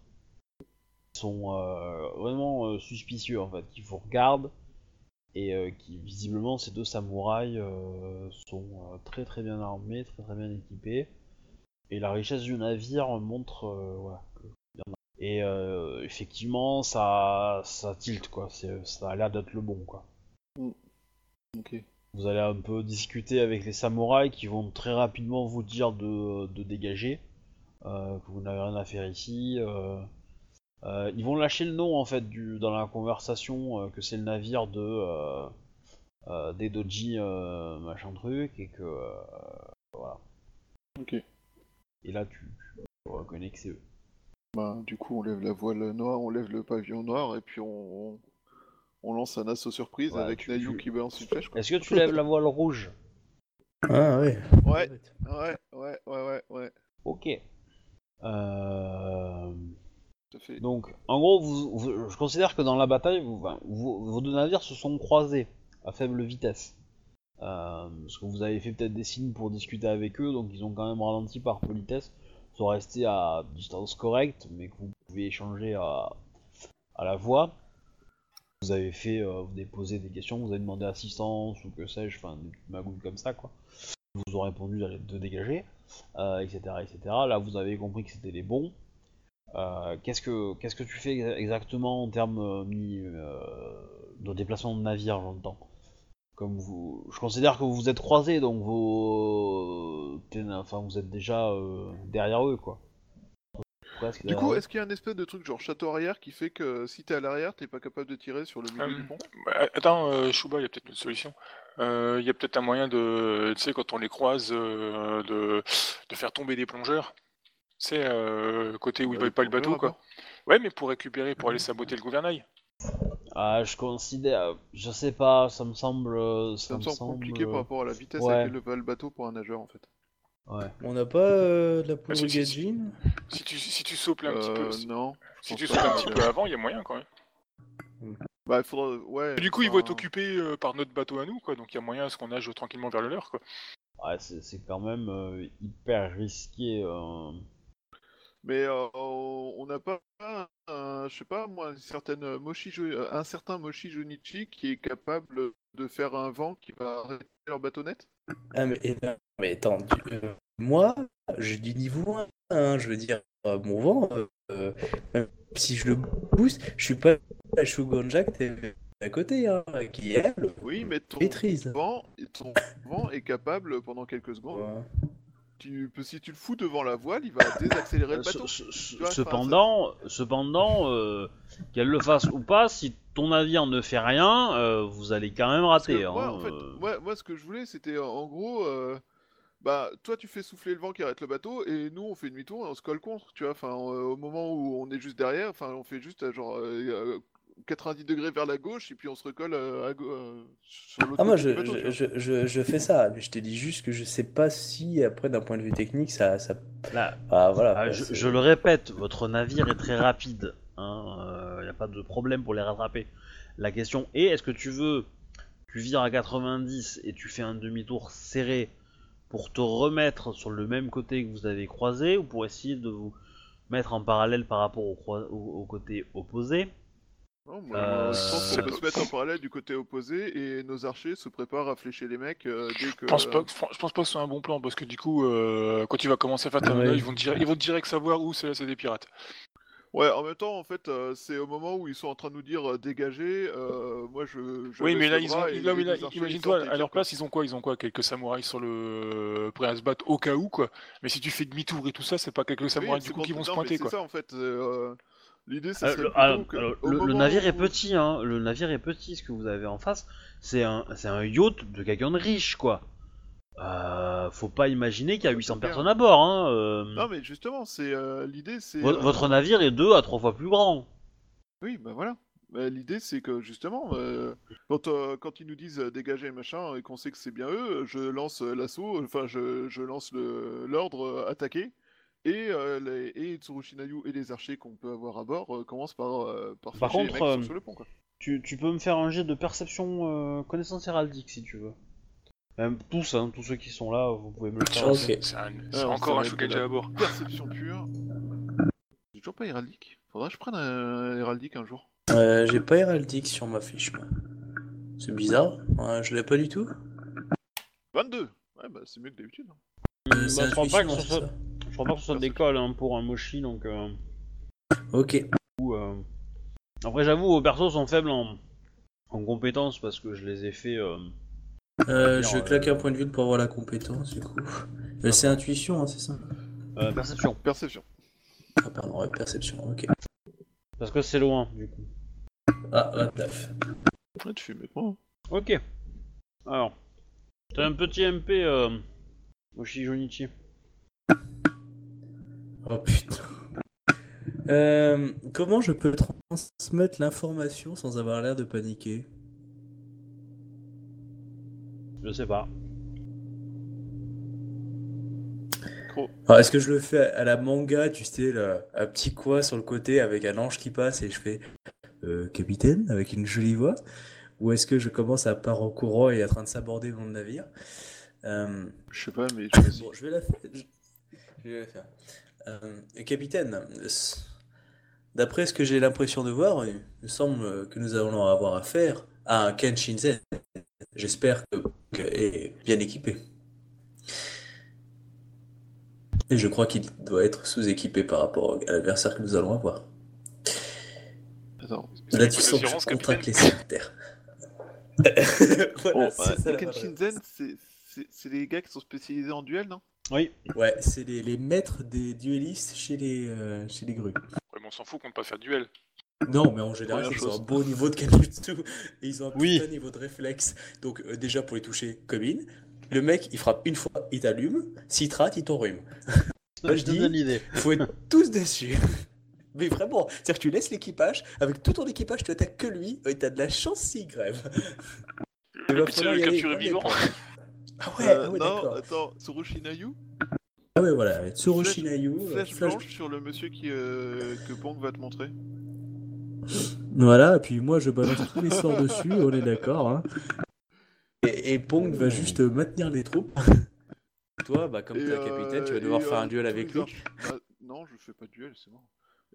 qui sont vraiment suspicieux en fait, qui vous regardent et euh, qui visiblement ces deux samouraïs euh, sont euh, très très bien armés, très très bien équipés et la richesse du navire montre voilà, que. Et effectivement, ça, ça tilt quoi. Ça a l'air d'être le bon quoi. Ok. Vous allez un peu discuter avec les samouraïs qui vont très rapidement vous dire de, de dégager, que vous n'avez rien à faire ici. Euh. Ils vont lâcher le nom en fait du, dans la conversation euh, que c'est le navire de euh, euh, des doji euh, machin truc et que euh, voilà. Ok. Et là tu, tu reconnais que c'est eux. Bah, du coup, on lève la voile noire, on lève le pavillon noir et puis on, on, on lance un assaut surprise Ouais, avec tu- Nayu tu- qui balance une flèche. Est-ce que tu lèves la voile rouge? Ah ouais. Ouais, ouais, ouais, ouais, ouais, ouais. Ok. Euh... Donc, en gros, je considère que dans la bataille, vos, deux navires se sont croisés à faible vitesse. Euh, parce que vous avez fait peut-être des signes pour discuter avec eux, donc ils ont quand même ralenti par politesse. Sont restés à distance correcte, mais que vous pouvez échanger à, la voix. Vous avez fait, euh, posé des questions, vous avez demandé assistance ou que sais-je, enfin des petites magouilles comme ça quoi. Ils vous ont répondu de dégager, euh, etc., etc. Là, vous avez compris que c'était les bons. Euh, qu'est-ce que qu'est-ce que tu fais exa- exactement en termes euh, euh, de déplacement de navire, j'entends Comme vous, je considère que vous vous êtes croisés, donc vos, t'es- enfin vous êtes déjà euh, derrière eux, quoi. Presque Du coup, eux. est-ce qu'il y a un espèce de truc genre château arrière qui fait que si t'es à l'arrière, t'es pas capable de tirer sur le milieu Euh, du pont? Bah, attends, euh, Chouba, il y a peut-être une solution. Euh, Il y a peut-être un moyen de, tu sais, quand on les croise, euh, de, de faire tomber des plongeurs. Tu sais, euh, côté où ils Bah, voient pas le bateau, quoi. Ouais, mais pour récupérer, pour aller saboter le gouvernail. Ah, je considère, je sais pas, ça me semble, euh, ça, Ça me semble compliqué par rapport à la vitesse ouais. à laquelle va le bateau pour un nageur en fait. Ouais. On n'a pas euh, de la poudre si, si, tu, si tu sauples un petit peu, Euh, si, non. si tu pas. un petit peu avant, il y a moyen quand même. Bah, il faudra. Ouais. Du coup, ils vont être occupés euh, par notre bateau à nous, quoi. Donc il y a moyen à ce qu'on nage tranquillement vers le leur, quoi. Ouais, c'est c'est quand même euh, hyper risqué. Mais euh, on n'a pas, un, je sais pas moi, une certaine Moshi, euh, un certain Moshi Junichi qui est capable de faire un vent qui va arrêter leur bateau-net Ah, mais, mais attends, euh, moi, je dis niveau 1, hein, je veux dire, euh, mon vent, euh, si je le booste, je suis pas la Shogun Jack t'es à côté, hein, qui elle Oui, mais ton maîtrise. vent, ton vent est capable pendant quelques secondes. Ouais. Tu, si tu le fous devant la voile, il va désaccélérer le Ce- bateau. vois, cependant, cependant, euh, qu'elle le fasse ou pas, si ton navire ne fait rien, euh, vous allez quand même rater. moi, hein, en fait, euh. moi, moi, ce que je voulais, c'était euh, en gros, euh, bah, toi, tu fais souffler le vent qui arrête le bateau, et nous, on fait demi-tour et on se colle contre, tu vois. Enfin, euh, au moment où on est juste derrière, enfin, on fait juste euh, genre euh, euh, 90 degrés vers la gauche, et puis on se recolle euh, à gau- euh, sur l'autre Ah, moi, côté je, bateau, je, je, je, je fais ça, mais je te dis juste que je sais pas si, après, d'un point de vue technique, ça. ça... Là, Ah, voilà. ah, je, le répète, votre navire est très rapide. Il n'y a pas de problème pour les rattraper. La question est, est-ce que tu veux, tu vires à 90 et tu fais un demi-tour serré pour te remettre sur le même côté que vous avez croisé, ou pour essayer de vous mettre en parallèle par rapport au- au côté opposé? Non, moi, Euh, je pense qu'on peut se mettre en parallèle du côté opposé, et nos archers se préparent à flécher les mecs euh, dès que. Je pense pas, je pense pas que ce soit un bon plan parce que du coup, euh, quand tu vas commencer à faire ta Ouais. manœuvre, ils vont te dire, ils vont direct savoir où c'est c'est des pirates. Ouais, en même temps, en fait, euh, c'est au moment où ils sont en train de nous dire euh, dégager. euh, moi, je. je Oui, mais là, ils ont, là, oui, là, imagine-toi, à leur place, ils ont quoi? Ils ont quoi? Quelques samouraïs sur le prêt à se battre au cas où, quoi. Mais si tu fais demi-tour et tout ça, c'est pas quelques samouraïs c'est du coup qui vont se non, mais pointer, c'est quoi. ça, en fait. L'idée, c'est Euh, le, alors, que alors, le- navire est petit, hein. Le navire est petit. Ce que vous avez en face, c'est un, c'est un yacht de quelqu'un de riche, quoi. Euh, faut pas imaginer qu'il y a Ouais, 800 c'est clair. personnes à bord, hein. euh. Non, mais justement, c'est euh, l'idée, c'est. Vo- Votre navire est deux à trois fois plus grand. Oui, bah voilà. Bah, L'idée, c'est que justement, quand, quand ils nous disent dégager machin et qu'on sait que c'est bien eux, je lance l'assaut, enfin, je, je lance le- l'ordre attaquer. Et, euh, les, et Tsurushi Nayu et les archers qu'on peut avoir à bord euh, commencent par, euh, par, Par flécher les contre, mecs euh, sur le pont. Quoi. Tu, tu peux me faire un jet de perception euh, connaissance héraldique si tu veux. Même tous, hein, tous ceux qui sont là, vous pouvez me le faire. C'est ça encore un la à bord. Perception pure. J'ai toujours pas héraldique. Faudrait que je prenne un héraldique un jour. Euh, J'ai pas héraldique sur ma fiche. C'est bizarre, ouais, je l'ai pas du tout. 22 Ouais, bah c'est mieux que d'habitude. hein. Euh, bah, pas que crois pas que ce soit d'école hein, pour un mochi donc. euh, Ok. ou, euh, Après j'avoue vos persos sont faibles en, en compétences parce que je les ai fait. euh, Euh, je euh, claque un point de vue pour avoir la compétence, du coup. Euh, c'est intuition, hein, c'est ça euh, perception Perception. Ah, pardon, ouais, perception, ok. parce que c'est loin du coup. Ah, la taf. Ouais, tu fais que moi. hein. Ok. Alors, t'as un petit MP euh, Moshi Junichi. Oh putain. Euh, comment je peux transmettre l'information sans avoir l'air de paniquer? Je sais pas. Alors, Est-ce que je le fais à la manga, tu sais, là, un petit quoi sur le côté avec un ange qui passe et je fais euh, capitaine avec une jolie voix? Ou est-ce que je commence à part en courant et en train de s'aborder mon navire? Euh, Je sais pas, mais je. Bon, je vais la faire. Je, je vais la faire. Euh, capitaine, d'après ce que j'ai l'impression de voir, il me semble que nous allons avoir affaire à un Ken Shinzen. J'espère que, est bien équipé. Et je crois qu'il doit être sous-équipé par rapport à l'adversaire que nous allons avoir. Attends. Là, tu sens que contracte les. Oh, Voilà, Ken Shinzen, c'est- c'est c'est les gars qui sont spécialisés en duel, non? Oui. Ouais, c'est les, les maîtres des duellistes chez les, euh, chez les grues. Ouais, mais on s'en fout qu'on ne pas faire duel. Non, mais en général, qu'ils ont un beau niveau de Kenjutsu et ils ont un Oui. putain niveau de réflexe. Donc, euh, déjà pour les toucher, comme in, le mec il frappe une fois, il t'allume, s'il te rate, il t'enrhume. Moi, je dis- l'idée. Faut être tous dessus. Mais vraiment, c'est-à-dire que tu laisses l'équipage, avec tout ton équipage, tu attaques que lui, et t'as de la chance s'il crève. Il Le allez, vivant. Ah ouais, Euh, ah ouais, Non, d'accord. attends, Tsurushinayu Ah ouais, voilà, Tsuru Flèche- euh, Flèche flash- blanche sur le monsieur qui, euh, que Pong va te montrer. Voilà, et puis moi je balance tous les sorts dessus, on est d'accord. Hein. Et, et Pong va juste maintenir les troupes. Toi, bah, comme t'es un euh, capitaine, tu vas et, devoir faire euh, un duel tous avec lui. Bah, non, je fais pas de duel, c'est mort.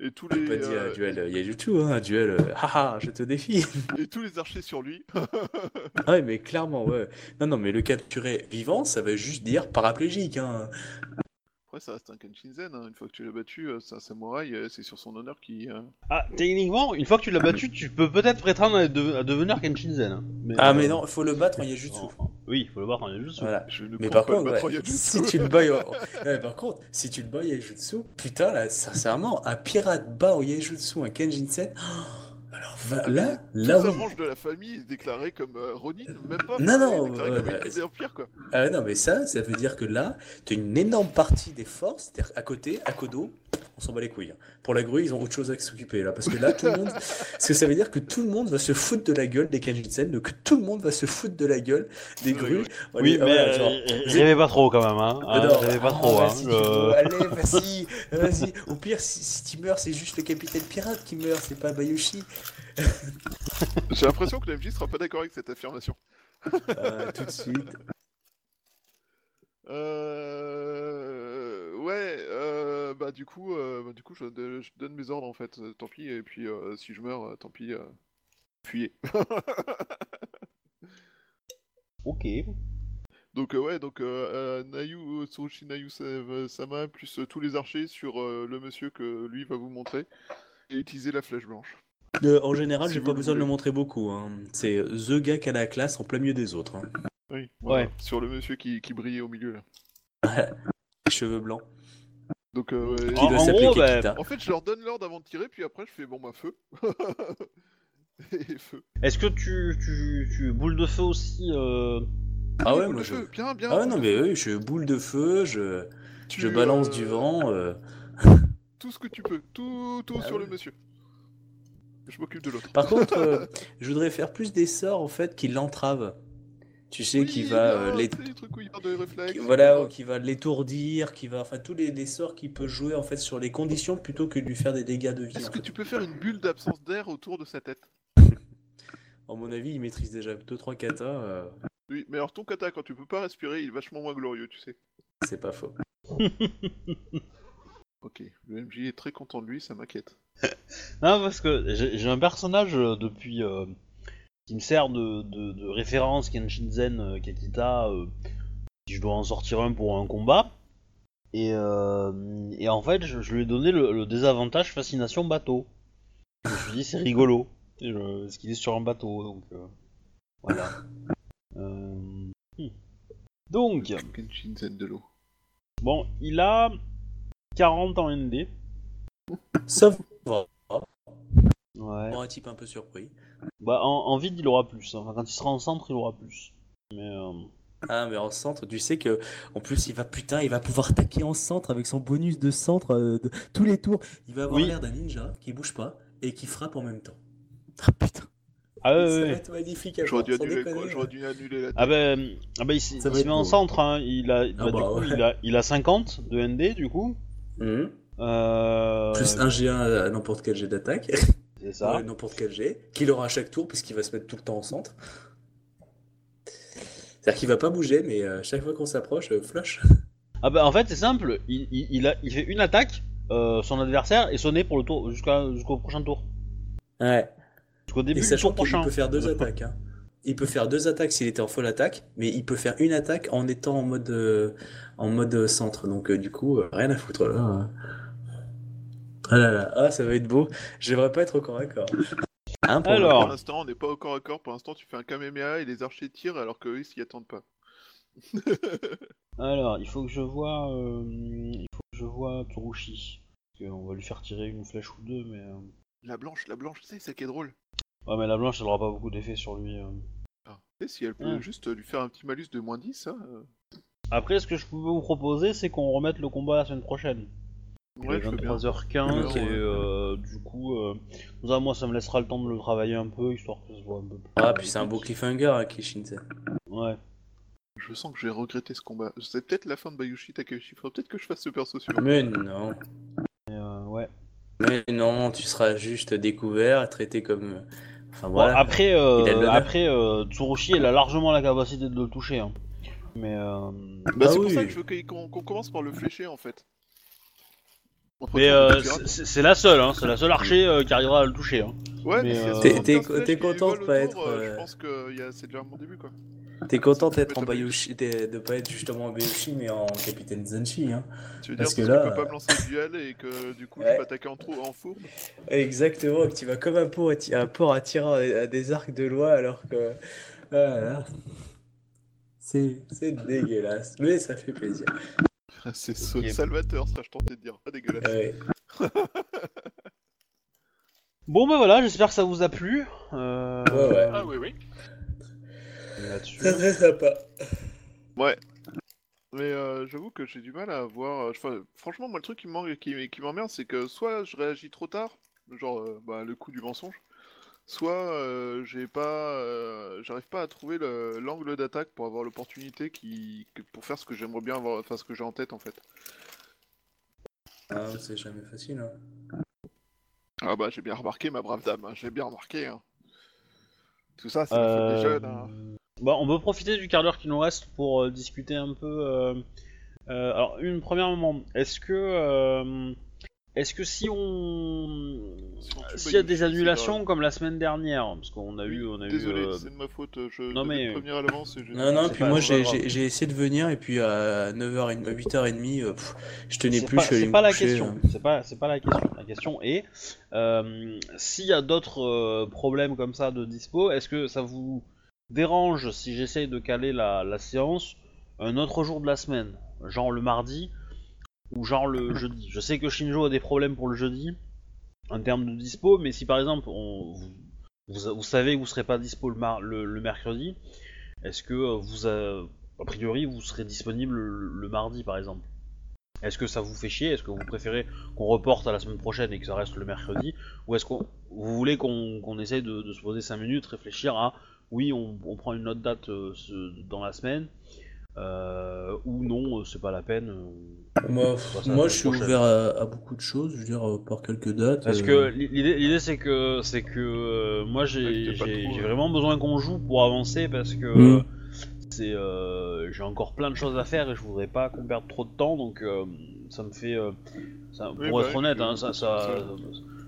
Et tous les, pas dit euh, un duel euh, Yajutsu, hein, un duel euh, haha, je te défie. et tous les archers sur lui. ah ouais, mais clairement, ouais. Non, non, mais le capturer vivant, ça veut juste dire paraplégique. Hein. Après, ça reste un Kenshinzen. Hein. Une fois que tu l'as battu, euh, c'est un samouraï, euh, c'est sur son honneur qui. euh, Ah, techniquement, une fois que tu l'as battu, tu peux peut-être prétendre à, de- à devenir Kenshinzen. hein. Ah, euh, mais non, faut le battre en Yajutsu. enfin, oui, il faut le voir en Yajutsu. Voilà. Je ne Mais par contre, battre ouais, si tu le bats, en- par contre, si tu le bats en Yajutsu, putain, là, sincèrement, un pirate bat en Yajutsu, un Kenjinsen, oh, alors là, là, oui. branche de la famille est déclarée comme euh, Ronin, même pas. Non, non, déclaré comme ennemi de l'Empire, quoi. Ah non, mais ça, ça veut dire que là, tu as une énorme partie des forces, c'est-à-dire à côté, à Kodo, on s'en bat les couilles. hein. Pour la grue, ils ont autre chose à s'occuper là, parce que là, tout le monde. Parce que ça veut dire que tout le monde va se foutre de la gueule des Kenjutsen, donc tout le monde va se foutre de la gueule des grues. grue. Oui, mais voilà, euh, genre, euh, vous rêvez pas trop quand même, hein. Ah hein, non, pas ah, trop, hein. vas-y, je- Allez, vas-y, vas-y. Au pire, si, si tu meurs, c'est juste le capitaine pirate qui meurt, c'est pas Bayushi. J'ai l'impression que l'MJ sera pas d'accord avec cette affirmation. Euh, tout de suite. Euh... Ouais, euh... bah du coup, euh... bah, du coup, je, donne- je donne mes ordres en fait. euh, tant pis. Et puis, euh, si je meurs, tant pis. euh, Fuyez. Ok. donc euh, ouais, donc euh, Nayu, Tsurushi Nayu Sa- Sama plus euh, tous les archers sur euh, le monsieur que lui va vous montrer et utiliser la flèche blanche. Euh, en général, Si j'ai pas besoin de le montrer beaucoup. hein. C'est The gars qui a la classe en plein milieu des autres. hein. Oui. Ouais. Sur le monsieur qui, qui brillait au milieu là. Les cheveux blancs. Donc euh, Qui ouais, En- doit en s'appeler gros, bah. En fait, je leur donne l'ordre avant de tirer, puis après, je fais bon, bah, feu. Et feu. Est-ce que tu, tu, tu boule de feu aussi euh... Ah ouais, moi je. feu, bien, bien. Ah ouais, non, mais oui, je boule de feu, je, Tu, je balance euh, du vent. euh. Tout ce que tu peux, tout, tout Ah sur ouais. le monsieur. Je m'occupe de l'autre. Par contre, euh, je voudrais faire plus des sorts en fait qui l'entravent. Tu sais, Oui, qui va euh, les. de réflexes. qui- Voilà, qui va l'étourdir, qui va. Enfin, tous les, les sorts qu'il peut jouer en fait sur les conditions plutôt que de lui faire des dégâts de vie. Est-ce en que fait. tu peux faire une bulle d'absence d'air autour de sa tête? À mon avis, il maîtrise déjà 2-3 katas, euh, Oui, mais alors ton kata, quand tu peux pas respirer, il est vachement moins glorieux, tu sais. c'est pas faux. Ok, le MJ est très content de lui, ça m'inquiète. Non, parce que j'ai un personnage euh, depuis euh, qui me sert de, de, de référence Kenshinzen euh, Kakita. euh, si je dois en sortir un pour un combat. Et, euh, et en fait, je, je lui ai donné le, le désavantage fascination bateau. Je me suis dit, c'est rigolo. Je- Parce qu'il est sur un bateau, donc euh, voilà. Euh, hmm. Donc, de l'eau. bon, il a 40 en ND. Ça va. Ouais. Pour un type un peu surpris. Bah, en, en vide, il aura plus. Enfin, quand il sera en centre, il aura plus. Mais euh, Ah, mais en centre, tu sais que en plus, il va putain, il va pouvoir taquer en centre avec son bonus de centre euh, de tous les tours. Il va avoir Oui. l'air d'un ninja qui bouge pas et qui frappe en même temps. Ah putain. Ah ouais, Ça ouais, va être magnifique J'aurais dû, annuler, déconner, quoi, j'aurais dû annuler la Ah ben, ah ben il, se met en centre, hein. il, a, bah, Ah du bah coup, ouais. il, a, il a 50 de ND du coup. Euh, Plus un G1 à n'importe quel jet d'attaque. C'est ça. Ouais, n'importe quel jet. Qu'il aura à chaque tour, puisqu'il va se mettre tout le temps au centre. C'est-à-dire qu'il va pas bouger, mais euh, chaque fois qu'on s'approche, euh, flush. Ah bah en fait c'est simple, il, il, il a, il fait une attaque, euh, son adversaire est sonné pour le tour jusqu'à jusqu'au prochain tour. Ouais. Jusqu'au début Et du tour prochain. peut faire deux attaques. hein. Il peut faire deux attaques s'il était en full attaque, mais il peut faire une attaque en étant en mode, euh, en mode centre. Donc euh, du coup, euh, rien à foutre là. hein. Ah là là, ah ça va être beau. J'aimerais pas être au corps à corps. Hein, pour Alors. Pour l'instant, on n'est pas au corps à corps. Pour l'instant, tu fais un Kamehameha et les archers tirent alors qu'eux, ils s'y attendent pas. Alors il faut que je vois, euh, il faut que je vois Tsurushi. Parce qu'on va lui faire tirer une flèche ou deux, mais. euh, La blanche, la blanche, c'est ça qui est drôle. Ouais mais la blanche elle aura pas beaucoup d'effet sur lui. euh. Ah, tu sais, si elle peut Ah. juste lui faire un petit malus de moins 10, hein, euh, Après ce que je peux vous proposer c'est qu'on remette le combat la semaine prochaine. Ouais, je veux bien. 23h15 Ouais, et euh, du coup, euh, ça, moi ça me laissera le temps de le travailler un peu histoire que ce soit un peu plus. Ah, puis c'est un beau cliffhanger, hein, Kishinsei. Ouais. Je sens que j'ai regretté ce combat. C'est peut-être la fin de Bayushi Takahashi. Faudrait peut-être que je fasse ce perso suivant. Mais non. Et, euh, ouais. Mais non, tu seras juste découvert, traité comme. euh, Enfin Bon, voilà. après, euh, après euh, Tsurushi, elle a largement la capacité de le toucher. hein. Mais euh, Bah, Ah c'est pour ça que je veux qu'on commence par le flécher en fait. Entre mais euh, tirer. c'est la seule, hein, c'est la seule archer euh, qui arrivera à le toucher. hein. Ouais, mais, euh, 50 T'es- t'es- content de pas autour, être, Je pense que c'est déjà un bon début quoi. T'es content d'être en Bayushi, de, de pas être justement en Bayushi, mais en Capitaine Zenshi. Hein. Tu veux Parce dire que parce là, je peux pas me lancer le duel et que du coup je Ouais. peux attaquer en, trou, en fourbe? Exactement, que tu vas comme un porc, un porc attirant à, à des arcs de loi alors que. Ah là là. C'est c'est dégueulasse, mais ça fait plaisir. C'est so- Ok. salvateur ça, je tentais de dire. Pas dégueulasse. Ouais. Bon bah voilà, j'espère que ça vous a plu. Euh, Ouais, ouais. Ah oui, oui. Très sympa. Ouais. Mais euh, j'avoue que j'ai du mal à voir. euh, enfin, franchement, moi, le truc qui m'en- qui, qui m'emmerde, c'est que soit je réagis trop tard, genre euh, bah, le coup du mensonge, soit euh, j'ai pas, euh, j'arrive pas à trouver le- l'angle d'attaque pour avoir l'opportunité qui, que- pour faire ce que j'aimerais bien avoir, enfin ce que j'ai en tête en fait. Ah, c'est jamais facile. Hein. Ah bah j'ai bien remarqué, ma brave dame, hein, j'ai bien remarqué. hein. Tout ça, c'est la faute Euh, des jeunes. hein. Bah, on peut profiter du quart d'heure qui nous reste pour euh, discuter un peu. euh, euh, alors, une première moment, est-ce que, euh, est-ce que si on, s'il y a des annulations comme la semaine dernière, parce qu'on a eu, on a Désolé, eu. euh, c'est de ma faute. Je non, mais- te prévenir à l'avance Non, non, puis moi j'ai essayé de venir et puis à 9h, 8h30, euh, pff, je tenais plus, pas, je suis allé c'est me pas la question. euh. C'est pas, c'est pas la question. La question est, euh, s'il y a d'autres euh, problèmes comme ça de dispo, est-ce que ça vous dérange si j'essaye de caler la, la séance un autre jour de la semaine, genre le mardi ou genre le jeudi. Je sais que Shinjo a des problèmes pour le jeudi en termes de dispo, mais si par exemple on, vous, vous, vous savez que vous serez pas dispo le, mar- le, le mercredi, est-ce que euh, vous, a, a priori, vous serez disponible le, le mardi par exemple? Est-ce que ça vous fait chier? Est-ce que vous préférez qu'on reporte à la semaine prochaine et que ça reste le mercredi? Ou est-ce qu'on vous voulez qu'on essaye de, de se poser 5 minutes, réfléchir à oui, on, on prend une autre date euh, ce- dans la semaine euh, ou non, euh, c'est pas la peine. euh. Moi, Bah, ça, moi je suis prochaine. ouvert à, à beaucoup de choses, je veux dire, par quelques dates. Parce euh, que l'i- l'idée, l'idée c'est que c'est que euh, moi j'ai t'es pas j'ai- trop, j'ai vraiment besoin qu'on joue pour avancer parce que Mm. c'est euh, j'ai encore plein de choses à faire et je voudrais pas qu'on perde trop de temps donc euh, ça me fait euh, ça- pour Oui, être bah oui, honnête je- hein, ça, ça- ça-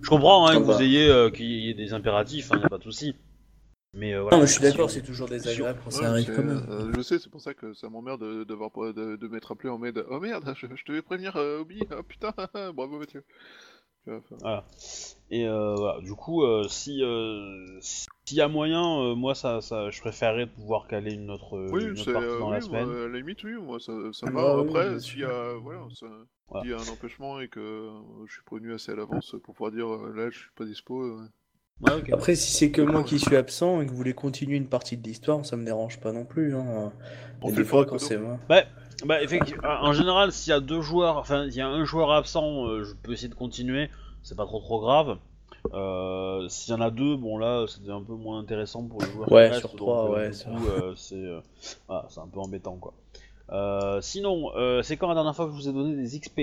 je comprends hein, que vous va. ayez euh, qu'il y ait des impératifs hein, y a pas de souci mais euh, voilà Non, mais je suis d'accord, c'est toujours désagréable quand Ouais, ça arrive quand même. euh, je sais, c'est pour ça que ça m'emmerde de, d'avoir pas- de, de m'être appelé en mode Oh merde, je, je devais prévenir euh, Obi, oh putain, bravo Mathieu. Voilà. Et euh, voilà, du coup, euh, si euh, s'il y a moyen, euh, moi ça, ça, je préférerais pouvoir caler une autre, oui, une autre c'est, partie euh, dans oui, la moi, semaine. à la limite, oui, moi ça, ça Bah va. oui, Après, bien s'il y voilà, Voilà. y a un empêchement et que je suis prévenu assez à l'avance pour pouvoir dire là je suis pas dispo. euh, Ouais. Après, si c'est que moi qui suis absent et que vous voulez continuer une partie de l'histoire, ça me dérange pas non plus. Hein. On Et fait des le fois, quand c'est moi. Bah effectivement, en général, s'il y a deux joueurs, enfin il y a un joueur absent, euh, je peux essayer de continuer, c'est pas trop trop grave. Euh, S'il y en a deux, bon là, c'était un peu moins intéressant pour les joueurs. Ouais, qui sur trois, donc, euh, ouais, du c'est coup, euh, c'est euh, voilà, c'est un peu embêtant quoi. Euh, sinon, euh, c'est quand la dernière fois que je vous ai donné des XP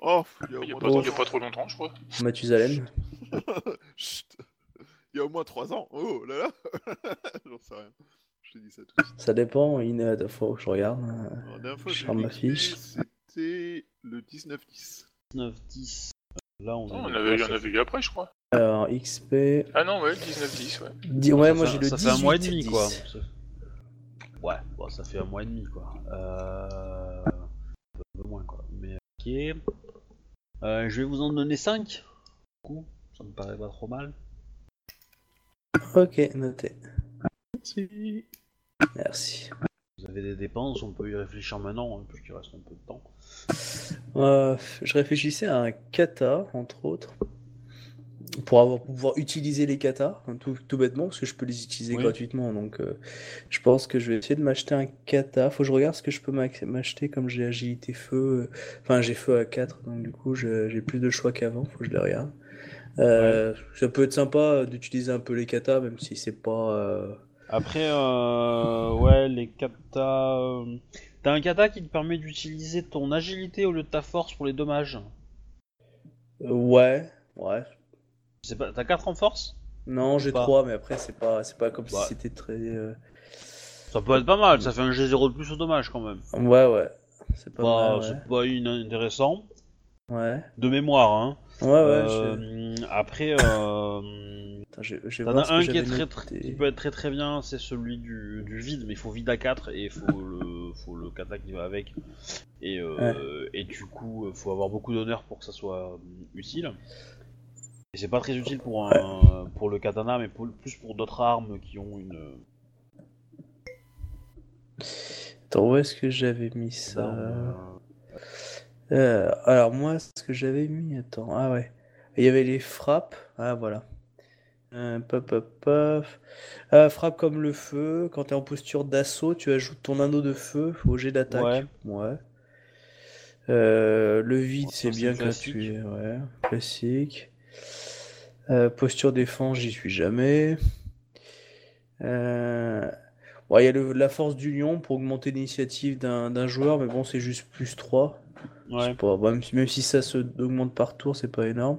Oh, il y a au Il n'y a, moins pas- trois il y a ans. pas trop longtemps, je crois. Mathusalem. Chut. Il y a au moins 3 ans. Oh là là J'en sais rien. Je te dis ça tout de suite. Ça dépend, il faut faut que je regarde. Alors, La dernière fois que Je j'ai ferme ma fiche. c'était le 19-10. 9, 10. Là, on, Non, on avait, il y ça en avait eu après, je crois. Alors, XP. Ah non, ouais, 19-10, ouais. Di- Ouais, ça moi fait- j'ai le ça 18 fait un mois et demi 10. quoi. Ça- Ouais, bon, ça fait un mois et demi quoi. Euh... Un peu moins quoi. Mais ok. Euh, je vais vous en donner 5. Du coup, ça me paraît pas trop mal. Ok, noté. Merci. Merci. Vous avez des dépenses, on peut y réfléchir maintenant, hein, puisqu'il reste un peu de temps. Euh, je réfléchissais à un kata, entre autres, pour avoir, pour pouvoir utiliser les katas, hein, tout, tout bêtement, parce que je peux les utiliser Oui. gratuitement. Donc, euh, je pense que je vais essayer de m'acheter un kata. Faut que je regarde ce que je peux m'ac- m'acheter, comme j'ai agilité feu. euh, Enfin, j'ai feu à 4, donc du coup, j'ai plus de choix qu'avant. Faut que je les regarde. Euh, Ça peut être sympa d'utiliser un peu les katas, même si c'est pas. Après, ouais, les katas. T'as un kata qui te permet d'utiliser ton agilité au lieu de ta force pour les dommages. Ouais, ouais. Pas... T'as 4 en force? Non, j'ai Pas. 3, mais après, c'est pas, c'est pas comme Bah. si c'était très. euh, Ça peut être pas mal, ça fait un G0 de plus au dommage quand même. Ouais, ouais. C'est pas Pas- mal, ouais. C'est pas inintéressant. Ouais. De mémoire, hein. Ouais, ouais. Euh, Après, euh, t'en as un qui, est très, qui peut être très très bien, c'est celui du, du vide, mais il faut vide à 4 et il faut le, faut le kata qui va avec. Et, euh, et du coup, il faut avoir beaucoup d'honneur pour que ça soit utile. Et c'est pas très utile pour, un, pour le katana, mais pour- plus pour d'autres armes qui ont une. Attends, où est-ce que j'avais mis ça? euh, Euh, alors, moi, ce que j'avais mis. Attends, ah ouais. Il y avait les frappes. Ah, voilà. Euh, pop, pop, pop. Frappe comme le feu. Quand tu es en posture d'assaut, tu ajoutes ton anneau de feu au jet d'attaque. Ouais. Ouais. Euh, le vide, c'est bien es. Ouais, classique. Euh, posture défense, j'y suis jamais. Euh, bon, il y a le- la force du lion pour augmenter l'initiative d'un joueur, mais bon, c'est juste plus 3. Ouais. Pas- même, si, même si ça se augmente par tour, c'est pas énorme.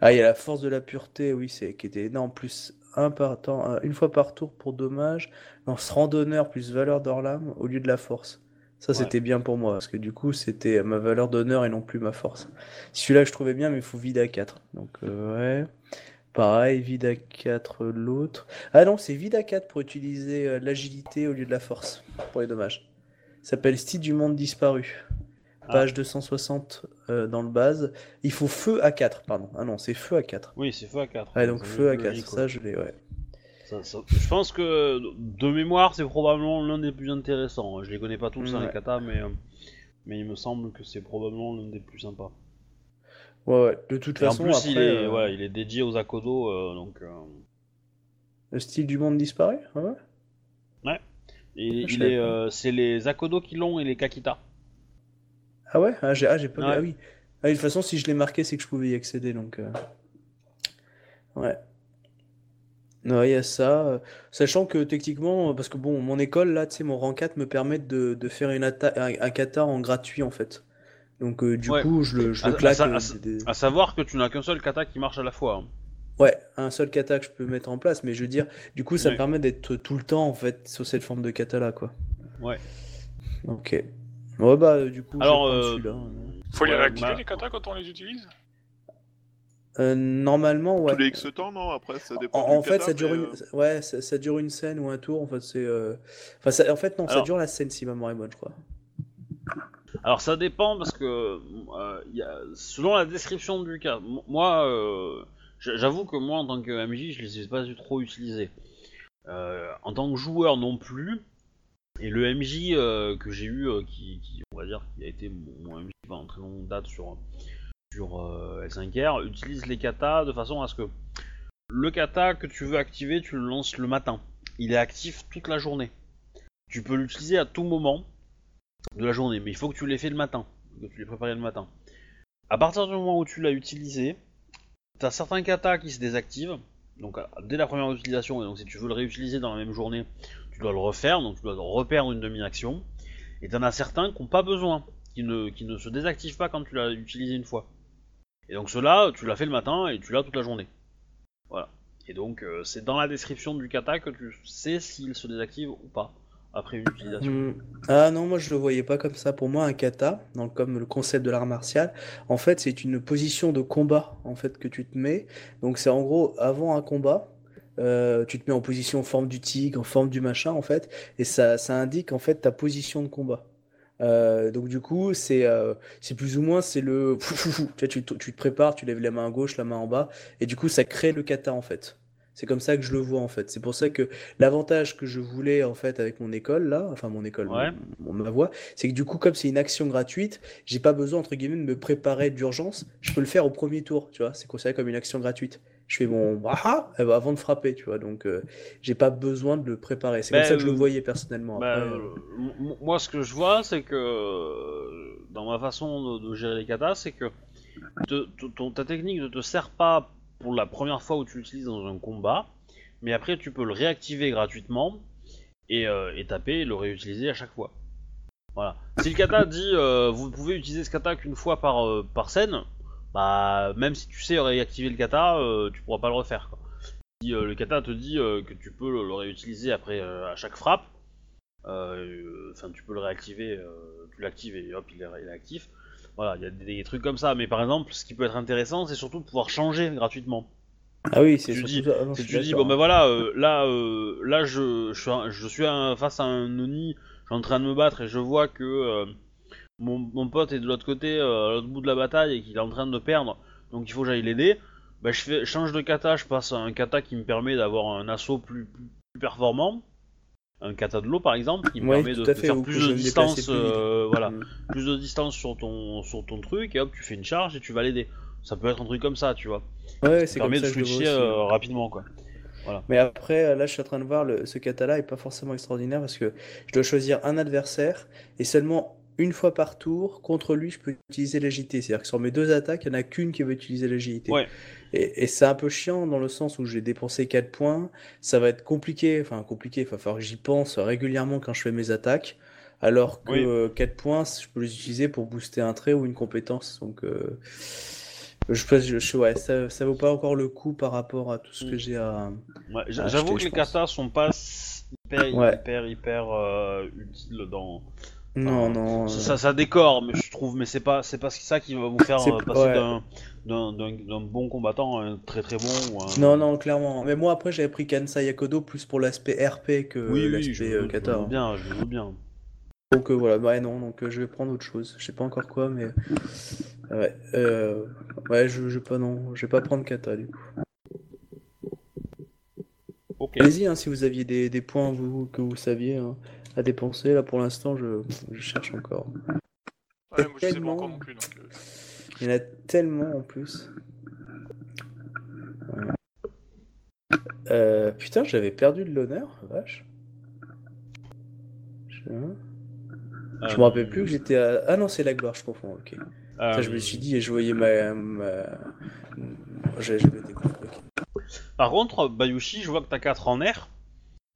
Ah, il y a la force de la pureté, oui, c'est qui était énorme, plus un par temps, un- une fois par tour pour dommage. Lance randonneur plus valeur d'Orlam au lieu de la force. Ça, Ouais. c'était bien pour moi, parce que du coup, c'était ma valeur d'honneur et non plus ma force. Celui-là, je trouvais bien, mais il faut vide à 4. Donc, euh, ouais. Pareil, vide à 4 l'autre. Ah non, c'est vide à 4 pour utiliser euh, l'agilité au lieu de la force, pour les dommages. Ça s'appelle Style du monde disparu. Ah. Page 260 euh, dans le base. Il faut feu à 4, pardon. Ah non, c'est feu à 4. Oui, c'est feu à 4. Ouais, donc feu à 4, ça je l'ai, ouais. Ça- ça- Je pense que de mémoire, c'est probablement l'un des plus intéressants. Je les connais pas tous, hein, Ouais. les katas, mais, euh, mais il me semble que c'est probablement l'un des plus sympas. Ouais, ouais. De toute Et en façon, plus, après, il, est, euh, ouais, il est dédié aux Akodo, euh, donc. euh, le style du monde disparu, ouais. il, Ah, il est, euh, c'est les Akodo qui l'ont et les Kakita. Ah ouais? Ah, j'ai ah, pas. Ouais. Ah oui. Ah, de toute façon, si je l'ai marqué, c'est que je pouvais y accéder, donc. Ouais. Ouais, il y a ça. euh, Sachant que techniquement, parce que bon, mon école, là, tu sais, mon rang 4 me permet de, de faire une atta- un, un kata en gratuit, en fait. Donc, euh, du Ouais. coup, je le, je À- le à claque. sa- euh, à sa- des- des- À savoir que tu n'as qu'un seul kata qui marche à la fois. hein. Ouais, un seul kata que je peux mettre en place, mais je veux dire, du coup, ça Ouais. me permet d'être tout le temps, en fait, sur cette forme de kata là, quoi. Ouais. Ok. Ouais, bah, euh, du coup, je Alors, euh, celui-là. Faut les Ouais, réactiver bah- les katas quand on les utilise? Euh, normalement, ouais. Tous les X temps, non Après, ça dépend En, fait, kata, ça dure une... euh, Ouais, ça, ça dure une scène ou un tour, en fait, c'est... euh, Enfin, ça- en fait, non, ça dure la scène, si ma mémoire est bonne, je crois. Alors ça dépend parce que euh, y a- selon la description du cas, moi, euh, j'avoue que moi en tant que MJ, je les ai pas trop utilisés. Euh, en tant que joueur non plus. Et le MJ euh, que j'ai eu, euh, qui, qui, on va dire, qui a été mon, mon MJ pendant très longue date sur sur euh, L5R, utilise les katas de façon à ce que le kata que tu veux activer, tu le lances le matin. Il est actif toute la journée. Tu peux l'utiliser à tout moment de la journée, mais il faut que tu l'aies fait le matin, que tu l'aies préparé le matin. À partir du moment où tu l'as utilisé, t'as certains katas qui se désactivent, donc dès la première utilisation, et donc si tu veux le réutiliser dans la même journée, tu dois le refaire, donc tu dois reperdre une demi-action. Et t'en as certains qui n'ont pas besoin, qui ne se désactivent pas quand tu l'as utilisé une fois. Et donc ceux-là, tu l'as fait le matin et tu l'as toute la journée. Voilà. Et donc euh, c'est dans la description du kata que tu sais s'il se désactive ou pas après une utilisation. Hmm. Ah non, moi je le voyais pas comme ça. Pour moi, un kata, donc comme le concept de l'art martial, en fait, c'est une position de combat en fait que tu te mets. Donc c'est en gros avant un combat, euh, tu te mets en position en forme du tigre, en forme du machin en fait, et ça, ça indique en fait ta position de combat. Euh, donc du coup, c'est euh, c'est plus ou moins c'est le fou, fou, fou. Tu, vois, tu, te- tu te prépares, tu lèves la main à gauche, la main en bas, et du coup ça crée le kata en fait. C'est comme ça que je le vois en fait. C'est pour ça que l'avantage que je voulais en fait avec mon école là, enfin mon école, Ouais. mon- mon- ma voix, c'est que du coup comme c'est une action gratuite, j'ai pas besoin entre guillemets de me préparer d'urgence. Je peux le faire au premier tour, tu vois. C'est considéré comme une action gratuite. Je fais mon ah ah, avant de frapper, tu vois. Donc euh, j'ai pas besoin de le préparer. C'est comme Bah, ça que je le voyais personnellement. Bah, Après, euh, moi, ce que je vois, c'est que euh, dans ma façon de, de gérer les katas, c'est que te- te- ton- ta technique ne te sert pas pour la première fois où tu l'utilises dans un combat, mais après tu peux le réactiver gratuitement et, euh, et taper et le réutiliser à chaque fois. Voilà. Si le kata dit vous pouvez utiliser ce kata qu'une fois par, par scène, bah même si tu sais réactiver le kata, euh, tu pourras pas le refaire. Quoi. Si euh, le kata te dit euh, que tu peux le, le réutiliser après euh, à chaque frappe, enfin tu peux le réactiver, tu l'actives et hop il est, il est actif. Voilà, il y a des, des trucs comme ça. Mais par exemple, ce qui peut être intéressant, c'est surtout de pouvoir changer gratuitement. Ah oui, c'est tu dis- ça. Ah non, Si je tu dis bon ben voilà, là, là je, je suis, un- je suis un- face à un Oni, je suis en train de me battre et je vois que mon, mon pote est de l'autre côté, euh, à l'autre bout de la bataille et qu'il est en train de perdre, donc il faut que j'aille l'aider. Bah, je fais, change de kata, je passe à un kata qui me permet d'avoir un assaut plus, plus, plus performant, un kata de l'eau par exemple, qui me Ouais, permet de, faire ou que plus de distance, plus euh, voilà, Mm. plus de distance sur ton, sur ton truc et hop tu fais une charge et tu vas l'aider. Ça peut être un truc comme ça, tu vois. Ouais, comme permet ça de switcher euh, rapidement quoi. Mais après, euh, là, je suis en train de voir, le, ce kata-là est pas forcément extraordinaire parce que je dois choisir un adversaire et seulement une fois par tour, contre lui, je peux utiliser l'agilité. C'est-à-dire que sur mes deux attaques, il n'y en a qu'une qui veut utiliser l'agilité. Ouais. Et, et c'est un peu chiant dans le sens où j'ai dépensé 4 points. Ça va être compliqué, enfin compliqué, il va falloir que j'y pense régulièrement quand je fais mes attaques. Alors que Oui. euh, 4 points, je peux les utiliser pour booster un trait ou une compétence. Donc, euh, je pense, je, je- ouais, ça, ça vaut pas encore le coup par rapport à tout ce que Mm. j'ai à. Ouais, J'avoue que les katas sont pas hyper, Ouais. hyper, hyper euh, utiles dans. Non, Enfin, non. Ça, euh, ça, ça décore, mais je trouve, mais c'est pas, c'est pas ça qui va vous faire euh, passer ouais. d'un, d'un, d'un, d'un bon combattant à un très très bon ou un. Non, non, clairement. Mais moi, après, j'avais pris Kansai Yakodo plus pour l'aspect RP que Oui, oui, l'aspect je, euh, je kata. veux hein. bien, je veux bien. Donc euh, voilà, bah ouais, non, donc euh, je vais prendre autre chose. Je sais pas encore quoi, mais ouais, euh, ouais, je, je vais pas non, je vais pas prendre kata du coup. Allez-y, hein, si vous aviez des, des points vous, que vous saviez hein, à dépenser. Là, pour l'instant, je, je cherche encore. Ouais, moi je sais pas tellement- encore non plus. Donc, euh, Il y en a tellement en plus. Ouais. Euh, putain, j'avais perdu de l'honneur, vache. Je... je me rappelle plus que j'étais à... Ah non, c'est la gloire, je confonds, ok. Euh, Ça, je me suis dit et je voyais ma... ma... J'avais. Par contre, Bayushi, je vois que t'as 4 en air.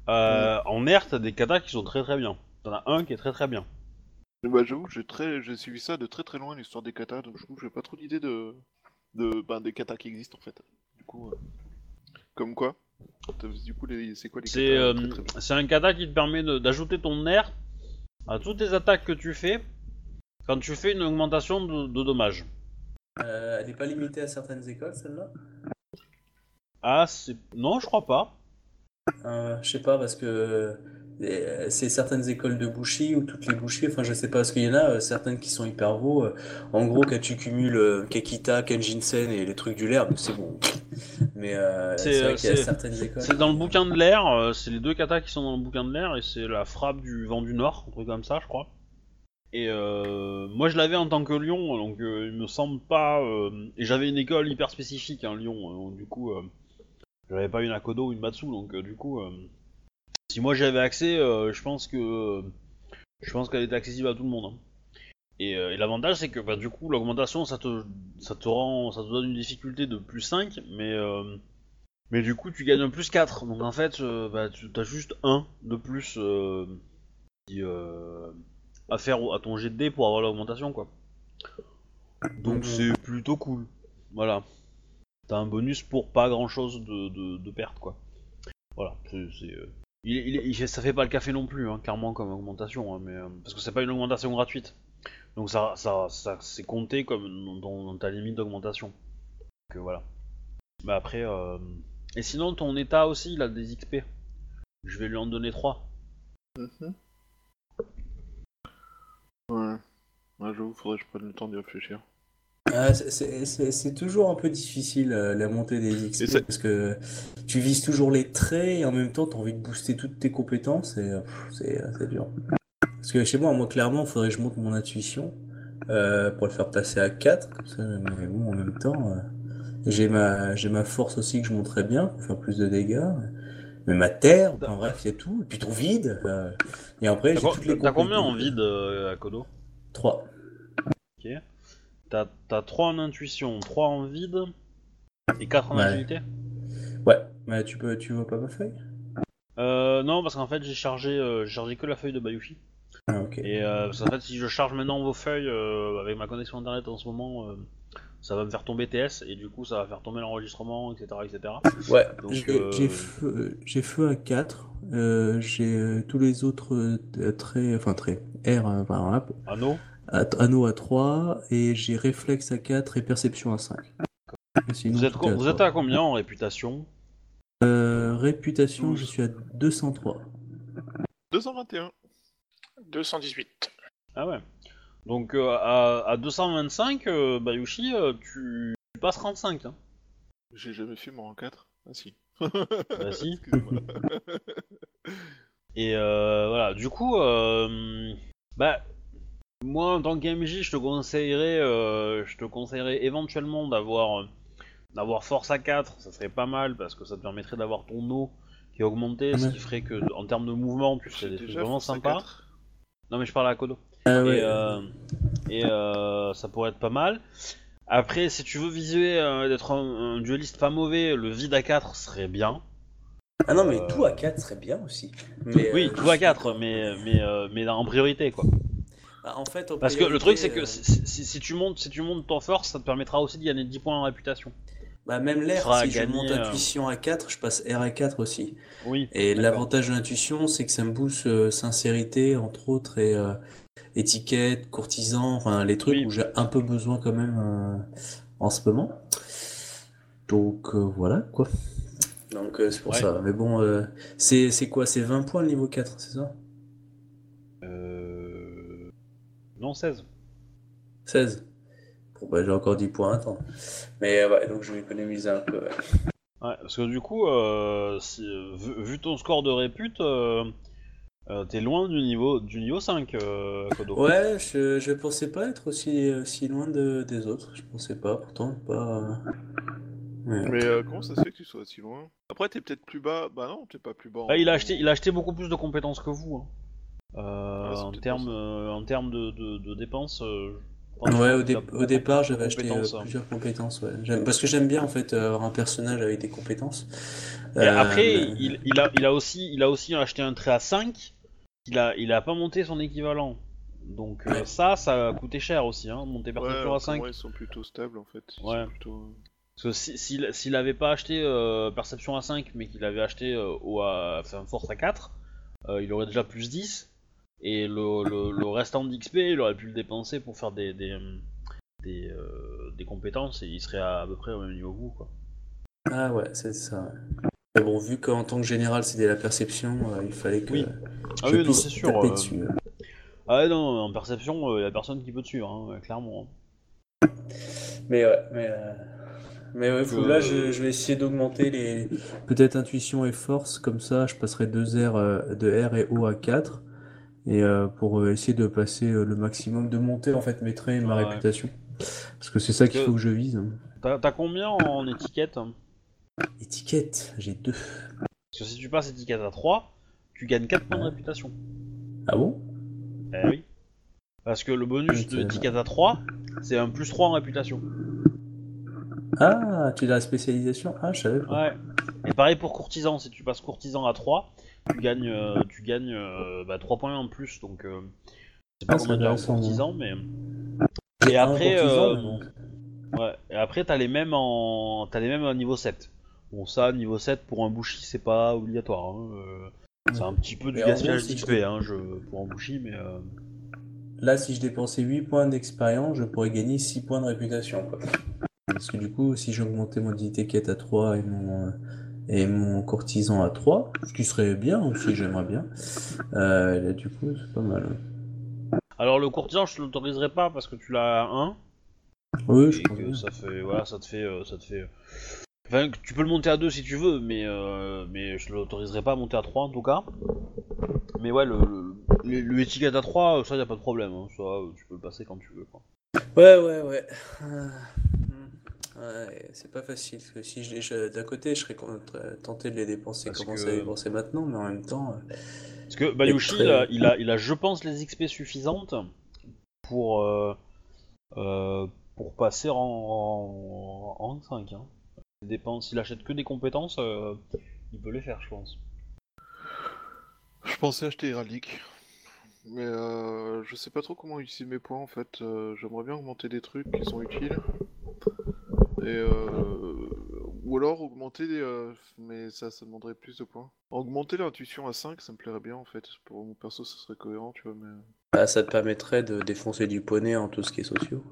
Euh, En air, t'as des katas qui sont très très bien. T'en as un qui est très très bien. Bah, j'avoue que j'ai très... j'ai suivi ça de très très loin, l'histoire des katas, donc je trouve que j'ai pas trop d'idée de... de... Ben, des katas qui existent en fait. Du coup, euh, comme quoi Du coup, les... c'est quoi les C'est euh, c'est un kata qui te permet de- d'ajouter ton air à toutes les attaques que tu fais quand tu fais une augmentation de, de dommages. Euh, elle n'est pas limitée à certaines écoles, celle-là? Ah, c'est. Non, je crois pas. Euh, je sais pas parce que euh, c'est certaines écoles de bouchis ou toutes les bouchies, enfin je sais pas parce qu'il y en a euh, certaines qui sont hyper beaux. euh, en gros, quand tu cumules Kekita, Kenjinsen et les trucs du l'air, c'est bon. Mais C'est, c'est vrai qu'il y a c'est- certaines écoles. C'est dans le bouquin de l'air, c'est les deux katas qui sont dans le bouquin de l'air et c'est la frappe du vent du nord, un truc comme ça, je crois. Et euh, moi je l'avais en tant que lion, donc euh, il me semble pas. euh, et j'avais une école hyper spécifique, hein, Lyon, donc du coup, euh, j'avais pas une Akodo ou une Matsu, donc euh, du coup, euh, si moi j'avais accès, euh, je pense que je pense qu'elle était accessible à tout le monde. hein. Et, euh, et l'avantage, c'est que bah, du coup, l'augmentation, ça te, ça te rend, ça te donne une difficulté de plus 5, mais, euh, mais du coup, tu gagnes un plus 4. Donc en fait, euh, bah, tu as juste 1 de plus qui, à faire à ton jet de dés pour avoir l'augmentation, quoi. Donc Mhm. c'est plutôt cool. Voilà. T'as un bonus pour pas grand chose de, de, perte, quoi. Voilà. c'est euh, il, ça fait pas le café non plus, hein, clairement, comme augmentation, hein, mais, euh, parce que c'est pas une augmentation gratuite. Donc ça, ça, ça c'est compté comme dans, ta limite d'augmentation. Donc euh, voilà. Mais après, euh... et sinon ton état aussi, il a des XP. Je vais lui en donner 3. Mhm. Ouais. Ouais, j'avoue, faudrait que je prenne le temps d'y réfléchir. Ah, c'est- c'est c'est- c'est toujours un peu difficile euh, la montée des XP parce que tu vises toujours les traits et en même temps tu as envie de booster toutes tes compétences et euh, c'est euh, c'est dur. Parce que chez moi, moi clairement, il faudrait que je monte mon intuition euh, pour le faire passer à 4. Comme ça, mais bon, en même temps, euh, j'ai ma, j'ai ma force aussi que je monterais bien pour faire plus de dégâts. Mais ma terre, enfin, bref, il y a tout. Et puis ton vide. euh, et après, j'ai toutes les t'as combien en vide euh, à Kodo? 3. Ok. T'as t'as 3 en intuition, 3 en vide et 4 en Ouais. agilité Ouais, mais tu peux, tu vois pas ma feuille? Euh, Non, parce qu'en fait j'ai chargé, euh, j'ai chargé que la feuille de Bayushi. Ah, ok. Et euh, parce qu'en fait, si je charge maintenant vos feuilles euh, avec ma connexion internet en ce moment, euh, ça va me faire tomber TS et du coup ça va faire tomber l'enregistrement, etc. etc. Ouais, Donc, j'ai euh, j'ai feu, j'ai feu à 4, euh, j'ai euh, tous les autres euh, traits, enfin traits, R, euh, enfin, voilà, Anneau anneau à 3, et j'ai réflexe à 4 et perception à 5. Et sinon, vous êtes, à vous êtes 3. à combien en réputation? Euh, réputation, je suis à 203. 221. 218. Ah ouais. Donc euh, à, à 225, euh, Bayushi, euh, tu, tu passes 35. Hein. J'ai jamais fait mon rang 4. Ah si. Bah si. Et euh, voilà, du coup, euh, bah, moi en tant que MJ, je te conseillerais, euh, je te conseillerais éventuellement d'avoir, euh, d'avoir force à 4, ça serait pas mal parce que ça te permettrait d'avoir ton eau qui est augmenté, ce qui ferait que en termes de mouvement, tu ferais J'ai des trucs vraiment sympas. 4. Non mais je parle à Kodo. Ah Et, ouais, euh, et euh, ça pourrait être pas mal. Après, si tu veux viser euh, d'être un, un dueliste pas mauvais, le vide à 4 serait bien. Ah non, mais euh, tout à 4 serait bien aussi. Mais, Oui, euh, tout à 4, mais, mais, euh, mais en priorité quoi. Bah, en fait, en Parce que le truc c'est que euh, si, si- si tu montes, si tu montes ton force, ça te permettra aussi de gagner 10 points en réputation. bah, même l'air, si je monte euh, intuition à 4, je passe R à 4 aussi. Oui. Et l'avantage de l'intuition, c'est que ça me booste euh, sincérité, entre autres, et euh, étiquette, courtisan, enfin les trucs Oui. où j'ai un peu besoin quand même euh, en ce moment. Donc voilà quoi. Donc c'est pour Ouais. ça. Mais bon, c'est quoi? C'est 20 points le niveau 4, c'est ça? Non, 16. 16. Bon bah j'ai encore 10 points, attends. Mais euh, ouais, donc je vais économiser un peu. ouais. Ouais, parce que du coup, euh, si- vu, vu ton score de répute, euh, euh, t'es loin du niveau, du niveau 5, euh, Kodo. Ouais, je, je pensais pas être aussi, aussi loin de, des autres. Je pensais pas, pourtant pas. euh, ouais. Mais euh, comment ça se fait que tu sois si loin? Après, t'es peut-être plus bas. Bah non, t'es pas plus bas. en- Ah, il, a acheté, il a acheté beaucoup plus de compétences que vous. hein. Euh, en termes euh, en termes de, de, de dépenses. euh, Ouais, au, dé- au départ, j'avais acheté euh, hein. plusieurs compétences. Ouais. J'aime- Parce que j'aime bien en fait avoir un personnage avec des compétences. Et Euh, après, mais- il, il a, il, a aussi, il a aussi acheté un trait à 5. Il a, il a pas monté son équivalent. Donc euh, Ouais. ça, ça a coûté cher aussi, hein, monter Ouais, perception à alors que 5. moi, ils sont plutôt stables en fait. Ils Ouais. sont plutôt- Parce que si- s'il s'il avait pas acheté euh, perception à 5, mais qu'il avait acheté euh, au, à, enfin, force à 4, euh, il aurait déjà plus 10. Et le, le, le restant d'XP, il aurait pu le dépenser pour faire des, des, des, euh, des compétences et il serait à, à peu près au même niveau que vous. Quoi. Ah ouais, c'est ça. Mais bon, vu qu'en tant que général, c'était la perception, euh, il fallait que Oui. Ah je oui, non, puisse c'est sûr. taper euh, dessus. ouais. Ah ouais, non, en perception, il y a personne qui peut suivre, hein, clairement. Mais ouais, mais, mais ouais, faut- là, je, je vais essayer d'augmenter les. Peut-être intuition et force, comme ça, je passerai 2 R, de R et O à 4. Et euh, pour euh, essayer de passer euh, le maximum, de monter en fait mes traits et ma Ouais. réputation. Parce que c'est ça qu'il faut que je vise. T'as combien en étiquette? Étiquette, j'ai deux. Parce que si tu passes étiquette à 3, tu gagnes 4 points de réputation. Ah bon? Eh oui. Parce que le bonus de étiquette à 3, c'est un plus 3 en réputation. Ah, tu as la spécialisation? Ah, je savais pas. Ouais. Et pareil pour courtisan, si tu passes courtisan à 3, tu gagnes, euh, tu gagnes euh, bah, 3 points en plus. Donc, euh, c'est pas Ah, c'est comment dire en intéressant, courtisan, mais. Et après, courtisan, euh, mais bon. Ouais, et après t'as les mêmes en t'as les mêmes à niveau 7. Bon ça niveau 7 pour un bouchi c'est pas obligatoire. hein, euh, C'est un petit peu du Mais gaspillage si d'XP je- hein, je... pour un bouchi mais euh, Là, si je dépensais 8 points d'expérience, je pourrais gagner 6 points de réputation. Quoi. Parce que du coup, si j'augmentais mon étiquette à 3 et mon, euh, et mon courtisan à 3, ce qui serait bien aussi, j'aimerais bien, euh, là, du coup, c'est pas mal. Alors le courtisan je te l'autoriserai pas parce que tu l'as à 1 Oui, je et pense que ça fait voilà ça te fait euh, ça te fait Enfin, que tu peux le monter à 2 si tu veux, mais, euh, mais je l'autoriserai pas à monter à 3 en tout cas. Mais ouais, le, le, étiquette à 3, ça y a pas de problème. hein, Ça, euh, tu peux le passer quand tu veux. Quoi. Ouais, ouais, ouais. Ouais, c'est pas facile. Parce que si je, je- d'un côté, je serais tenté de les dépenser, Parce commencer que- à dépenser maintenant, mais en même temps. euh, Parce que Bayushi, très- il, a, il, a, il a, je pense, les XP suffisantes pour, euh, euh, pour passer en, en, en rang 5. Hein. S'il achète que des compétences, euh, il peut les faire, je pense. Je pensais acheter Heraldic. Mais euh, je sais pas trop comment utiliser mes points en fait. Euh, J'aimerais bien augmenter des trucs qui sont utiles. Et euh, ou alors augmenter euh, mais ça, ça demanderait plus de points. Augmenter l'intuition à 5, ça me plairait bien en fait. Pour mon perso, ça serait cohérent, tu vois. Mais, bah, ça te permettrait de défoncer du poney en tout ce qui est sociaux.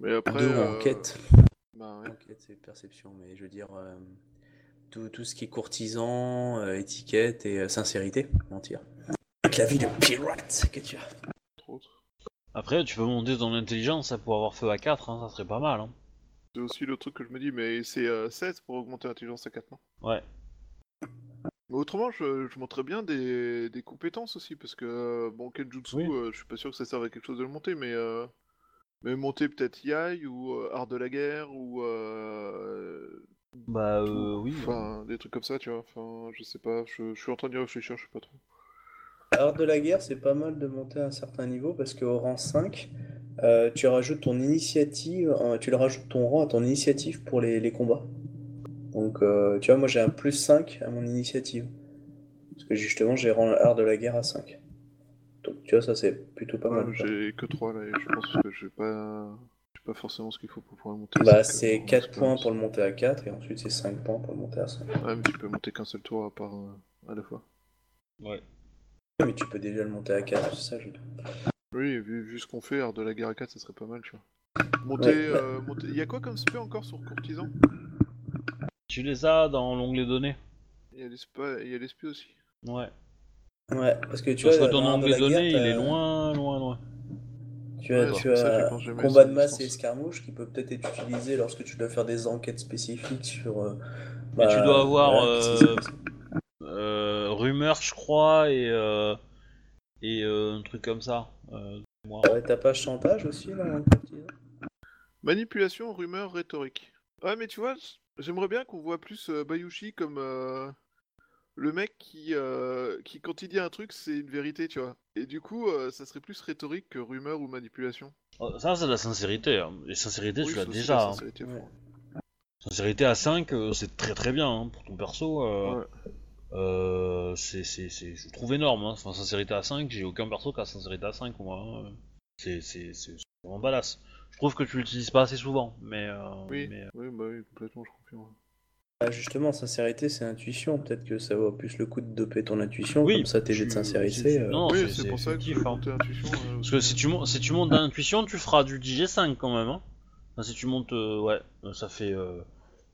mais après. Deux euh, en quête. Bah ouais. Enquête, c'est perception, mais je veux dire, euh, tout, tout ce qui est courtisan, euh, étiquette et euh, sincérité, mentir. Avec la vie de pirate que tu as. Après, tu peux monter ton intelligence pour avoir feu à 4, hein, ça serait pas mal. Hein. C'est aussi le truc que je me dis, mais c'est euh, 16 pour augmenter l'intelligence à 4 non Ouais. Mais autrement, je, je monterais bien des, des compétences aussi, parce que, euh, bon, Kenjutsu, Oui. euh, je suis pas sûr que ça serve à quelque chose de le monter, mais, euh, mais monter peut-être Yai, ou euh, Art de la guerre, ou... Euh, Bah, tout. euh, oui. Enfin, des trucs comme ça, tu vois, enfin, je sais pas, je, je suis en train d'y réfléchir, je sais pas trop. Art de la guerre, c'est pas mal de monter à un certain niveau parce qu'au rang 5, euh, tu rajoutes ton initiative, euh, tu le rajoutes ton rang à ton initiative pour les, les combats. Donc, euh, tu vois, moi j'ai un plus 5 à mon initiative. Parce que justement, j'ai rang art de la guerre à 5. Donc, tu vois, ça c'est plutôt pas Ouais, mal. j'ai que 3 là, et je pense que j'ai pas... j'ai pas forcément ce qu'il faut pour pouvoir le monter. à Bah, c'est euh, 4 en points pour le monter à 4 et ensuite c'est 5 points pour le monter à 5. Ouais, mais tu peux monter qu'un seul tour à part euh, à la fois. Ouais. Mais tu peux déjà le monter à 4, c'est ça, je Oui, vu, vu ce qu'on fait, de la guerre à 4, ça serait pas mal, tu vois. Monter... Ouais, bah- euh, monter... Il y a quoi comme spé encore sur Courtisan? Tu les as dans l'onglet données. Il y a l'esprit il y a l'esprit aussi. Ouais. Ouais, parce que tu Parce vois, que ton onglet données, il est loin, loin, loin. Tu as, Ouais, tu ça as combat de a masse et escarmouche qui peut peut-être être utilisé lorsque tu dois faire des enquêtes spécifiques sur. euh, Mais tu dois avoir, euh. Euh, rumeur, je crois, et, euh, et euh, un truc comme ça. Euh, moi. Ouais, t'as pas chantage aussi là courtisan Manipulation, rumeur, rhétorique. Ouais, mais tu vois, j'aimerais bien qu'on voit plus euh, Bayushi comme euh, le mec qui, euh, qui, quand il dit un truc, c'est une vérité, tu vois. Et du coup, euh, ça serait plus rhétorique que rumeur ou manipulation. Oh, Ça, c'est de la sincérité. Hein. Et sincérité, Oui, tu l'as déjà. la hein. sincérité, Ouais. faut- Sincérité à 5, euh, c'est très très bien hein, pour ton perso. euh, Ouais. Euh, c'est, c'est, c'est, je trouve énorme. Hein. Enfin, sincérité à 5, j'ai aucun perso qui a sincérité à 5 moi. hein. C'est, c'est, c'est c'est vraiment badass. Je trouve que tu l'utilises pas assez souvent, mais. euh, Oui, mais, euh, oui, bah oui, complètement, je confirme. Ah, justement, sincérité, c'est intuition. Peut-être que ça vaut plus le coup de doper ton intuition. Oui, comme ça, tes jets de sincérité. c'est- euh, non, oui, c'est- c'est c'est pour ça que hein. monter intuition. euh, Parce que si tu, mon- si tu montes d'intuition, tu feras du DJ5 quand même. Hein. Enfin, si tu montes. euh, ouais, ça fait. euh,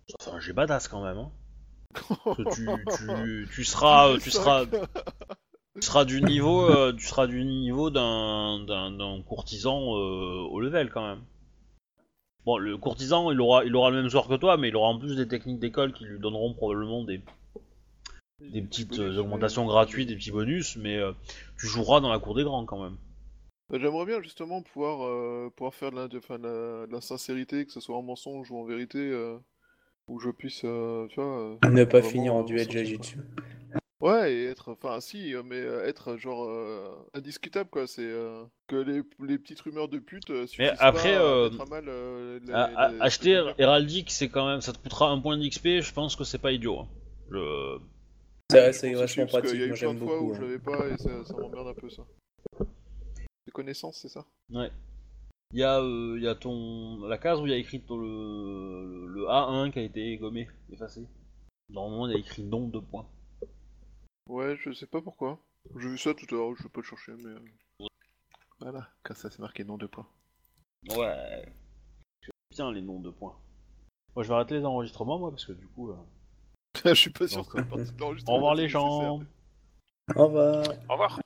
ça fait un G badass quand même. Tu, tu, tu seras. tu seras. Tu seras du niveau, euh, tu seras du niveau d'un, courtisan euh, au level quand même. Bon, le courtisan, il aura, il aura le même sort que toi, mais il aura en plus des techniques d'école qui lui donneront probablement des, des petites euh, augmentations gratuites, des petits bonus, mais euh, tu joueras dans la cour des grands quand même. Bah, J'aimerais bien justement pouvoir, euh, pouvoir faire de la, de, enfin, de la, de la sincérité, que ce soit en mensonge ou en vérité, où je puisse, euh, tu vois. euh, Ne pas finir en duel Jajitsu. Ouais, et être, enfin si, euh, mais être genre euh, indiscutable quoi. C'est euh, que les, les petites rumeurs de pute suffisent après, pas à euh, mettre à mal. euh, les- À- à- les- acheter les- Héraldique, c'est quand même, ça te coûtera un point d'XP. Je pense que c'est pas idiot. hein. Je- C'est Je vachement pratique. y a eu Moi, plein j'aime de fois beaucoup. où je hein. l'avais pas et ça, ça m'emmerde un peu ça. Les connaissances, c'est ça? Ouais. Il y a, euh, il y a ton la case où il y a écrit ton- le, le A1 qui a été gommé, effacé. Normalement, il y a écrit nombre de points. Ouais, je sais pas pourquoi. J'ai vu ça tout à l'heure, je vais pas le chercher, mais. euh, Voilà, car ça c'est marqué nom de points. Ouais. Bien les noms de points. Moi, je vais arrêter les enregistrements, moi, parce que du coup. euh, je suis pas sûr que ça partie de Au l'enregistrement, revoir c'est les gens. Au revoir. Au revoir.